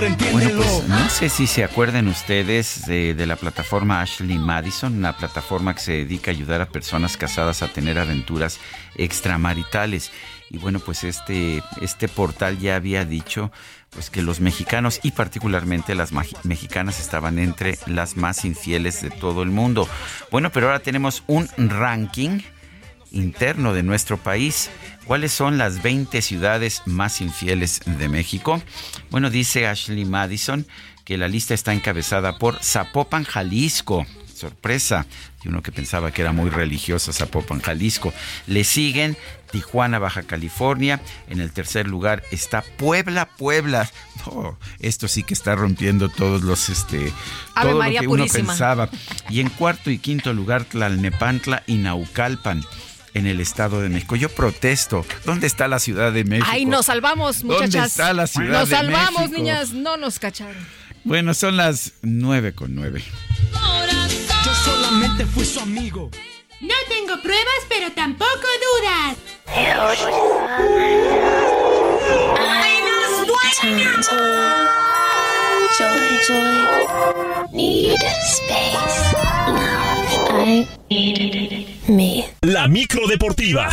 Bueno, pues no sé si se acuerdan ustedes de, de la plataforma Ashley Madison, una plataforma que se dedica a ayudar a personas casadas a tener aventuras extramaritales. Y bueno, pues este, este portal ya había dicho pues que los mexicanos y particularmente las mexicanas estaban entre las más infieles de todo el mundo. Bueno, pero ahora tenemos un ranking interno de nuestro país. ¿Cuáles son las 20 ciudades más infieles de México? Bueno, dice Ashley Madison que la lista está encabezada por Zapopan, Jalisco. Sorpresa, y uno que pensaba que era muy religioso Zapopan, Jalisco. Le siguen Tijuana, Baja California. En el tercer lugar está Puebla, Puebla. <laughs> No, esto sí que está rompiendo todos los este Ave todo María lo que uno pensaba. Y en cuarto y quinto lugar Tlalnepantla y Naucalpan. En el Estado de México. Yo protesto. ¿Dónde está la Ciudad de México? Ay, nos salvamos, muchachas. ¿Dónde está la Ciudad Nos de salvamos, México? niñas. No nos cacharon. Bueno, son las nueve con nueve. Yo solamente fui su amigo. No tengo pruebas, pero tampoco dudas. Joy, joy. Need space. Love. I need me. La micro deportiva.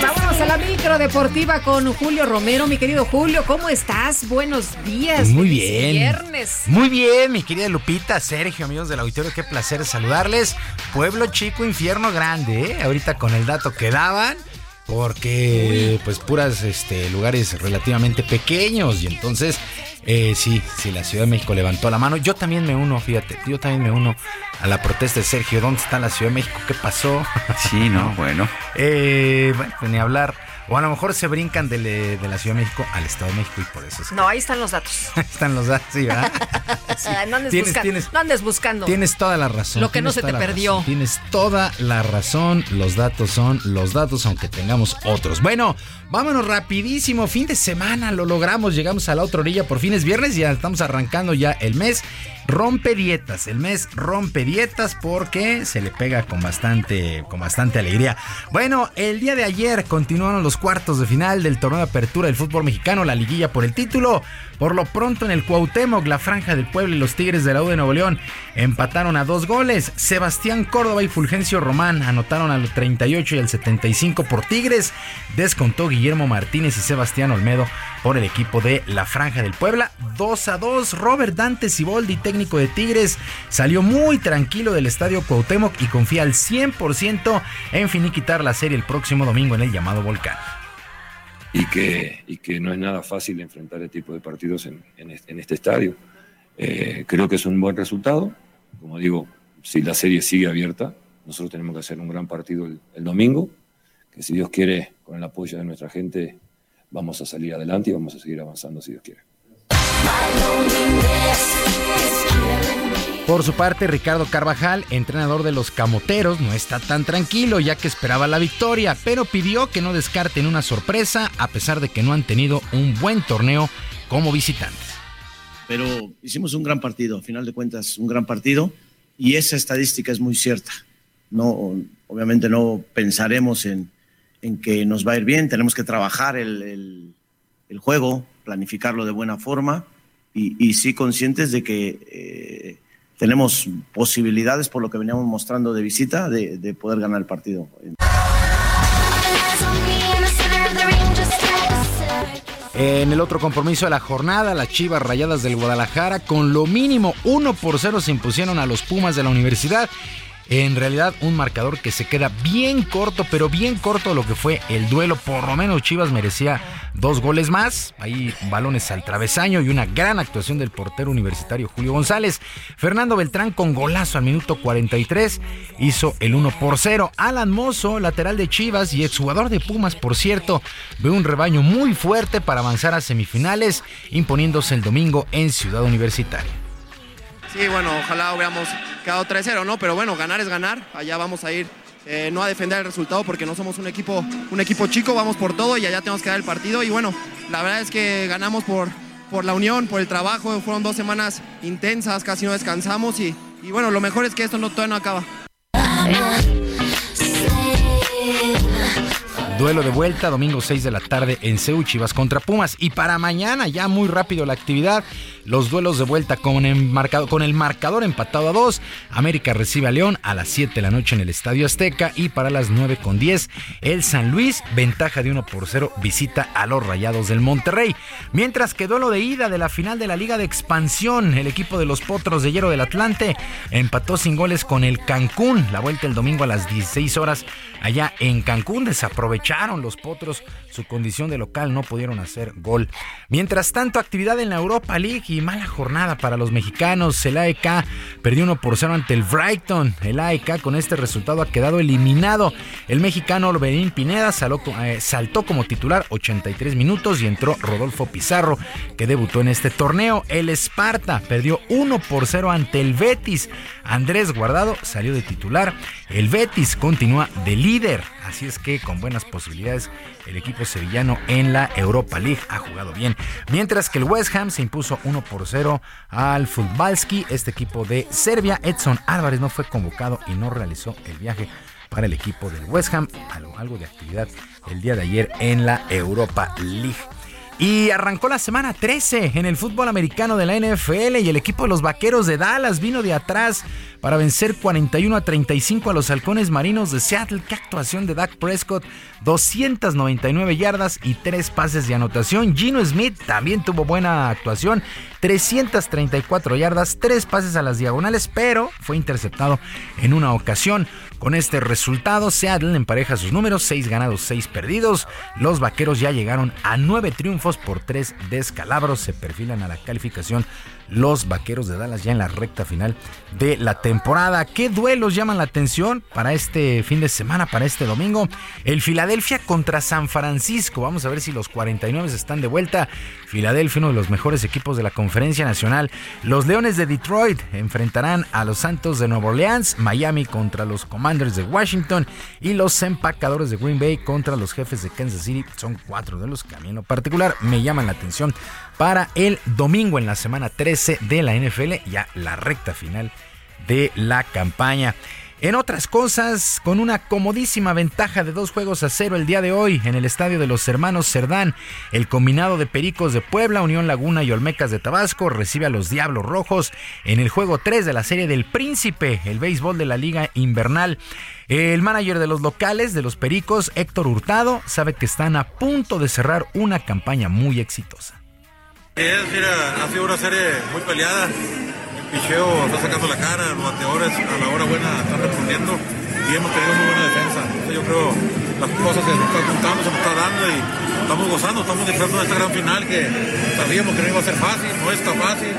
Vámonos a la micro deportiva con Julio Romero. Mi querido Julio, ¿cómo estás? Buenos días. Muy Feliz bien. Viernes. Muy bien, mi querida Lupita, Sergio, amigos del auditorio, qué placer saludarles. Pueblo chico, infierno grande, ¿eh? Ahorita con el dato que daban, porque pues puras este, lugares relativamente pequeños y entonces eh, sí, sí, la Ciudad de México levantó la mano. Yo también me uno, fíjate, yo también me uno a la protesta de Sergio. ¿Dónde está la Ciudad de México? ¿Qué pasó? Sí, no, bueno. <laughs> Eh, bueno, pues ni hablar. O a lo mejor se brincan de, le- de la Ciudad de México al Estado de México y por eso se- No, ahí están los datos. <laughs> están los datos, sí, ¿verdad? <laughs> No, andes Tienes- no andes buscando. Tienes toda la razón. Lo que no se te perdió. razón, Tienes toda la razón. Los datos son los datos, aunque tengamos otros. Bueno, vámonos rapidísimo. Fin de semana, lo logramos. Llegamos a la otra orilla. Por fin es viernes. Ya estamos arrancando ya el mes. Rompe dietas. El mes rompe dietas porque se le pega con bastante, con bastante alegría. Bueno, el día de ayer continuaron los cuartos de final del torneo de apertura del fútbol mexicano, la liguilla por el título. Por lo pronto en el Cuauhtémoc, la Franja del Pueblo y los Tigres de la U de Nuevo León empataron a dos goles. Sebastián Córdoba y Fulgencio Román anotaron al 38 y al 75 por Tigres. Descontó Guillermo Martínez y Sebastián Olmedo por el equipo de la Franja del Puebla. 2 a 2. Robert Dante Siboldi, técnico de Tigres, salió muy tranquilo del estadio Cuauhtémoc y confía al 100% en finiquitar la serie el próximo domingo en el llamado Volcán. y que, y que no es nada fácil enfrentar este tipo de partidos en, este, estadio. Eh, creo que es un buen resultado. Como digo, si la serie sigue abierta, nosotros tenemos que hacer un gran partido el domingo, que si Dios quiere, con el apoyo de nuestra gente, vamos a salir adelante y vamos a seguir avanzando si Dios quiere. Por su parte, Ricardo Carvajal, entrenador de los Camoteros, no está tan tranquilo ya que esperaba la victoria, pero pidió que no descarten una sorpresa a pesar de que no han tenido un buen torneo como visitantes. pero hicimos un gran partido, a final de cuentas, un gran partido, y esa estadística es muy cierta. No, obviamente no pensaremos en, en que nos va a ir bien, tenemos que trabajar el, el- juego, planificarlo de buena forma, y, y sí conscientes de que eh, tenemos posibilidades, por lo que veníamos mostrando de visita, de, de poder ganar el partido. En el otro compromiso de la jornada, las Chivas Rayadas del Guadalajara con lo mínimo 1 por 0 se impusieron a los Pumas de la universidad. En realidad un marcador que se queda bien corto, pero bien corto lo que fue el duelo. Por lo menos Chivas merecía dos goles más. Ahí balones al travesaño y una gran actuación del portero universitario Julio González. Fernando Beltrán con golazo al minuto 43 hizo el 1 por 0. Alan Mozo, lateral de Chivas y exjugador de Pumas, por cierto, ve un rebaño muy fuerte para avanzar a semifinales, imponiéndose el domingo en Ciudad Universitaria. Sí, bueno, ojalá hubiéramos quedado 3-0, ¿no? Pero bueno, ganar es ganar. Allá vamos a ir eh, no a defender el resultado porque no somos un equipo, un equipo chico, vamos por todo y allá tenemos que dar el partido. Y bueno, la verdad es que ganamos por, por la unión, por el trabajo. Fueron dos semanas intensas, casi no descansamos y, y bueno, lo mejor es que esto no, todavía no acaba. Duelo de vuelta, domingo 6 de la tarde en Seúl, Chivas contra Pumas. Y para mañana, ya muy rápido la actividad, los duelos de vuelta con el, con el marcador empatado a 2. América recibe a León a las 7 de la noche en el Estadio Azteca. Y para las 9 con 10, el San Luis, ventaja de 1 por 0, visita a los Rayados del Monterrey. Mientras que duelo de ida de la final de la Liga de Expansión, el equipo de los Potros de Hierro del Atlante empató sin goles con el Cancún. La vuelta el domingo a las 16 horas allá en Cancún. Desaprovecharon los potros su condición de local, no pudieron hacer gol. Mientras tanto, actividad en la Europa League y mala jornada para los mexicanos. El AEK perdió 1 por 0 ante el Brighton. El AEK con este resultado ha quedado eliminado. El mexicano Orbelín Pineda eh, saltó como titular 83 minutos y entró Rodolfo Pizarro, que debutó en este torneo. El Esparta perdió 1 por 0 ante el Betis. Andrés Guardado salió de titular. El Betis continúa de líder. Así es que con buenas posibilidades el equipo sevillano en la Europa League ha jugado bien. Mientras que el West Ham se impuso 1 por 0 al Futbalski. Este equipo de Serbia, Edson Álvarez no fue convocado y no realizó el viaje para el equipo del West Ham. Algo, algo de actividad el día de ayer en la Europa League. Y arrancó la semana 13 en el fútbol americano de la NFL y el equipo de los Vaqueros de Dallas vino de atrás para vencer 41 a 35 a los halcones marinos de Seattle. Qué actuación de Dak Prescott, 299 yardas y 3 pases de anotación. Gino Smith también tuvo buena actuación, 334 yardas, 3 pases a las diagonales, pero fue interceptado en una ocasión. Con este resultado, Seattle empareja sus números, 6 ganados, 6 perdidos. Los Vaqueros ya llegaron a 9 triunfos por 3 descalabros, se perfilan a la calificación los Vaqueros de Dallas ya en la recta final de la temporada. ¿Qué duelos llaman la atención para este fin de semana, para este domingo? El Filadelfia contra San Francisco. Vamos a ver si los 49 están de vuelta. Filadelfia, uno de los mejores equipos de la Conferencia Nacional. Los Leones de Detroit enfrentarán a los Santos de Nueva Orleans. Miami contra los Commanders de Washington. Y los Empacadores de Green Bay contra los Jefes de Kansas City. Son cuatro de los que a mí en lo particular me llaman la atención para el domingo en la semana 13 de la NFL, ya la recta final de la campaña. En otras cosas, con una comodísima ventaja de dos juegos a cero el día de hoy en el estadio de los hermanos Cerdán, el combinado de Pericos de Puebla, Unión Laguna y Olmecas de Tabasco recibe a los Diablos Rojos en el juego 3 de la serie del Príncipe, el béisbol de la Liga Invernal. El manager de los locales, de los Pericos, Héctor Hurtado, sabe que están a punto de cerrar una campaña muy exitosa. Es, mira, ha sido una serie muy peleada. El picheo está sacando la cara, los bateadores a la hora buena están respondiendo y hemos tenido muy buena defensa. Entonces yo creo las cosas se nos están juntando, se nos está dando y estamos gozando, estamos disfrutando de esta gran final que sabíamos que no iba a ser fácil, no está fácil.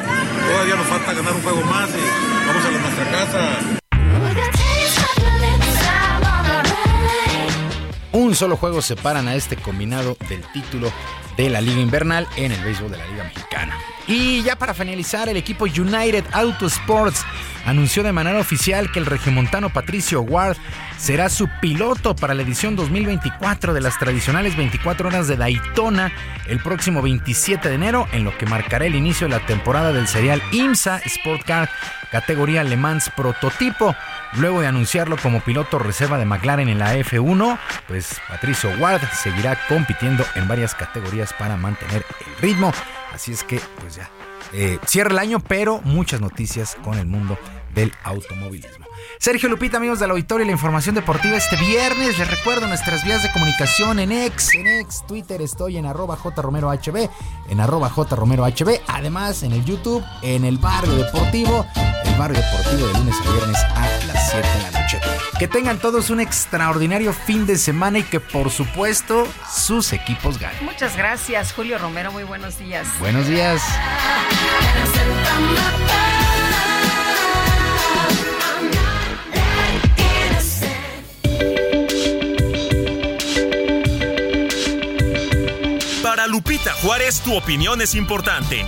Todavía nos falta ganar un juego más y vamos a nuestra casa. Un solo juego separan a este combinado del título de la Liga Invernal en el béisbol de la Liga Mexicana. Y ya para finalizar, el equipo United Auto Sports anunció de manera oficial que el regimontano Patricio Ward será su piloto para la edición 2024 de las tradicionales 24 horas de Daytona el próximo 27 de enero, en lo que marcará el inicio de la temporada del serial IMSA Sport Car categoría Le Mans prototipo. Luego de anunciarlo como piloto reserva de McLaren en la F1, pues Patricio Ward seguirá compitiendo en varias categorías para mantener el ritmo. Así es que, pues ya, eh, cierra el año, pero muchas noticias con el mundo del automovilismo. Sergio Lupita, amigos del auditorio y la información deportiva este viernes. Les recuerdo nuestras vías de comunicación en ex, en ex, Twitter estoy en arroba jromerohb, en arroba jromerohb, además en el YouTube, en el barrio deportivo, el barrio deportivo de lunes a viernes a las 7 de la noche. Que tengan todos un extraordinario fin de semana y que por supuesto sus equipos ganen. Muchas gracias, Julio Romero, muy buenos días. Buenos días. Lupita Juárez, tu opinión es importante.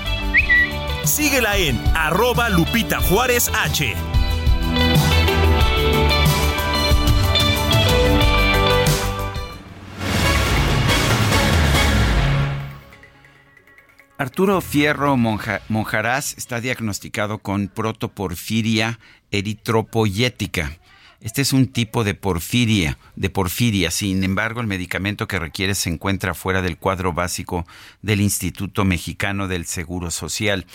Síguela en arroba Lupita Juárez H. Arturo Fierro Monjarás está diagnosticado con protoporfiria eritropoyética. Este es un tipo de porfiria, de porfiria. Sin embargo, el medicamento que requiere se encuentra fuera del cuadro básico del Instituto Mexicano del Seguro Social.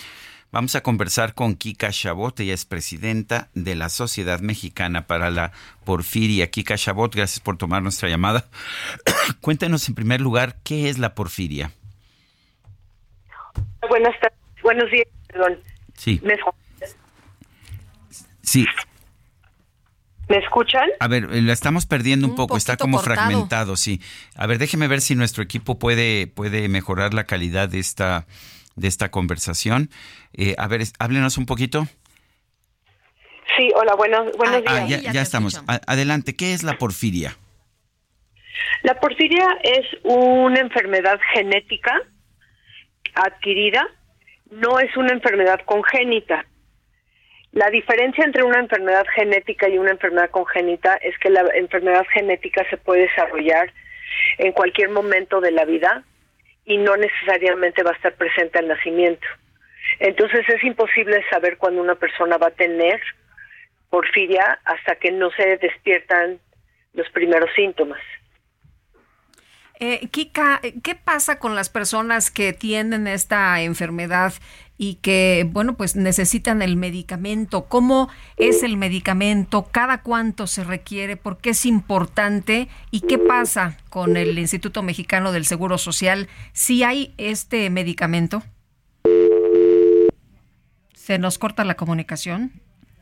Vamos a conversar con Kika Chabot, ella es presidenta de la Sociedad Mexicana para la Porfiria. Kika Chabot, gracias por tomar nuestra llamada. <coughs> Cuéntenos en primer lugar, ¿qué es la porfiria? Buenas tardes, buenos días, perdón. Sí. Sí, ¿Me escuchan? A ver, eh, la estamos perdiendo un, Un poco, está como cortado. fragmentado, sí. A ver, déjeme ver si nuestro equipo puede, puede mejorar la calidad de esta, de esta conversación. Eh, a ver, háblenos un poquito. Sí, hola, buenos, buenos Ah, días. ya, ya estamos. A- adelante, ¿qué es la porfiria? La porfiria es una enfermedad genética adquirida, no es una enfermedad congénita. La diferencia entre una enfermedad genética y una enfermedad congénita es que la enfermedad genética se puede desarrollar en cualquier momento de la vida y no necesariamente va a estar presente al nacimiento. Entonces es imposible saber cuándo una persona va a tener porfiria hasta que no se despiertan los primeros síntomas. Eh, Kika, ¿qué pasa con las personas que tienen esta enfermedad y que, bueno, pues necesitan el medicamento? ¿Cómo es el medicamento? ¿Cada cuánto se requiere? ¿Por qué es importante? ¿Y qué pasa con el Instituto Mexicano del Seguro Social si hay este medicamento? ¿Se nos corta la comunicación?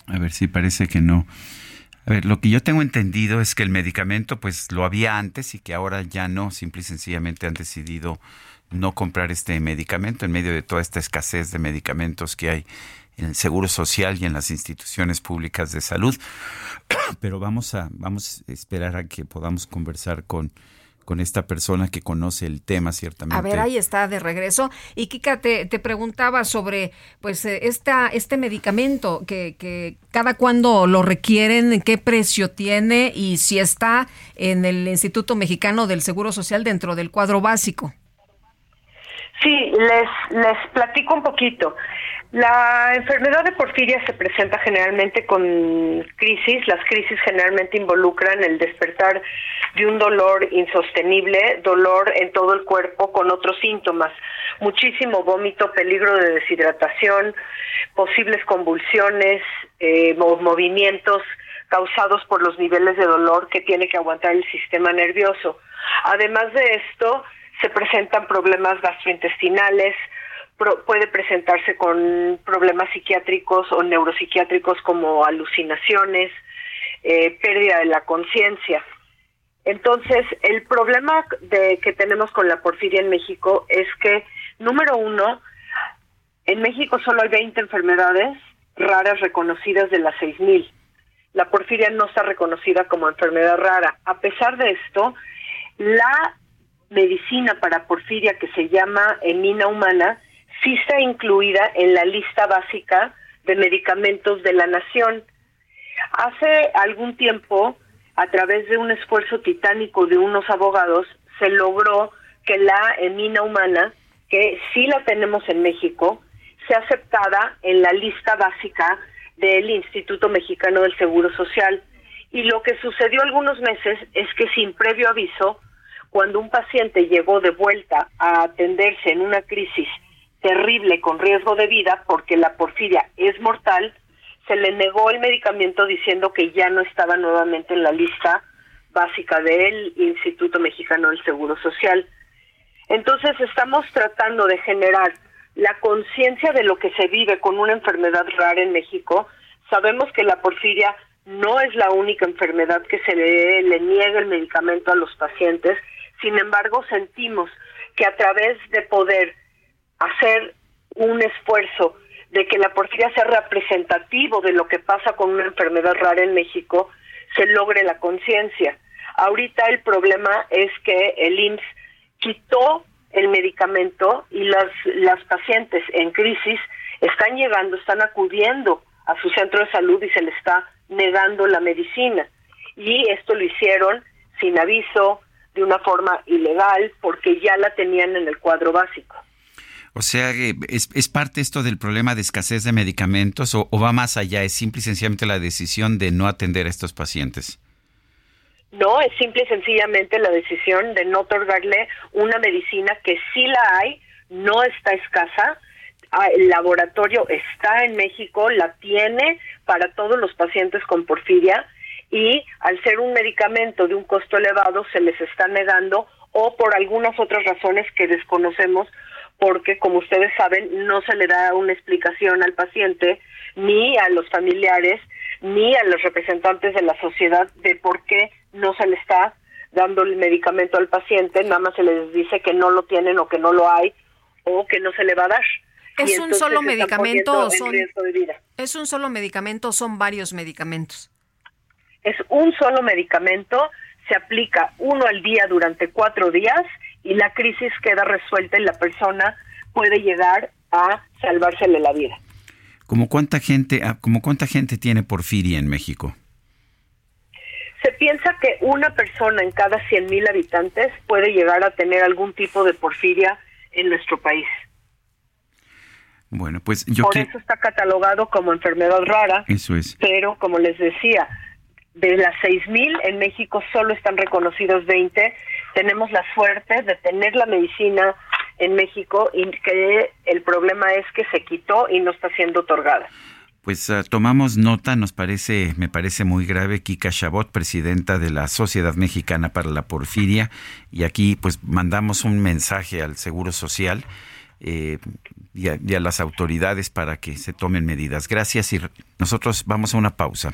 A ver si parece que no. A ver, lo que yo tengo entendido es que el medicamento pues lo había antes y que ahora ya no, simple y sencillamente han decidido no comprar este medicamento en medio de toda esta escasez de medicamentos que hay en el Seguro Social y en las instituciones públicas de salud. <coughs> Pero vamos a vamos a esperar a que podamos conversar con con esta persona que conoce el tema ciertamente. A ver, ahí está de regreso. Y Kika, te, te preguntaba sobre pues eh, esta, este medicamento, que, que cada cuándo lo requieren, qué precio tiene y si está en el Instituto Mexicano del Seguro Social dentro del cuadro básico. Sí, les, les platico un poquito. La enfermedad de porfiria se presenta generalmente con crisis. Las crisis generalmente involucran el despertar de un dolor insostenible, dolor en todo el cuerpo con otros síntomas, muchísimo vómito, peligro de deshidratación, posibles convulsiones, eh, mo- movimientos causados por los niveles de dolor que tiene que aguantar el sistema nervioso. Además de esto, se presentan problemas gastrointestinales, puede presentarse con problemas psiquiátricos o neuropsiquiátricos como alucinaciones, eh, pérdida de la conciencia. Entonces, el problema que tenemos con la porfiria en México es que, número uno, en México solo hay 20 enfermedades raras reconocidas de las 6.000. La porfiria no está reconocida como enfermedad rara. A pesar de esto, la medicina para porfiria que se llama emina humana sí está incluida en la lista básica de medicamentos de la nación. Hace algún tiempo, a través de un esfuerzo titánico de unos abogados, se logró que la emina humana, que sí la tenemos en México, sea aceptada en la lista básica del Instituto Mexicano del Seguro Social. Y lo que sucedió algunos meses es que sin previo aviso, cuando un paciente llegó de vuelta a atenderse en una crisis terrible con riesgo de vida, porque la porfiria es mortal, se le negó el medicamento diciendo que ya no estaba nuevamente en la lista básica del Instituto Mexicano del Seguro Social. Entonces estamos tratando de generar la conciencia de lo que se vive con una enfermedad rara en México. Sabemos que la porfiria no es la única enfermedad que se le, le niega el medicamento a los pacientes. Sin embargo, sentimos que a través de poder hacer un esfuerzo de que la porfiria sea representativo de lo que pasa con una enfermedad rara en México, se logre la conciencia. Ahorita el problema es que el IMSS quitó el medicamento y las, las pacientes en crisis están llegando, están acudiendo a su centro de salud y se les está negando la medicina. Y esto lo hicieron sin aviso, de una forma ilegal, porque ya la tenían en el cuadro básico. O sea, que ¿es, es parte esto del problema de escasez de medicamentos o, o va más allá? ¿Es simple y sencillamente la decisión de no atender a estos pacientes? No, es simple y sencillamente la decisión de no otorgarle una medicina que sí la hay, no está escasa. Ah, El laboratorio está en México, la tiene para todos los pacientes con porfiria y al ser un medicamento de un costo elevado se les está negando o por algunas otras razones que desconocemos porque como ustedes saben no se le da una explicación al paciente ni a los familiares ni a los representantes de la sociedad de por qué no se le está dando el medicamento al paciente, nada más se les dice que no lo tienen o que no lo hay o que no se le va a dar. ¿Es un solo medicamento o son-. ¿Es un solo medicamento o son varios medicamentos? Es un solo medicamento, se aplica uno al día durante cuatro días y la crisis queda resuelta y la persona puede llegar a salvársele la vida. ¿Como cuánta gente, ah, como cuánta gente tiene porfiria en México? Se piensa que una persona en cada 100.000 habitantes puede llegar a tener algún tipo de porfiria en nuestro país. Bueno, pues yo Por que eso está catalogado como enfermedad rara, eso es. pero como les decía, de las 6.000 en México solo están reconocidos 20. Tenemos la suerte de tener la medicina en México y que el problema es que se quitó y no está siendo otorgada. Pues ah, tomamos nota, nos parece, me parece muy grave, Kika Chabot, presidenta de la Sociedad Mexicana para la Porfiria, y aquí pues mandamos un mensaje al Seguro Social eh, y, a, las autoridades para que se tomen medidas. Gracias y nosotros vamos a una pausa.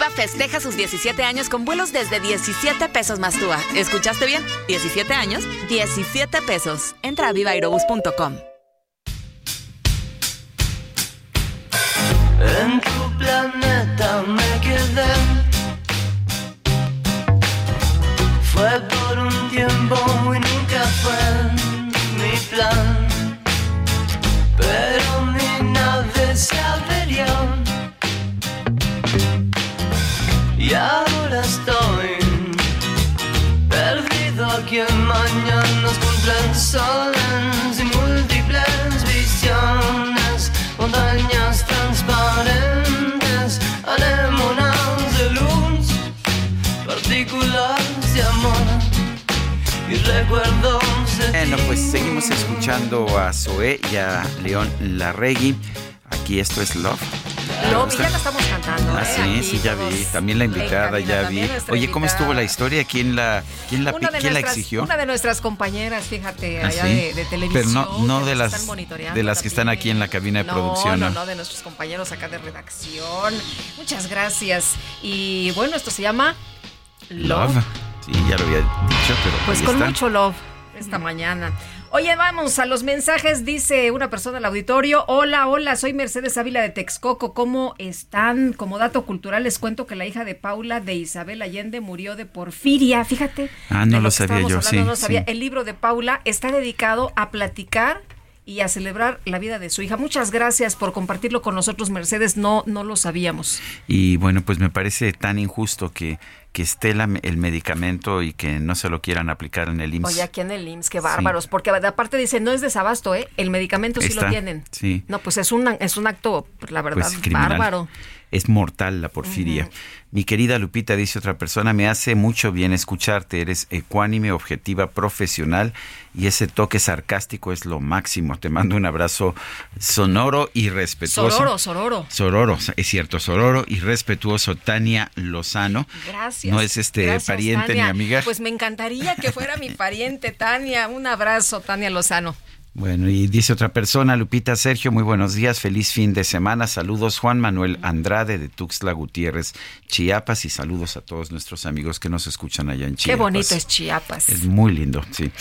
Viva festeja sus 17 años con vuelos desde 17 pesos más TUA. ¿Escuchaste bien? ¿17 años? 17 pesos. Entra a vivaerobus.com. En tu planeta me quedé. Fue por un tiempo y nunca fue mi plan. Pero mi nave se. Y ahora estoy perdido aquí en mañanas cumplen soles y múltiples visiones, montañas transparentes, anémonas de luz, partículas de amor y recuerdos de Bueno, pues seguimos escuchando a Zoé y a León Larregui. Aquí esto es Love. Love, y ya la estamos cantando. Ah, ¿eh? sí, Aquí sí, ya todos vi. También la invitada, ya vi. Oye, ¿cómo estuvo la historia? ¿Quién la, quién la, quién la exigió? una de nuestras compañeras, fíjate, Ah, allá sí. de, de televisión. Pero no, no de las de las que están aquí en la cabina de No, producción. no, no, de nuestros compañeros acá de redacción. Muchas gracias. Y bueno, esto se llama Love. Love. Sí, ya lo había dicho, pero Pues ahí con está. mucho love esta mañana. Oye, vamos a los mensajes. Dice una persona al auditorio. Hola, hola, soy Mercedes Ávila de Texcoco. ¿Cómo están? Como dato cultural les cuento que la hija de Paula de Isabel Allende murió de porfiria. Fíjate. Ah, no lo sabía yo, hablando, sí, no lo sabía. sí. El libro de Paula está dedicado a platicar y a celebrar la vida de su hija. Muchas gracias por compartirlo con nosotros, Mercedes. No, no lo sabíamos. Y bueno, pues me parece tan injusto que, que esté la- el medicamento y que no se lo quieran aplicar en el IMSS. Oye, aquí en el IMSS, qué bárbaros. Porque aparte dicen, no es desabasto, ¿eh? El medicamento sí Está, lo tienen. sí. No, pues es un, es un acto, la verdad, Pues, bárbaro. Es mortal la porfiria. Mi querida Lupita, dice otra persona, me hace mucho bien escucharte. Eres ecuánime, objetiva, profesional y ese toque sarcástico es lo máximo. Te mando un abrazo sonoro y respetuoso. Sororo, sororo. Sororo, es cierto, sororo y respetuoso. Tania Lozano. Gracias. No es este Gracias, pariente Tania. ni amiga. Pues me encantaría que fuera mi pariente, Tania. Un abrazo, Tania Lozano. Bueno, y dice otra persona, Lupita Sergio, muy buenos días, feliz fin de semana. Saludos Juan Manuel Andrade de Tuxtla Gutiérrez, Chiapas, y saludos a todos nuestros amigos que nos escuchan allá en Chiapas. Qué bonito es Chiapas. Es muy lindo, sí.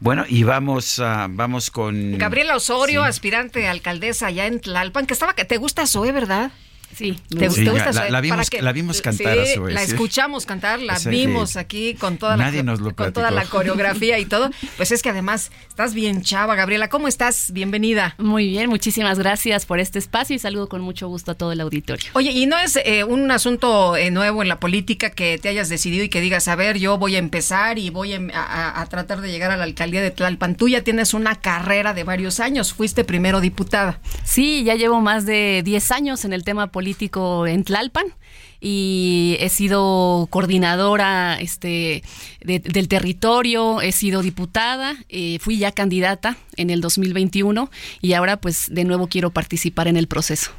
Bueno, y vamos, vamos con... Gabriela Osorio, aspirante a alcaldesa allá en Tlalpan, que estaba que te gusta Zoe, ¿verdad? Sí, ¿te, sí, gusta? La, la, vimos, la vimos cantar sí, a su vez. La escuchamos cantar, la vimos aquí con toda, Nadie la, nos lo con toda la coreografía y todo. Pues es que además estás bien chava, Gabriela. ¿Cómo estás? Bienvenida. Muy bien, muchísimas gracias por este espacio y saludo con mucho gusto a todo el auditorio. Oye, ¿y no es eh, un asunto eh, nuevo en la política que te hayas decidido y que digas, a ver, yo voy a empezar y voy a, a, a tratar de llegar a la alcaldía de Tlalpan? Tú ya tienes una carrera de varios años, fuiste primero diputada. Sí, ya llevo más de 10 años en el tema político en Tlalpan y he sido coordinadora este, de, del territorio, he sido diputada, eh, fui ya candidata en el 2021 y ahora pues de nuevo quiero participar en el proceso.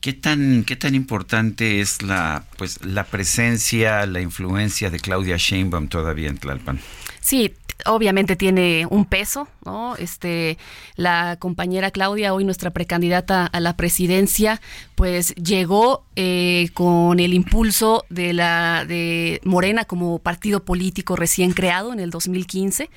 ¿Qué tan, qué tan importante es la, pues, la presencia, la influencia de Claudia Sheinbaum todavía en Tlalpan? Sí, obviamente tiene un peso, ¿no? Este, la compañera Claudia, hoy nuestra precandidata a la presidencia, pues llegó eh, con el impulso de la de Morena como partido político recién creado en el 2015.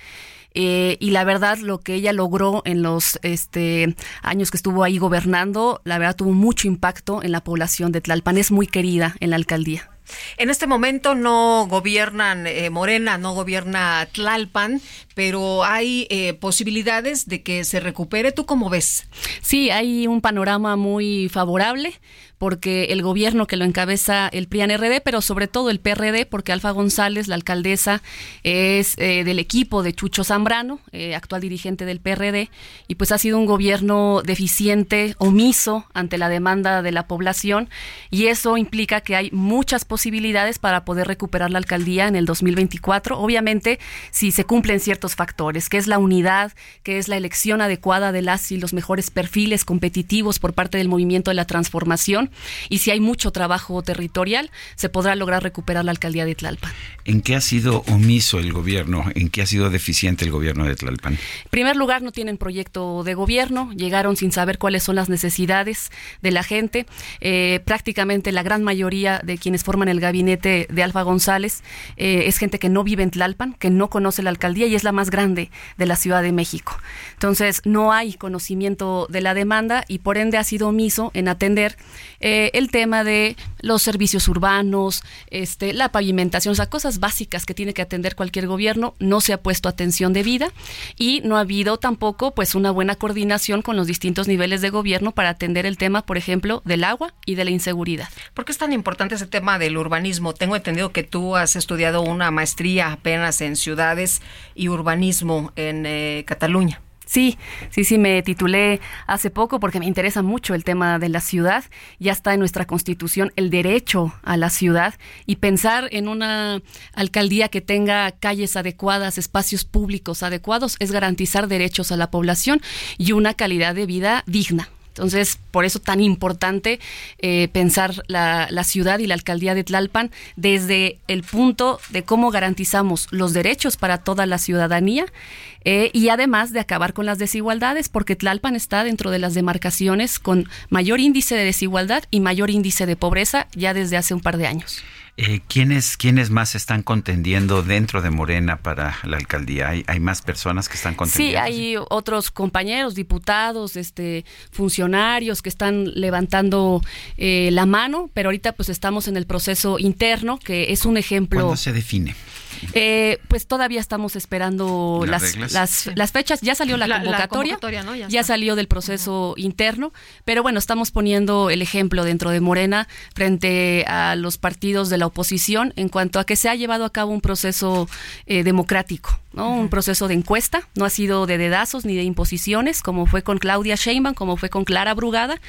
Eh, y la verdad lo que ella logró en los este, años que estuvo ahí gobernando, la verdad tuvo mucho impacto en la población de Tlalpan, es muy querida en la alcaldía. En este momento no gobiernan eh, Morena, no gobierna Tlalpan, pero hay eh, posibilidades de que se recupere. ¿Tú cómo ves? Sí, hay un panorama muy favorable porque el gobierno que lo encabeza el PRIAN-RD, pero sobre todo el PRD, porque Alfa González, la alcaldesa, es eh, del equipo de Chucho Zambrano, eh, actual dirigente del PRD, y pues ha sido un gobierno deficiente, omiso ante la demanda de la población, y eso implica que hay muchas posibilidades para poder recuperar la alcaldía en el 2024, obviamente si se cumplen ciertos factores, que es la unidad, que es la elección adecuada de las y los mejores perfiles competitivos por parte del movimiento de la transformación, y si hay mucho trabajo territorial, se podrá lograr recuperar la alcaldía de Tlalpan. ¿En qué ha sido omiso el gobierno? ¿En qué ha sido deficiente el gobierno de Tlalpan? En primer lugar, no tienen proyecto de gobierno, llegaron sin saber cuáles son las necesidades de la gente. Eh, prácticamente la gran mayoría de quienes forman el gabinete de Alfa González eh, es gente que no vive en Tlalpan, que no conoce la alcaldía y es la más grande de la Ciudad de México. Entonces, no hay conocimiento de la demanda y por ende ha sido omiso en atender eh, el tema de los servicios urbanos, este, la pavimentación, o sea, cosas básicas que tiene que atender cualquier gobierno, no se ha puesto atención debida y no ha habido tampoco pues una buena coordinación con los distintos niveles de gobierno para atender el tema, por ejemplo, del agua y de la inseguridad. ¿Por qué es tan importante ese tema del urbanismo? Tengo entendido que tú has estudiado una maestría apenas en ciudades y urbanismo en eh, Cataluña. Sí, sí, sí, me titulé hace poco porque me interesa mucho el tema de la ciudad. Ya está en nuestra constitución el derecho a la ciudad y pensar en una alcaldía que tenga calles adecuadas, espacios públicos adecuados, es garantizar derechos a la población y una calidad de vida digna. Entonces, por eso tan importante eh, pensar la, la, ciudad y la alcaldía de Tlalpan desde el punto de cómo garantizamos los derechos para toda la ciudadanía eh, y además de acabar con las desigualdades, porque Tlalpan está dentro de las demarcaciones con mayor índice de desigualdad y mayor índice de pobreza ya desde hace un par de años. Eh, ¿quiénes, ¿Quiénes más están contendiendo dentro de Morena para la alcaldía? ¿Hay, hay más personas que están contendiendo? Sí, hay otros compañeros, diputados, este, funcionarios que están levantando eh, la mano, pero ahorita pues estamos en el proceso interno, que es un ejemplo. ¿Cuándo se define? Eh, pues todavía estamos esperando las, las, las, fechas. Ya salió la, convocatoria, ya, salió del proceso interno, pero bueno, estamos poniendo el ejemplo dentro de Morena frente a los partidos de la oposición en cuanto a que se ha llevado a cabo un proceso eh, democrático. ¿No? Un proceso de encuesta, no ha sido de dedazos ni de imposiciones, como fue con Claudia Sheinbaum, como fue con Clara Brugada,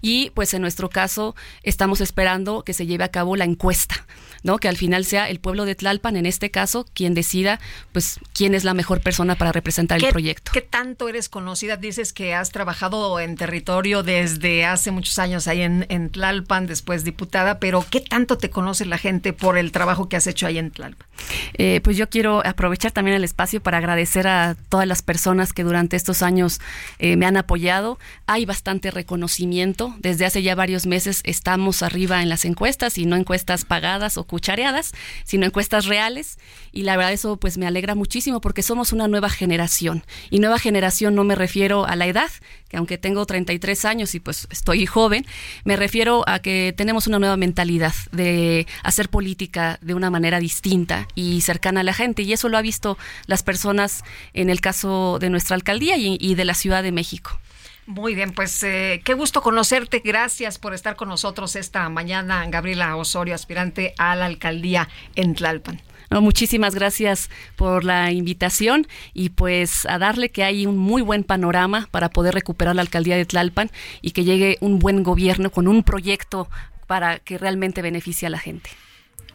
y pues en nuestro caso estamos esperando que se lleve a cabo la encuesta. ¿no? Que al final sea el pueblo de Tlalpan, en este caso, quien decida, pues, quién es la mejor persona para representar el proyecto. ¿Qué tanto eres conocida? Dices que has trabajado en territorio desde hace muchos años ahí en, en Tlalpan, después diputada, pero ¿qué tanto te conoce la gente por el trabajo que has hecho ahí en Tlalpan? Eh, pues yo quiero aprovechar también el espacio para agradecer a todas las personas que durante estos años eh, me han apoyado. Hay bastante reconocimiento. Desde hace ya varios meses estamos arriba en las encuestas y no encuestas pagadas o cuchareadas, sino encuestas reales. Y la verdad eso pues me alegra muchísimo porque somos una nueva generación. Y nueva generación no me refiero a la edad, que aunque tengo 33 años y pues estoy joven, me refiero a que tenemos una nueva mentalidad de hacer política de una manera distinta y cercana a la gente. Y eso lo ha visto las personas en el caso de nuestra alcaldía y, de la Ciudad de México. Muy bien, pues eh, qué gusto conocerte. Gracias por estar con nosotros esta mañana, Gabriela Osorio, aspirante a la alcaldía en Tlalpan muchísimas gracias por la invitación y pues a darle que hay un muy buen panorama para poder recuperar la alcaldía de Tlalpan y que llegue un buen gobierno con un proyecto para que realmente beneficie a la gente.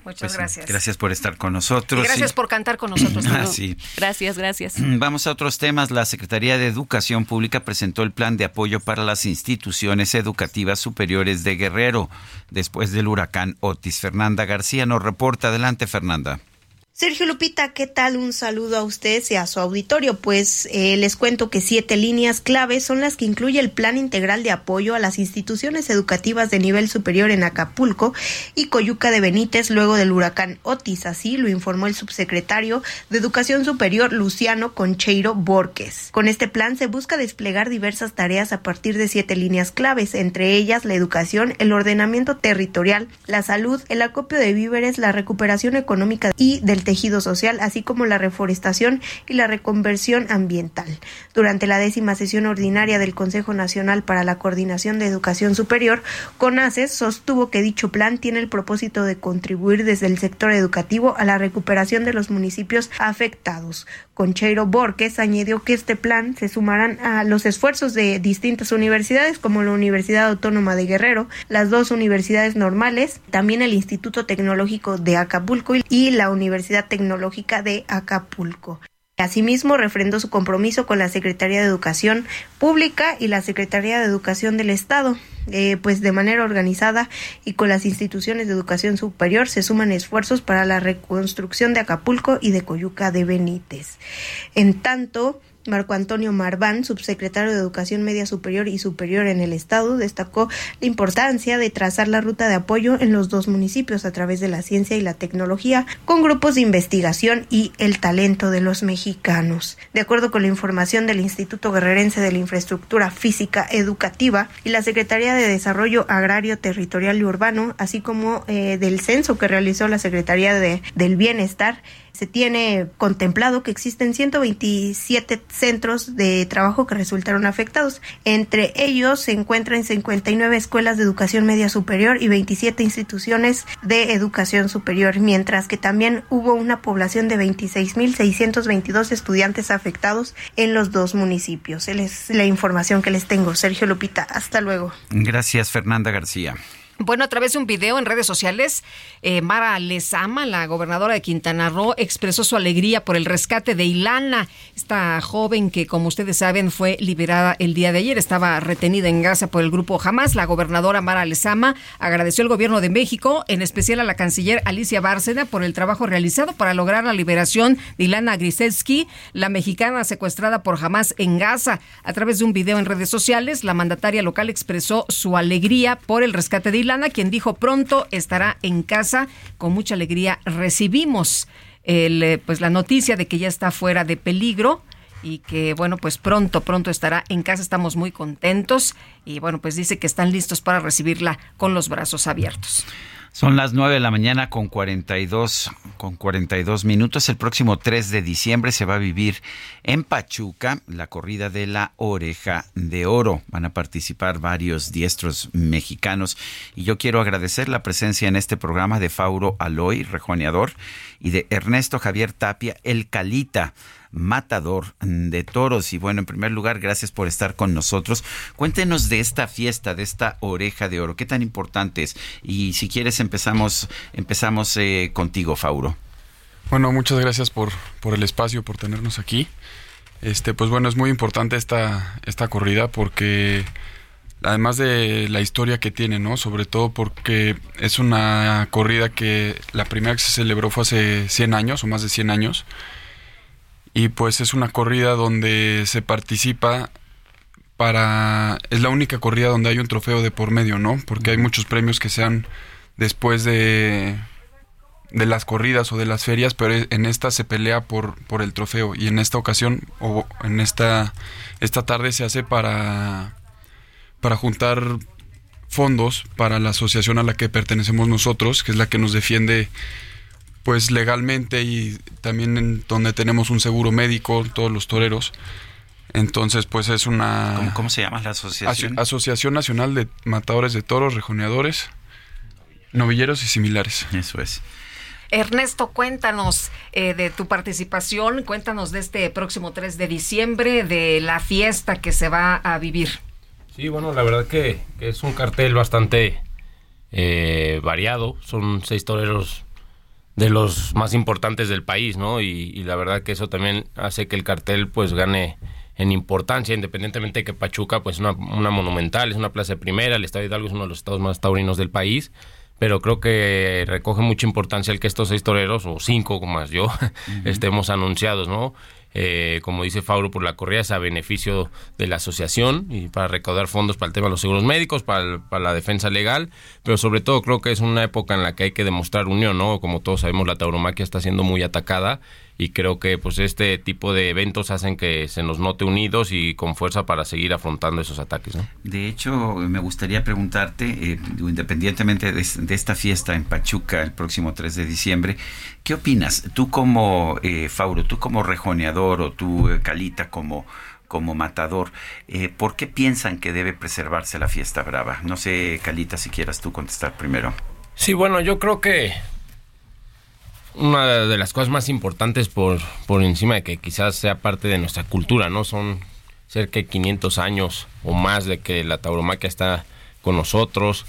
Muchas pues gracias. Gracias por estar con nosotros. gracias por cantar con nosotros. <clears throat> Ah, gracias, gracias. Vamos a otros temas. La Secretaría de Educación Pública presentó el plan de apoyo para las instituciones educativas superiores de Guerrero después del huracán Otis. Fernanda García nos reporta. Adelante, Fernanda. Sergio Lupita, ¿qué tal? Un saludo a usted y a su auditorio. Pues eh, les cuento que siete líneas claves son las que incluye el Plan Integral de Apoyo a las Instituciones Educativas de Nivel Superior en Acapulco y Coyuca de Benítez luego del huracán Otis. Así lo informó el subsecretario de Educación Superior Luciano Concheiro Borges. Con este plan se busca desplegar diversas tareas a partir de siete líneas claves, entre ellas la educación, el ordenamiento territorial, la salud, el acopio de víveres, la recuperación económica y del tejido social, así como la reforestación y la reconversión ambiental. Durante la décima sesión ordinaria del Consejo Nacional para la Coordinación de Educación Superior, CONACES sostuvo que dicho plan tiene el propósito de contribuir desde el sector educativo a la recuperación de los municipios afectados. Concheiro Borges añadió que este plan se sumarán a los esfuerzos de distintas universidades como la Universidad Autónoma de Guerrero, las dos universidades normales, también el Instituto Tecnológico de Acapulco y la Universidad Tecnológica de Acapulco. Asimismo, refrendó su compromiso con la Secretaría de Educación Pública y la Secretaría de Educación del Estado, eh, pues de manera organizada y con las instituciones de educación superior se suman esfuerzos para la reconstrucción de Acapulco y de Coyuca de Benítez. En tanto, Marco Antonio Marván, subsecretario de Educación Media Superior y Superior en el Estado, destacó la importancia de trazar la ruta de apoyo en los dos municipios a través de la ciencia y la tecnología, con grupos de investigación y el talento de los mexicanos. De acuerdo con la información del Instituto Guerrerense de la Infraestructura Física Educativa y la Secretaría de Desarrollo Agrario, Territorial y Urbano, así como eh, del censo que realizó la Secretaría de, del Bienestar, se tiene contemplado que existen 127 centros de trabajo que resultaron afectados. Entre ellos se encuentran 59 escuelas de educación media superior y 27 instituciones de educación superior, mientras que también hubo una población de 26.622 estudiantes afectados en los dos municipios. Es la información que les tengo. Sergio Lupita, hasta luego. Gracias, Fernanda García. Bueno, a través de un video en redes sociales, eh, Mara Lezama, la gobernadora de Quintana Roo, expresó su alegría por el rescate de Ilana, esta joven que, como ustedes saben, fue liberada el día de ayer. Estaba retenida en Gaza por el grupo Hamas. La gobernadora Mara Lezama agradeció al gobierno de México, en especial a la canciller Alicia Bárcena, por el trabajo realizado para lograr la liberación de Ilana Griselsky, la mexicana secuestrada por Hamas en Gaza. A través de un video en redes sociales, la mandataria local expresó su alegría por el rescate de Quien dijo pronto estará en casa. Con mucha alegría recibimos el, eh, pues la noticia de que ya está fuera de peligro y que bueno, pues pronto, pronto estará en casa. Estamos muy contentos y bueno, pues dice que están listos para recibirla con los brazos abiertos. Son las 9 de la mañana con 42, con 42 minutos. El próximo 3 de diciembre se va a vivir en Pachuca la corrida de la oreja de oro. Van a participar varios diestros mexicanos. Y yo quiero agradecer la presencia en este programa de Fauro Aloy, rejoneador, y de Ernesto Javier Tapia, el Calita matador de toros. Y bueno, en primer lugar, gracias por estar con nosotros. Cuéntenos de esta fiesta, de esta oreja de oro, qué tan importante es. Y si quieres, empezamos, empezamos eh, contigo, Fauro. Bueno, muchas gracias por, por el espacio, por tenernos aquí. Este, pues bueno, es muy importante esta, esta corrida porque además de la historia que tiene, ¿no? Sobre todo porque es una corrida que la primera que se celebró fue hace 100 años o más de 100 años y pues es una corrida donde se participa para es la única corrida donde hay un trofeo de por medio, ¿no? Porque hay muchos premios que se dan después de de las corridas o de las ferias, pero en esta se pelea por, por el trofeo y en esta ocasión o en esta esta tarde se hace para para juntar fondos para la asociación a la que pertenecemos nosotros, que es la que nos defiende pues legalmente y también en donde tenemos un seguro médico todos los toreros. Entonces, pues es una... ¿Cómo, cómo se llama la asociación? Aso- asociación Nacional de Matadores de Toros, Rejoneadores, Novilleros y similares. Eso es. Ernesto, cuéntanos eh, de tu participación, cuéntanos de este próximo 3 de diciembre, de la fiesta que se va a vivir. Sí, bueno, la verdad que, que es un cartel bastante eh, variado. Son seis toreros de los más importantes del país, ¿no? Y, y la verdad que eso también hace que el cartel pues gane en importancia, independientemente de que Pachuca pues una, una monumental, es una plaza de primera, el Estadio Hidalgo es uno de los estados más taurinos del país, pero creo que recoge mucha importancia el que estos seis toreros, o cinco como más yo, <laughs> estemos anunciados, ¿no? Eh, como dice Fauro, por la corrida es a beneficio de la asociación y para recaudar fondos para el tema de los seguros médicos, para, el- para la defensa legal, pero sobre todo creo que es una época en la que hay que demostrar unión, ¿no? Como todos sabemos, la tauromaquia está siendo muy atacada y creo que pues este tipo de eventos hacen que se nos note unidos y con fuerza para seguir afrontando esos ataques, ¿no? De hecho, me gustaría preguntarte, eh, independientemente de, es- de esta fiesta en Pachuca el próximo 3 de diciembre, ¿qué opinas? Tú como eh, Fauro, tú como rejoneador o tú, eh, Calita, como, como matador, eh, ¿por qué piensan que debe preservarse la fiesta brava? No sé, Calita, si quieras tú contestar primero. Sí, bueno, yo creo que una de las cosas más importantes por, por encima de que quizás sea parte de nuestra cultura, ¿no? Son cerca de 500 años o más de que la tauromaquia está con nosotros.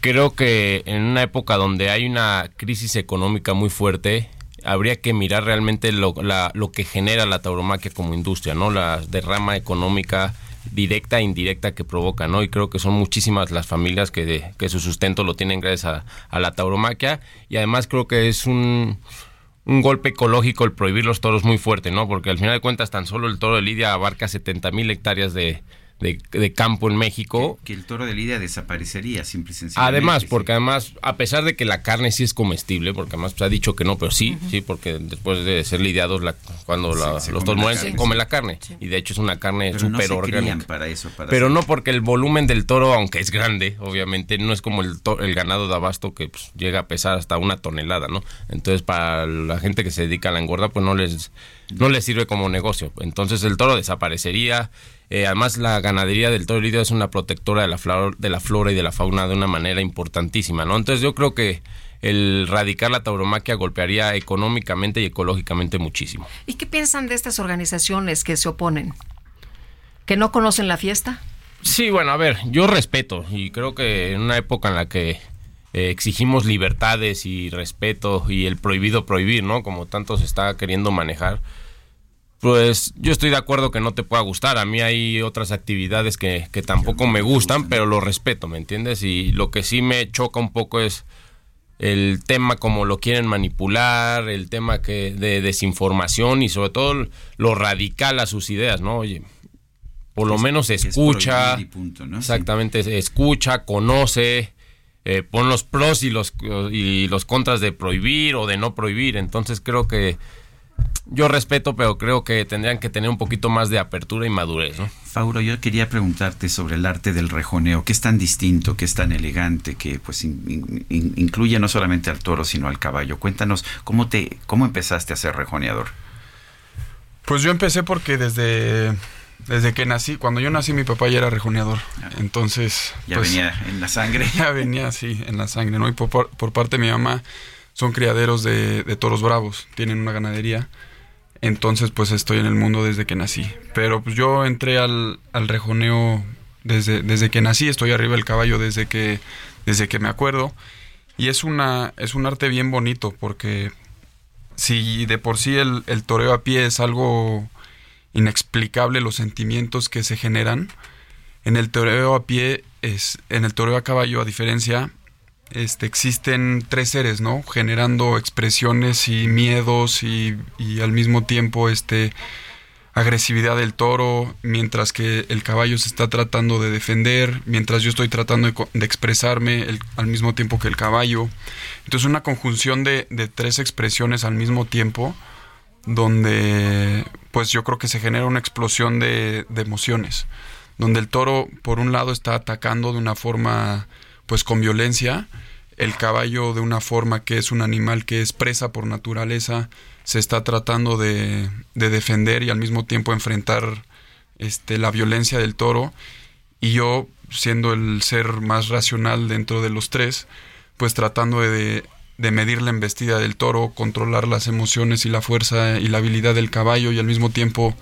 Creo que en una época donde hay una crisis económica muy fuerte, habría que mirar realmente lo, lo que genera la tauromaquia como industria, ¿no? La derrama económica directa e indirecta que provoca, ¿no? Y creo que son muchísimas las familias que, de- que su sustento lo tienen gracias a, a la tauromaquia y además creo que es un, un golpe ecológico el prohibir los toros muy fuerte, ¿no? Porque al final de cuentas tan solo el toro de Lidia abarca 70 mil hectáreas de, de- de campo en México. Que el toro de Lidia desaparecería, simple y sencillamente. Además, porque además, a pesar de que la carne sí es comestible, porque además se ha dicho que no, pero sí, sí, porque después de ser lidiados, la- cuando la- se los toros mueren, se come la carne. Y de hecho es una carne no súper orgánica. para eso, para pero hacer- no porque el volumen del toro, aunque es grande, obviamente, no es como el, to- el ganado de abasto que pues, llega a pesar hasta una tonelada, ¿no? Entonces, para la gente que se dedica a la engorda, pues no les, no les sirve como negocio. Entonces, el toro desaparecería. Eh, además, la ganadería del toro herido es una protectora de la, flor- de la flora y de la fauna de una manera importantísima, ¿no? Entonces, yo creo que el radicar la tauromaquia golpearía económicamente y ecológicamente muchísimo. ¿Y qué piensan de estas organizaciones que se oponen? ¿Que no conocen la fiesta? Sí, bueno, a ver, yo respeto y creo que en una época en la que eh, exigimos libertades y respeto y el prohibido prohibir, ¿no? Como tanto se está queriendo manejar, pues yo estoy de acuerdo que no te pueda gustar. A mí hay otras actividades que, que tampoco me gustan, pero lo respeto, ¿me entiendes? Y lo que sí me choca un poco es el tema como lo quieren manipular, el tema que de desinformación y sobre todo lo radical a sus ideas, ¿no? Oye, por lo Es- menos es escucha, exactamente, escucha, conoce, eh, pon los pros y los y los contras de prohibir o de no prohibir. Entonces creo que yo respeto, pero creo que tendrían que tener un poquito más de apertura y madurez, ¿no? Fauro, yo quería preguntarte sobre el arte del rejoneo. ¿Qué es tan distinto, qué es tan elegante, que pues in- in- in- incluye no solamente al toro, sino al caballo? Cuéntanos, ¿cómo, te, cómo empezaste a ser rejoneador? Pues yo empecé porque desde, desde que nací, cuando yo nací mi papá ya era rejoneador. Entonces... Ya pues, venía en la sangre. <laughs> Ya venía así, en la sangre, ¿no? Y por, por parte de mi mamá son criaderos de, de toros bravos, tienen una ganadería. Entonces pues estoy en el mundo desde que nací. Pero pues yo entré al, al rejoneo desde, desde que nací, estoy arriba del caballo desde que, desde que me acuerdo. Y es, una, es un arte bien bonito porque si de por sí el, el toreo a pie es algo inexplicable los sentimientos que se generan, en el toreo a pie es en el toreo a caballo a diferencia este, existen tres seres, ¿no? Generando expresiones y miedos y, al mismo tiempo este, agresividad del toro, mientras que el caballo se está tratando de defender, mientras yo estoy tratando de, expresarme al mismo tiempo que el caballo. Entonces una conjunción de, de tres expresiones al mismo tiempo, donde pues yo creo que se genera una explosión de, de emociones, donde el toro por un lado está atacando de una forma pues con violencia, el caballo de una forma que es un animal que es presa por naturaleza, se está tratando de, de defender y al mismo tiempo enfrentar este, la violencia del toro y yo siendo el ser más racional dentro de los tres, pues tratando de, de medir la embestida del toro, controlar las emociones y la fuerza y la habilidad del caballo y al mismo tiempo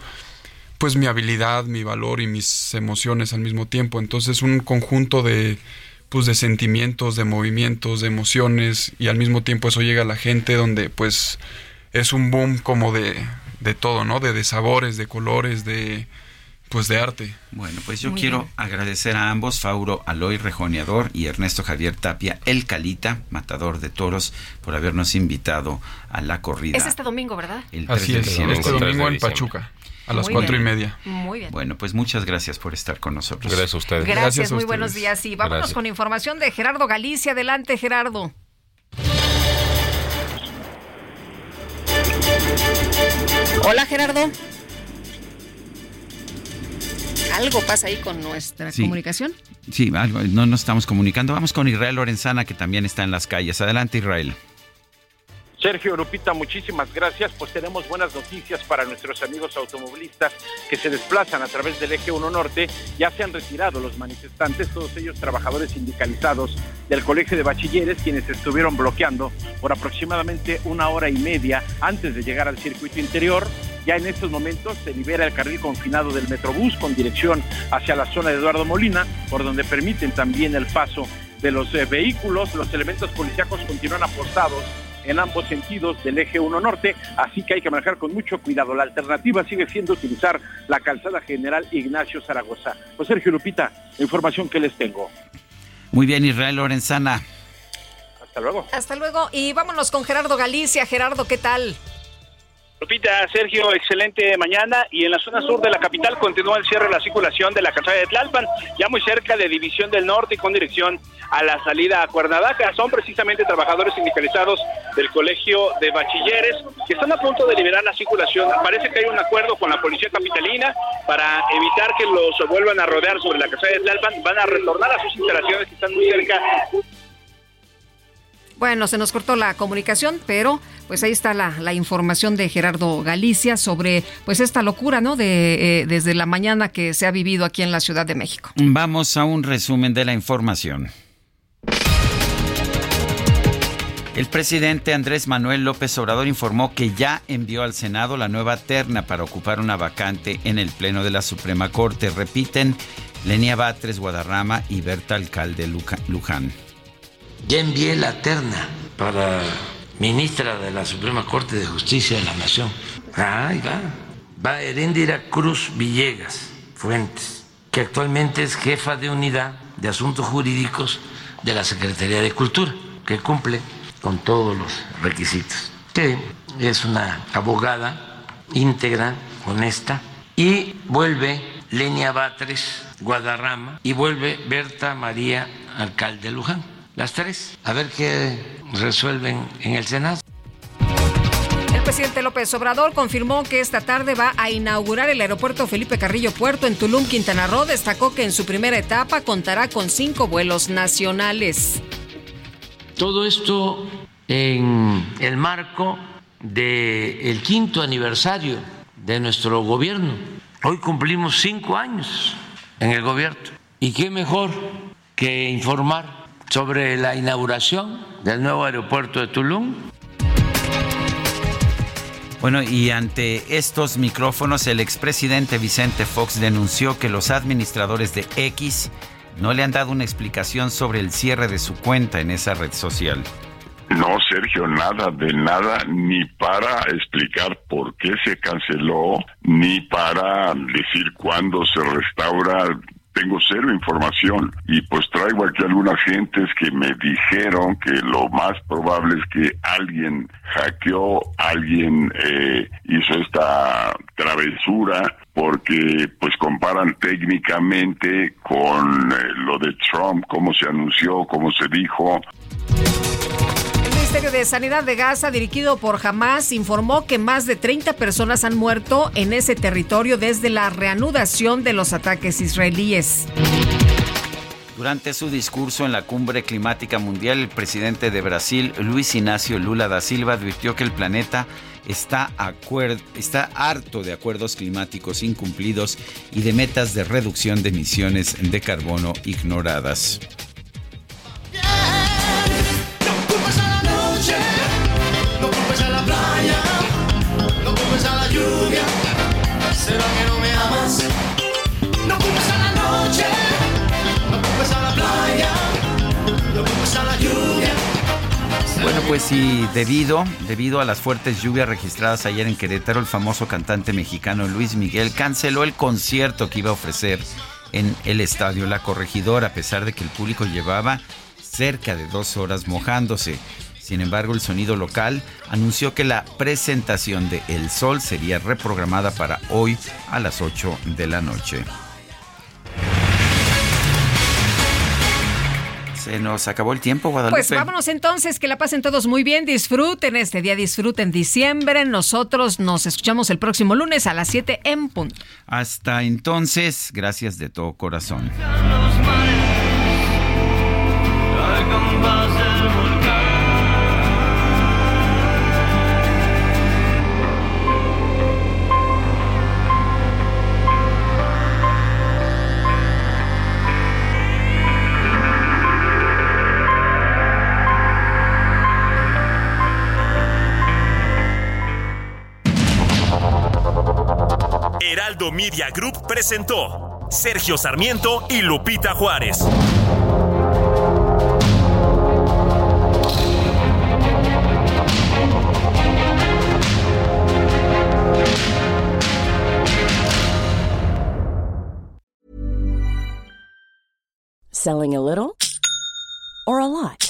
pues mi habilidad, mi valor y mis emociones al mismo tiempo. Entonces un conjunto de pues de sentimientos, de movimientos, de emociones y al mismo tiempo eso llega a la gente donde pues es un boom como de, de todo, ¿no? De, de sabores, de colores, de pues de arte. Bueno, pues yo Muy quiero bien. agradecer a ambos, Fauro Aloy Rejoneador y Ernesto Javier Tapia, el Calita, matador de toros, por habernos invitado a la corrida. Es este domingo, ¿verdad? el 3 Así de es, diciembre. este domingo en Pachuca, a las Muy cuatro y media. Muy bien. Bueno, pues muchas gracias por estar con nosotros. Gracias a ustedes. Gracias, muy buenos días. Y vámonos Gracias. con información de Gerardo Galicia. Adelante, Gerardo. Hola, Gerardo. ¿Algo pasa ahí con nuestra Sí. comunicación? Sí, algo- no nos estamos comunicando. Vamos con Israel Lorenzana, que también está en las calles. Adelante, Israel. Sergio Lupita, muchísimas gracias. Pues tenemos buenas noticias para nuestros amigos automovilistas que se desplazan a través del eje 1 Norte. Ya se han retirado los manifestantes, todos ellos trabajadores sindicalizados del Colegio de Bachilleres, quienes estuvieron bloqueando por aproximadamente una hora y media antes de llegar al circuito interior. Ya en estos momentos se libera el carril confinado del Metrobús con dirección hacia la zona de Eduardo Molina, por donde permiten también el paso de los eh, vehículos. Los elementos policíacos continúan apostados en ambos sentidos del eje 1 norte, así que hay que manejar con mucho cuidado. La alternativa sigue siendo utilizar la calzada general Ignacio Zaragoza. Pues Sergio Lupita, la información que les tengo. Muy bien, Israel Lorenzana. Hasta luego. Hasta luego. Y vámonos con Gerardo Galicia. Gerardo, ¿qué tal? Lupita, Sergio, excelente mañana y en la zona sur de la capital continúa el cierre de la circulación de la calzada de Tlalpan, ya muy cerca de División del Norte y con dirección a la salida a Cuernavaca. Son precisamente trabajadores sindicalizados del Colegio de Bachilleres que están a punto de liberar la circulación. Parece que hay un acuerdo con la Policía Capitalina para evitar que los vuelvan a rodear sobre la calzada de Tlalpan. Van a retornar a sus instalaciones que están muy cerca Bueno, se nos cortó la comunicación, pero pues ahí está la, información de Gerardo Galicia sobre pues esta locura, ¿no? De eh, desde la mañana que se ha vivido aquí en la Ciudad de México. Vamos a un resumen de la información. El presidente Andrés Manuel López Obrador informó que ya envió al Senado la nueva terna para ocupar una vacante en el Pleno de la Suprema Corte. Repiten Lenia Batres Guadarrama y Berta Alcalde Luján. Ya envié la terna para ministra de la Suprema Corte de Justicia de la Nación. Ahí va. Va Heréndira Cruz Villegas Fuentes, que actualmente es jefa de unidad de asuntos jurídicos de la Secretaría de Cultura, que cumple con todos los requisitos. Que es una abogada íntegra, honesta, y vuelve Lenia Batres Guadarrama y vuelve Berta María Alcalde Luján. Las tres, a ver qué resuelven en el Senado. El presidente López Obrador confirmó que esta tarde va a inaugurar el aeropuerto Felipe Carrillo Puerto en Tulum, Quintana Roo. Destacó que en su primera etapa contará con cinco vuelos nacionales. Todo esto en el marco del quinto aniversario de nuestro gobierno. Hoy cumplimos cinco años en el gobierno. ¿Y qué mejor que informar sobre la inauguración del nuevo aeropuerto de Tulum? Bueno, y ante estos micrófonos, el expresidente Vicente Fox denunció que los administradores de X no le han dado una explicación sobre el cierre de su cuenta en esa red social. No, Sergio, nada de nada, ni para explicar por qué se canceló, ni para decir cuándo se restaura. Tengo cero información y pues traigo aquí algunas gentes que me dijeron que lo más probable es que alguien hackeó, alguien eh, hizo esta travesura porque pues comparan técnicamente con eh, lo de Trump, cómo se anunció, cómo se dijo. El Ministerio de Sanidad de Gaza, dirigido por Hamas, informó que más de 30 personas han muerto en ese territorio desde la reanudación de los ataques israelíes. Durante su discurso en la cumbre climática mundial, el presidente de Brasil, Luis Ignacio Lula da Silva, advirtió que el planeta está, está harto de acuerdos climáticos incumplidos y de metas de reducción de emisiones de carbono ignoradas. No Bueno, pues sí, debido, debido a las fuertes lluvias registradas ayer en Querétaro, el famoso cantante mexicano Luis Miguel canceló el concierto que iba a ofrecer en el estadio La Corregidora, a pesar de que el público llevaba cerca de dos horas mojándose. Sin embargo, el sonido local anunció que la presentación de El Sol sería reprogramada para hoy a las 8 de la noche. Se nos acabó el tiempo, Guadalupe. Pues vámonos entonces, que la pasen todos muy bien, disfruten este día, disfruten diciembre. Nosotros nos escuchamos el próximo lunes a las 7 en punto. Hasta entonces, gracias de todo corazón. Media Group presentó Sergio Sarmiento y Lupita Juárez. Selling a little or a lot?